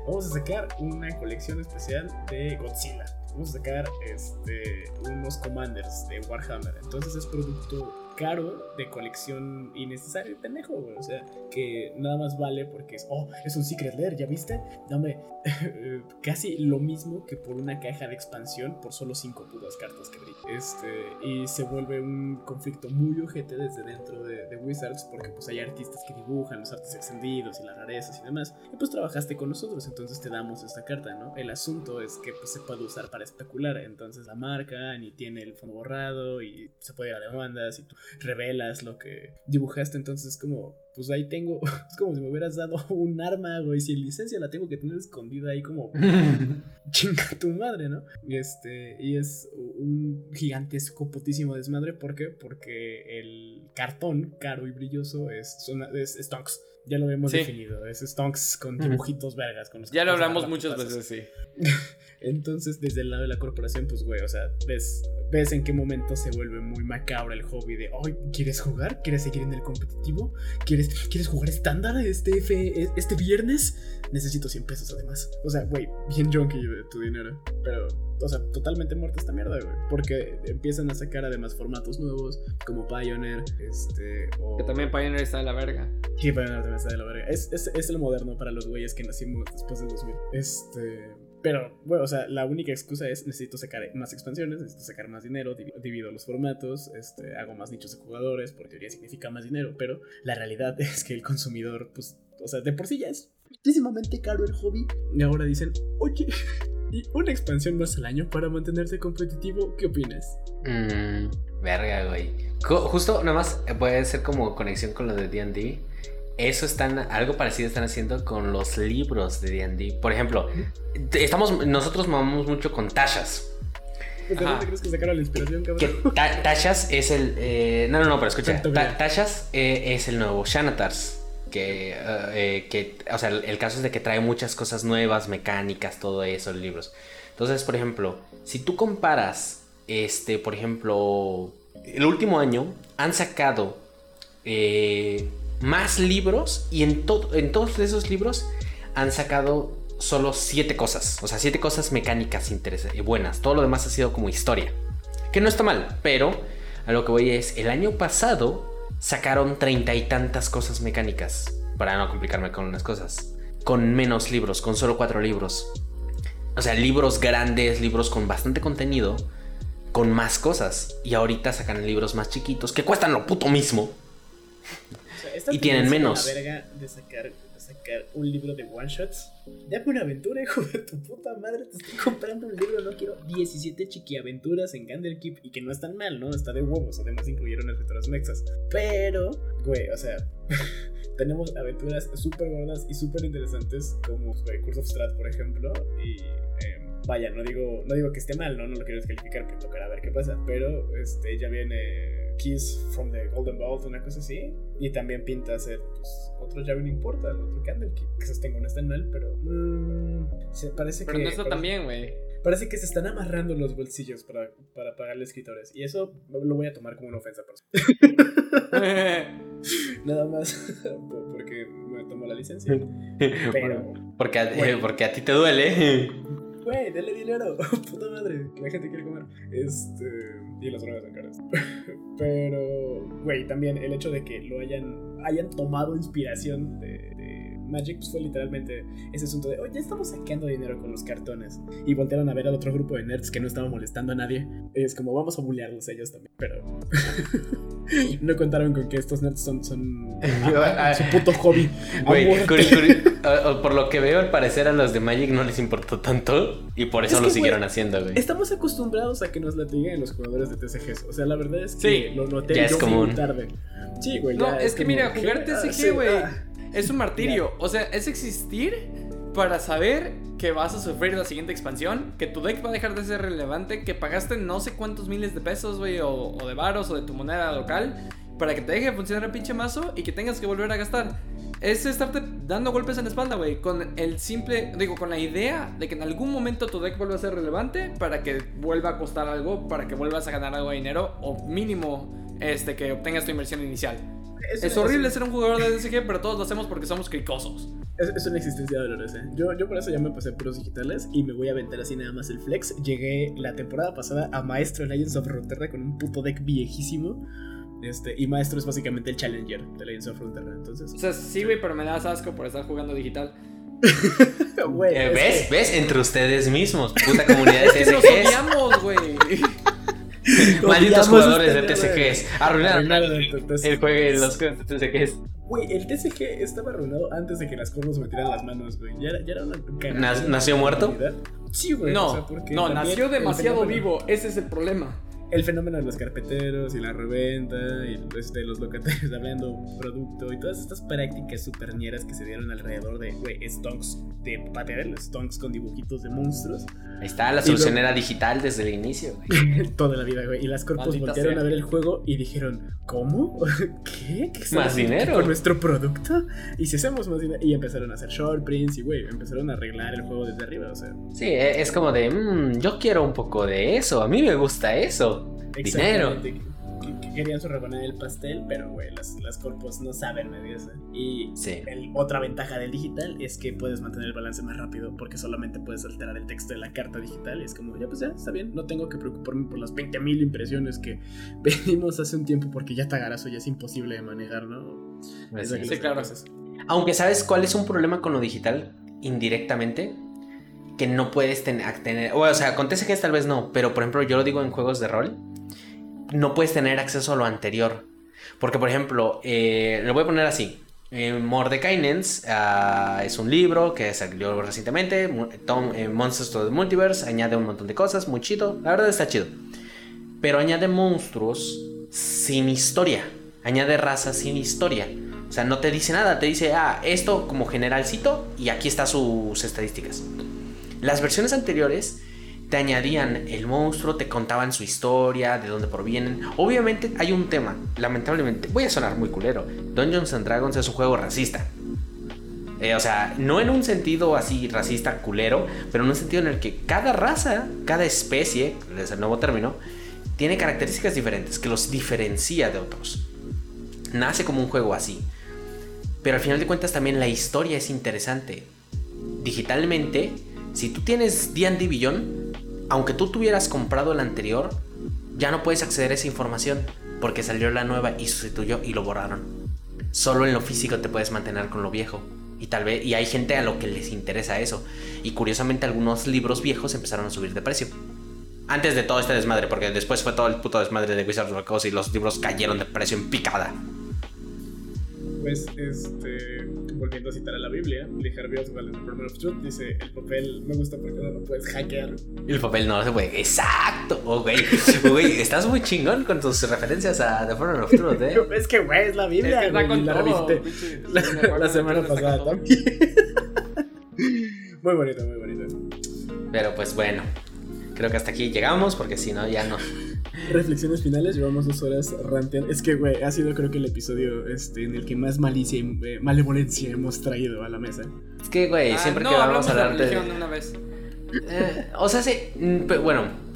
vamos a sacar una colección especial de Godzilla. Vamos a sacar este, unos commanders de Warhammer. Entonces es producto caro de colección innecesario, pendejo, güey. O sea, que nada más vale porque es, oh, es un Secret Lair, ¿ya viste? Dame casi lo mismo que por una caja de expansión por solo 5 putas cartas que Este, y se vuelve un conflicto muy ojete desde dentro de, de, Wizards porque pues hay artistas que dibujan los artes extendidos y las rarezas y demás. Y pues trabajaste con nosotros, entonces te damos esta carta, ¿no? El asunto es que pues se puede usar para especular, entonces la marca ni tiene el fondo borrado y se puede ir a demandas y tú revelas lo que dibujaste, entonces es como, pues ahí tengo, es como si me hubieras dado un arma, güey, sin licencia la tengo que tener escondida ahí como chinga tu madre, ¿no? Este, y es un gigantesco putísimo desmadre, ¿por qué? Porque el cartón caro y brilloso es, es, Stonks. Ya lo hemos definido, es Stonks con dibujitos vergas. Con ya lo hablamos muchas veces, sí. Entonces, desde el lado de la corporación, pues, güey, o sea, ves, ves en qué momento se vuelve muy macabro el hobby de, hoy ¿quieres jugar? ¿Quieres seguir en el competitivo? ¿Quieres, ¿quieres jugar estándar este, este viernes? Necesito 100 pesos además. O sea, güey, bien junkie de tu dinero. Pero, o sea, totalmente muerta esta mierda, güey. Porque empiezan a sacar además formatos nuevos, como Pioneer, este, o... Que también Pioneer está de la verga. Sí, Pioneer también está de la verga. Es, es, es el moderno para los güeyes que nacimos después del 2000. Este... Pero, bueno, o sea, la única excusa es necesito sacar más expansiones, necesito sacar más dinero, divido los formatos, este, hago más nichos de jugadores, por teoría significa más dinero, pero la realidad es que el consumidor, pues, o sea, de por sí ya es muchísimamente caro el hobby. Y ahora dicen, oye, y una expansión más al año para mantenerte competitivo, ¿qué opinas? Mmm, verga, güey. Justo, nada más puede ser como conexión con lo de DD eso están, algo parecido están haciendo con los libros de D&D. Por ejemplo, estamos, nosotros mamamos mucho con Tashas. ¿De dónde crees que sacaron la inspiración, cabrón? Tashas es el... Eh, no, no, no, pero escucha. Tashas eh, es el nuevo Shanatars. Que, eh, que, o sea, el, caso es de que trae muchas cosas nuevas, mecánicas, todo eso, libros. Entonces, por ejemplo, si tú comparas, este, por ejemplo, el último año han sacado más libros y en, en todos esos libros han sacado solo siete cosas. O sea, siete cosas mecánicas interesantes, buenas. Todo lo demás ha sido como historia. Que no está mal, pero a lo que voy es, el año pasado sacaron treinta y tantas cosas mecánicas. Para no complicarme con unas cosas. Con menos libros, con solo cuatro libros. O sea, libros grandes, libros con bastante contenido, con más cosas. Y ahorita sacan libros más chiquitos que cuestan lo puto mismo y tienen menos. La verga de sacar, sacar un libro de one shots. Dame una aventura, hijo de tu puta madre. Te estoy comprando un libro. No quiero 17 chiquiaventuras en Candlekeep. Y que no están mal, ¿no? Está de huevos. Además, incluyeron escritoras mexas. Pero, güey, o sea. tenemos aventuras súper gordas y súper interesantes. Como güey, Curse of Strat, por ejemplo. Y. em, Vaya, no digo, no digo que esté mal, ¿no? No lo quiero descalificar, pero tocará ver qué pasa. Pero este, ya viene Kiss from the Golden Vault, una cosa así. Y también pinta hacer pues, otro Javelin Portal, otro Candlekeep. Que esos tengo no están mal, pero. mm, se parece Pero que. no está bien, güey. Parece que se están amarrando los bolsillos para, para pagarle escritores. Y eso lo voy a tomar como una ofensa personal. Nada más por- porque me tomo la licencia. Pero, Porque, a- porque a ti te duele. Güey, denle dinero. Puta madre, la gente quiere comer. Este. Y las drogas son caras. Pero, güey, también el hecho de que lo hayan, hayan tomado inspiración de Magic pues fue literalmente ese asunto de, oye, estamos sacando dinero con los cartones. Y voltearon a ver al otro grupo de nerds que no estaba molestando a nadie. Es como, vamos a bullearlos ellos también. Pero. no contaron con que estos nerds son. son Ah, su puto hobby. curi- curi- por lo que veo, al parecer a los de Magic no les importó tanto y por eso Es lo que, siguieron haciendo, güey. Estamos acostumbrados a que nos latiguen los jugadores de TCGs. O sea, la verdad es que Sí, lo noté ya yo es fui común. muy tarde. Sí, güey. No, es que como, mira, jugar Ah, TCG, güey, ah. Es un martirio. O sea, es existir para saber que vas a sufrir la siguiente expansión, que tu deck va a dejar de ser relevante, que pagaste no sé cuántos miles de pesos, güey, o, o de varos o de tu moneda local, para que te deje de funcionar el pinche mazo y que tengas que volver a gastar. Es estarte dando golpes en la espalda, güey, con el simple, digo, con la idea de que en algún momento tu deck vuelva a ser relevante para que vuelva a costar algo, para que vuelvas a ganar algo de dinero, o mínimo, este, que obtengas tu inversión inicial. Es horrible ser un jugador de DSG, pero todos lo hacemos porque somos cricosos. Es, es una existencia dolorosa. Yo, yo por eso ya me pasé puros digitales y me voy a aventar así nada más el flex. Llegué la temporada pasada a Maestro en Legends of Runeterra con un puto deck viejísimo. Este, y Maestro es básicamente el Challenger de Legends of Runeterra. Entonces, O sea, sí, güey, pero me das asco por estar jugando digital. güey. Eh, es ¿Ves? que- ¿Ves? Entre ustedes mismos, puta comunidad de Es que nos odiamos, güey. Malditos Odiamos jugadores de TCGs. Arruinaron el juego de los juegos de TCGs. Güey, el TCG estaba arruinado antes de que las corvos metieran las manos, güey. Ya era, ya era una cagada. ¿Nas- nació muerto? Sí, güey. No, o sea, porque no, nació demasiado vivo. Ese es el problema. El fenómeno de los carpeteros y la reventa y este, los locatarios hablando producto y todas estas prácticas superñeras que se dieron alrededor de, güey, stonks de papel, stonks con dibujitos de monstruos. Ahí está, la Y solución luego- era digital desde el inicio, güey. Toda la vida, güey. Y las corpos Maldita voltearon sea. a ver el juego y dijeron, ¿cómo? ¿Qué? ¿Qué Más dinero. ¿Con nuestro producto? Y si hacemos más dinero. Y empezaron a hacer short prints y, güey, empezaron a arreglar el juego desde arriba, o sea. Sí, e- es como de, "Mm, yo quiero un poco de eso, a mí me gusta eso. Dinero. Exactamente. Que, que querían su rebanada del pastel, pero, güey, las, las corpos no saben medirse. Y Sí. el- otra ventaja del digital es que puedes mantener el balance más rápido porque solamente puedes alterar el texto de la carta digital. Y es como, ya pues ya, está bien, no tengo que preocuparme por las 20.000 impresiones que venimos hace un tiempo porque ya Tagarazo ya es imposible de manejar, ¿no? Pues sí. Sí, claro. cosas. Aunque sabes cuál es un problema con lo digital, indirectamente, que no puedes ten- a- tener, o sea, con TCGs tal vez no, pero por ejemplo yo lo digo en juegos de rol, no puedes tener acceso a lo anterior. Porque por ejemplo, eh, lo voy a poner así. Eh, Mordekainen's ah, es un libro que salió recientemente, Tom, eh, Monsters to the Multiverse, añade un montón de cosas, muy chido, la verdad está chido. Pero añade monstruos sin historia, añade razas sin historia. O sea, no te dice nada, te dice, ah, esto como generalcito y aquí están sus estadísticas. Las versiones anteriores te añadían el monstruo, te contaban su historia, de dónde provienen. Obviamente hay un tema, lamentablemente, voy a sonar muy culero. Dungeons Dragons es un juego racista. Eh, o sea, no en un sentido así racista culero, pero en un sentido en el que cada raza, cada especie, es el nuevo término, tiene características diferentes que los diferencia de otros. Nace como un juego así. Pero al final de cuentas también la historia es interesante. Digitalmente, si tú tienes D&D Beyond, aunque tú tuvieras comprado el anterior, ya no puedes acceder a esa información porque salió la nueva y sustituyó y lo borraron. Solo en lo físico te puedes mantener con lo viejo. Y tal vez y hay gente a lo que les interesa eso. Y curiosamente algunos libros viejos empezaron a subir de precio. Antes de todo este desmadre, porque después fue todo el puto desmadre de Wizards of the Coast y los libros cayeron de precio en picada. pues, este, volviendo a citar a la Biblia, Lee Harvey Oswald en The Permanent of Truth dice, el papel me gusta porque no lo puedes hackear. El papel no se puede. Exacto. Oh, güey. Güey, estás muy chingón con tus referencias a The Foreign of Truth, ¿eh? Es que, güey, es la Biblia, Es que güey, la revisité la, semana pasada también. muy bonito, muy bonito. Pero pues bueno. Creo que hasta aquí llegamos porque si no ya no. Reflexiones finales, llevamos dos horas ranteando. Es que, güey, ha sido creo que el episodio este, en el que más malicia y eh, malevolencia hemos traído a la mesa. Es que, güey, Ah, siempre no, que vamos hablamos a de hablar de. religión una vez. Eh, o sea, sí. mm, Bueno.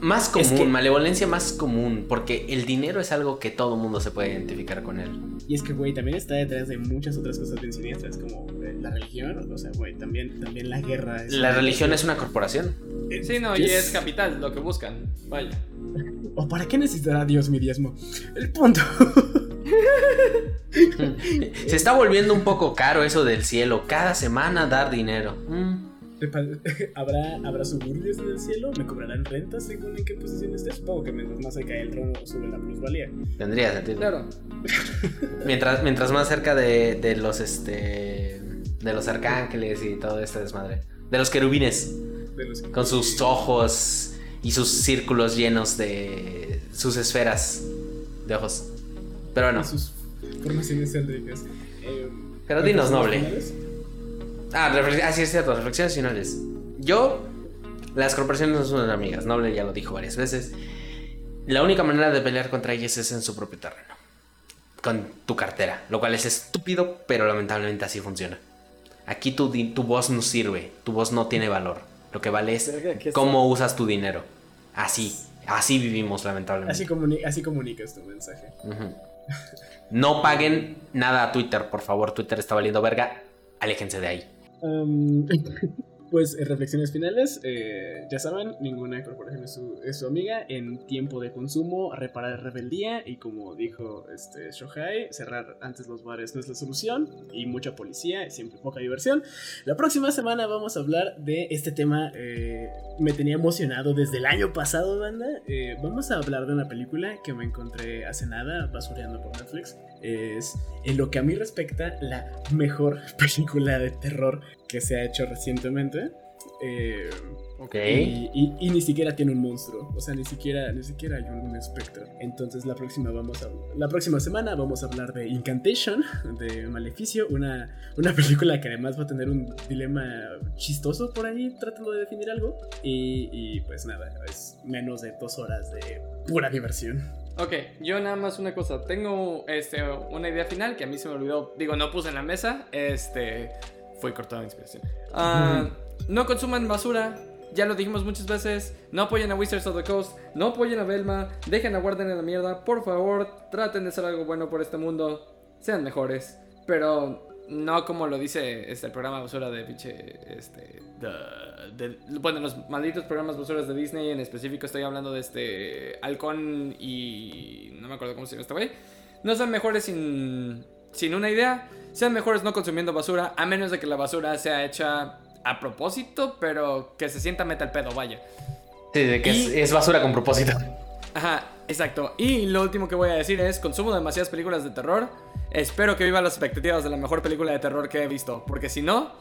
Más común, Es que- malevolencia más común, porque el dinero es algo que todo mundo se puede identificar con él. Y es que, güey, también está detrás de muchas otras cosas bien siniestras, como eh, la religión, o sea, güey, también, también la guerra. es- La religión es una corporación. Sí, no, ¿Qué y es capital lo que buscan. Vaya. ¿O para qué necesitará Dios mi diezmo? El punto. Se está volviendo un poco caro eso del cielo. Cada semana dar dinero. Mm. ¿Habrá, ¿Habrá suburbios en el cielo? ¿Me cobrarán rentas según en qué posición esté? Supongo que mientras más cerca del trono sube la plusvalía. Tendría sentido. Claro. Mientras, mientras más cerca de, de los este. de los arcángeles y todo este desmadre. De los querubines. De los Con sus ojos y sus círculos llenos de. sus esferas de ojos. Pero bueno. y sus formaciones céntricas. Eh, Pero dinos, ¿reflexiones noble. finales? Ah, ah, sí, es cierto, reflexiones finales. Yo, las corporaciones no son amigas, Noble ya lo dijo varias veces. La única manera de pelear contra ellas es en su propio terreno. Con tu cartera, lo cual es estúpido, pero lamentablemente así funciona. Aquí tu, tu voz no sirve, tu voz no tiene valor. Lo que vale es Verga, ¿qué es cómo usas tu dinero. Así, así vivimos lamentablemente. Así, comuni- así comunicas tu mensaje. No paguen nada a Twitter, por favor. Twitter está valiendo verga. Aléjense de ahí. Um, pues reflexiones finales, eh, ya saben, ninguna corporación es su, es amiga. En tiempo de consumo, reparar rebeldía y como dijo este Shohei, cerrar antes los bares no es la solución y mucha policía siempre poca diversión. La próxima semana vamos a hablar de este tema, eh, me tenía emocionado desde el año pasado, banda. Eh, vamos a hablar de una película que me encontré hace nada basureando por Netflix. Es, en lo que a mí respecta, la mejor película de terror que se ha hecho recientemente. Eh, Ok. y, y- y ni siquiera tiene un monstruo. O sea, ni siquiera, ni siquiera hay un espectro. Entonces la próxima vamos a. La próxima semana vamos a hablar de Incantation, de Maleficio, una, una película que además va a tener un dilema chistoso por ahí, tratando de definir algo. Y, y, pues nada, es menos de dos horas de pura diversión. Ok, yo nada más una cosa. Tengo este, una idea final que a mí se me olvidó. Digo, no puse en la mesa. Este. Fue cortada de inspiración. Ah, no consuman basura. Ya lo dijimos muchas veces. No apoyen a Wizards of the Coast. No apoyen a Velma. Dejen a Guarden en la mierda. Por favor, traten de hacer algo bueno por este mundo. Sean mejores. Pero no como lo dice este, el programa basura de pinche. Este. de- de- bueno, los malditos programas basuras de Disney. En específico estoy hablando de este. Halcón y. No me acuerdo cómo se llama este güey. No son mejores sin. Sin una idea. Sean mejores no consumiendo basura. A menos de que la basura sea hecha a propósito. Pero que se sienta meta el pedo, vaya. Sí, de que es basura con propósito. Ajá, exacto. Y lo último que voy a decir es, consumo demasiadas películas de terror. Espero que viva las expectativas de la mejor película de terror que he visto. Porque si no,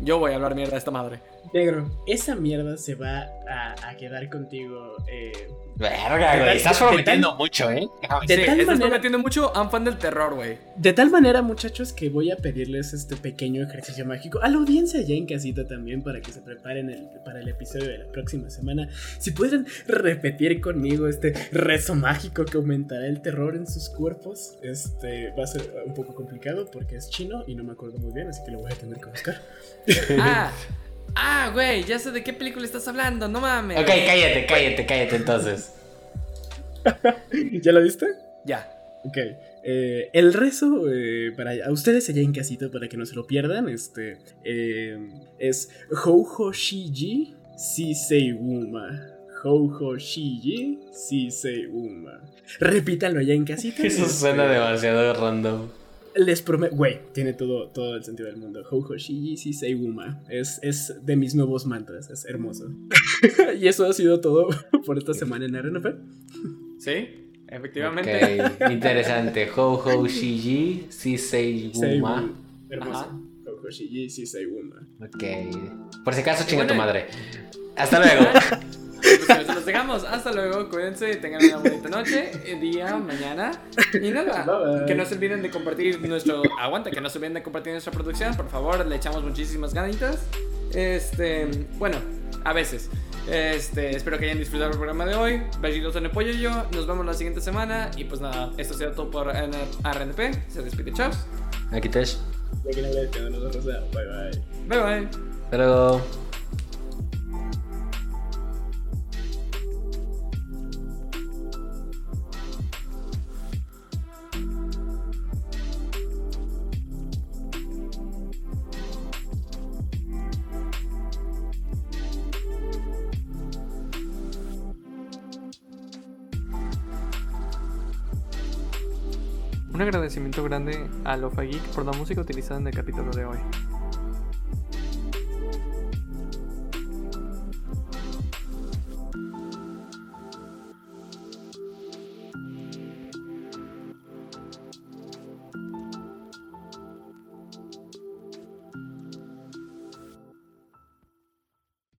yo voy a hablar mierda de esta madre. Negro, esa mierda se va a, a quedar contigo. eh, Verga, güey. Estás prometiendo tal- mucho, ¿eh? De sí, tal estás manera- prometiendo mucho a un fan del terror, güey. De tal manera, muchachos, que voy a pedirles este pequeño ejercicio mágico a la audiencia ya en casita también para que se preparen el- para el episodio de la próxima semana. Si pueden repetir conmigo este rezo mágico que aumentará el terror en sus cuerpos, este va a ser un poco complicado porque es chino y no me acuerdo muy bien, así que lo voy a tener que buscar. Ah, ah, güey, ya sé de qué película estás hablando, no mames. Ok, cállate, cállate, cállate entonces. ¿Ya lo viste? Ya. Ok. eh, el rezo eh, para a ustedes allá en casita para que no se lo pierdan este eh, es Houho Shiji Sisei Uma. Houho Shiji Sisei Uma. Repítanlo allá en casita. Eso este, suena demasiado random. Les prometo. Güey, tiene todo, todo el sentido del mundo. Houho Shiji Sisei Uma. Es, es de mis nuevos mantras. Es hermoso. y eso ha sido todo por esta semana en RNP. ¿Sí? Efectivamente. Ok, interesante. Ho Ho Shiji, Sisei. Seibu. Hermoso. Ajá. Kokoshiji Sisei Guma. Ok. Por si acaso, chinga tu madre. Hasta luego. Pues los dejamos. Hasta luego. Cuídense. Tengan una bonita noche, eh, día, mañana. Y nada. Bye, bye. Que no se olviden de compartir nuestro. Aguanta, que no se olviden de compartir nuestra producción. Por favor, le echamos muchísimas ganitas. Este. Bueno, a veces. Este, espero que hayan disfrutado el programa de hoy. Besitos en el pollo y yo. Nos vemos la siguiente semana. Y pues nada, esto será todo por RNP. Se despide, chao. Aquí te Ya que no le quedan nosotros. Bye bye. Bye bye. Hasta luego. Un agradecimiento grande a Lofa Geek por la música utilizada en el capítulo de hoy.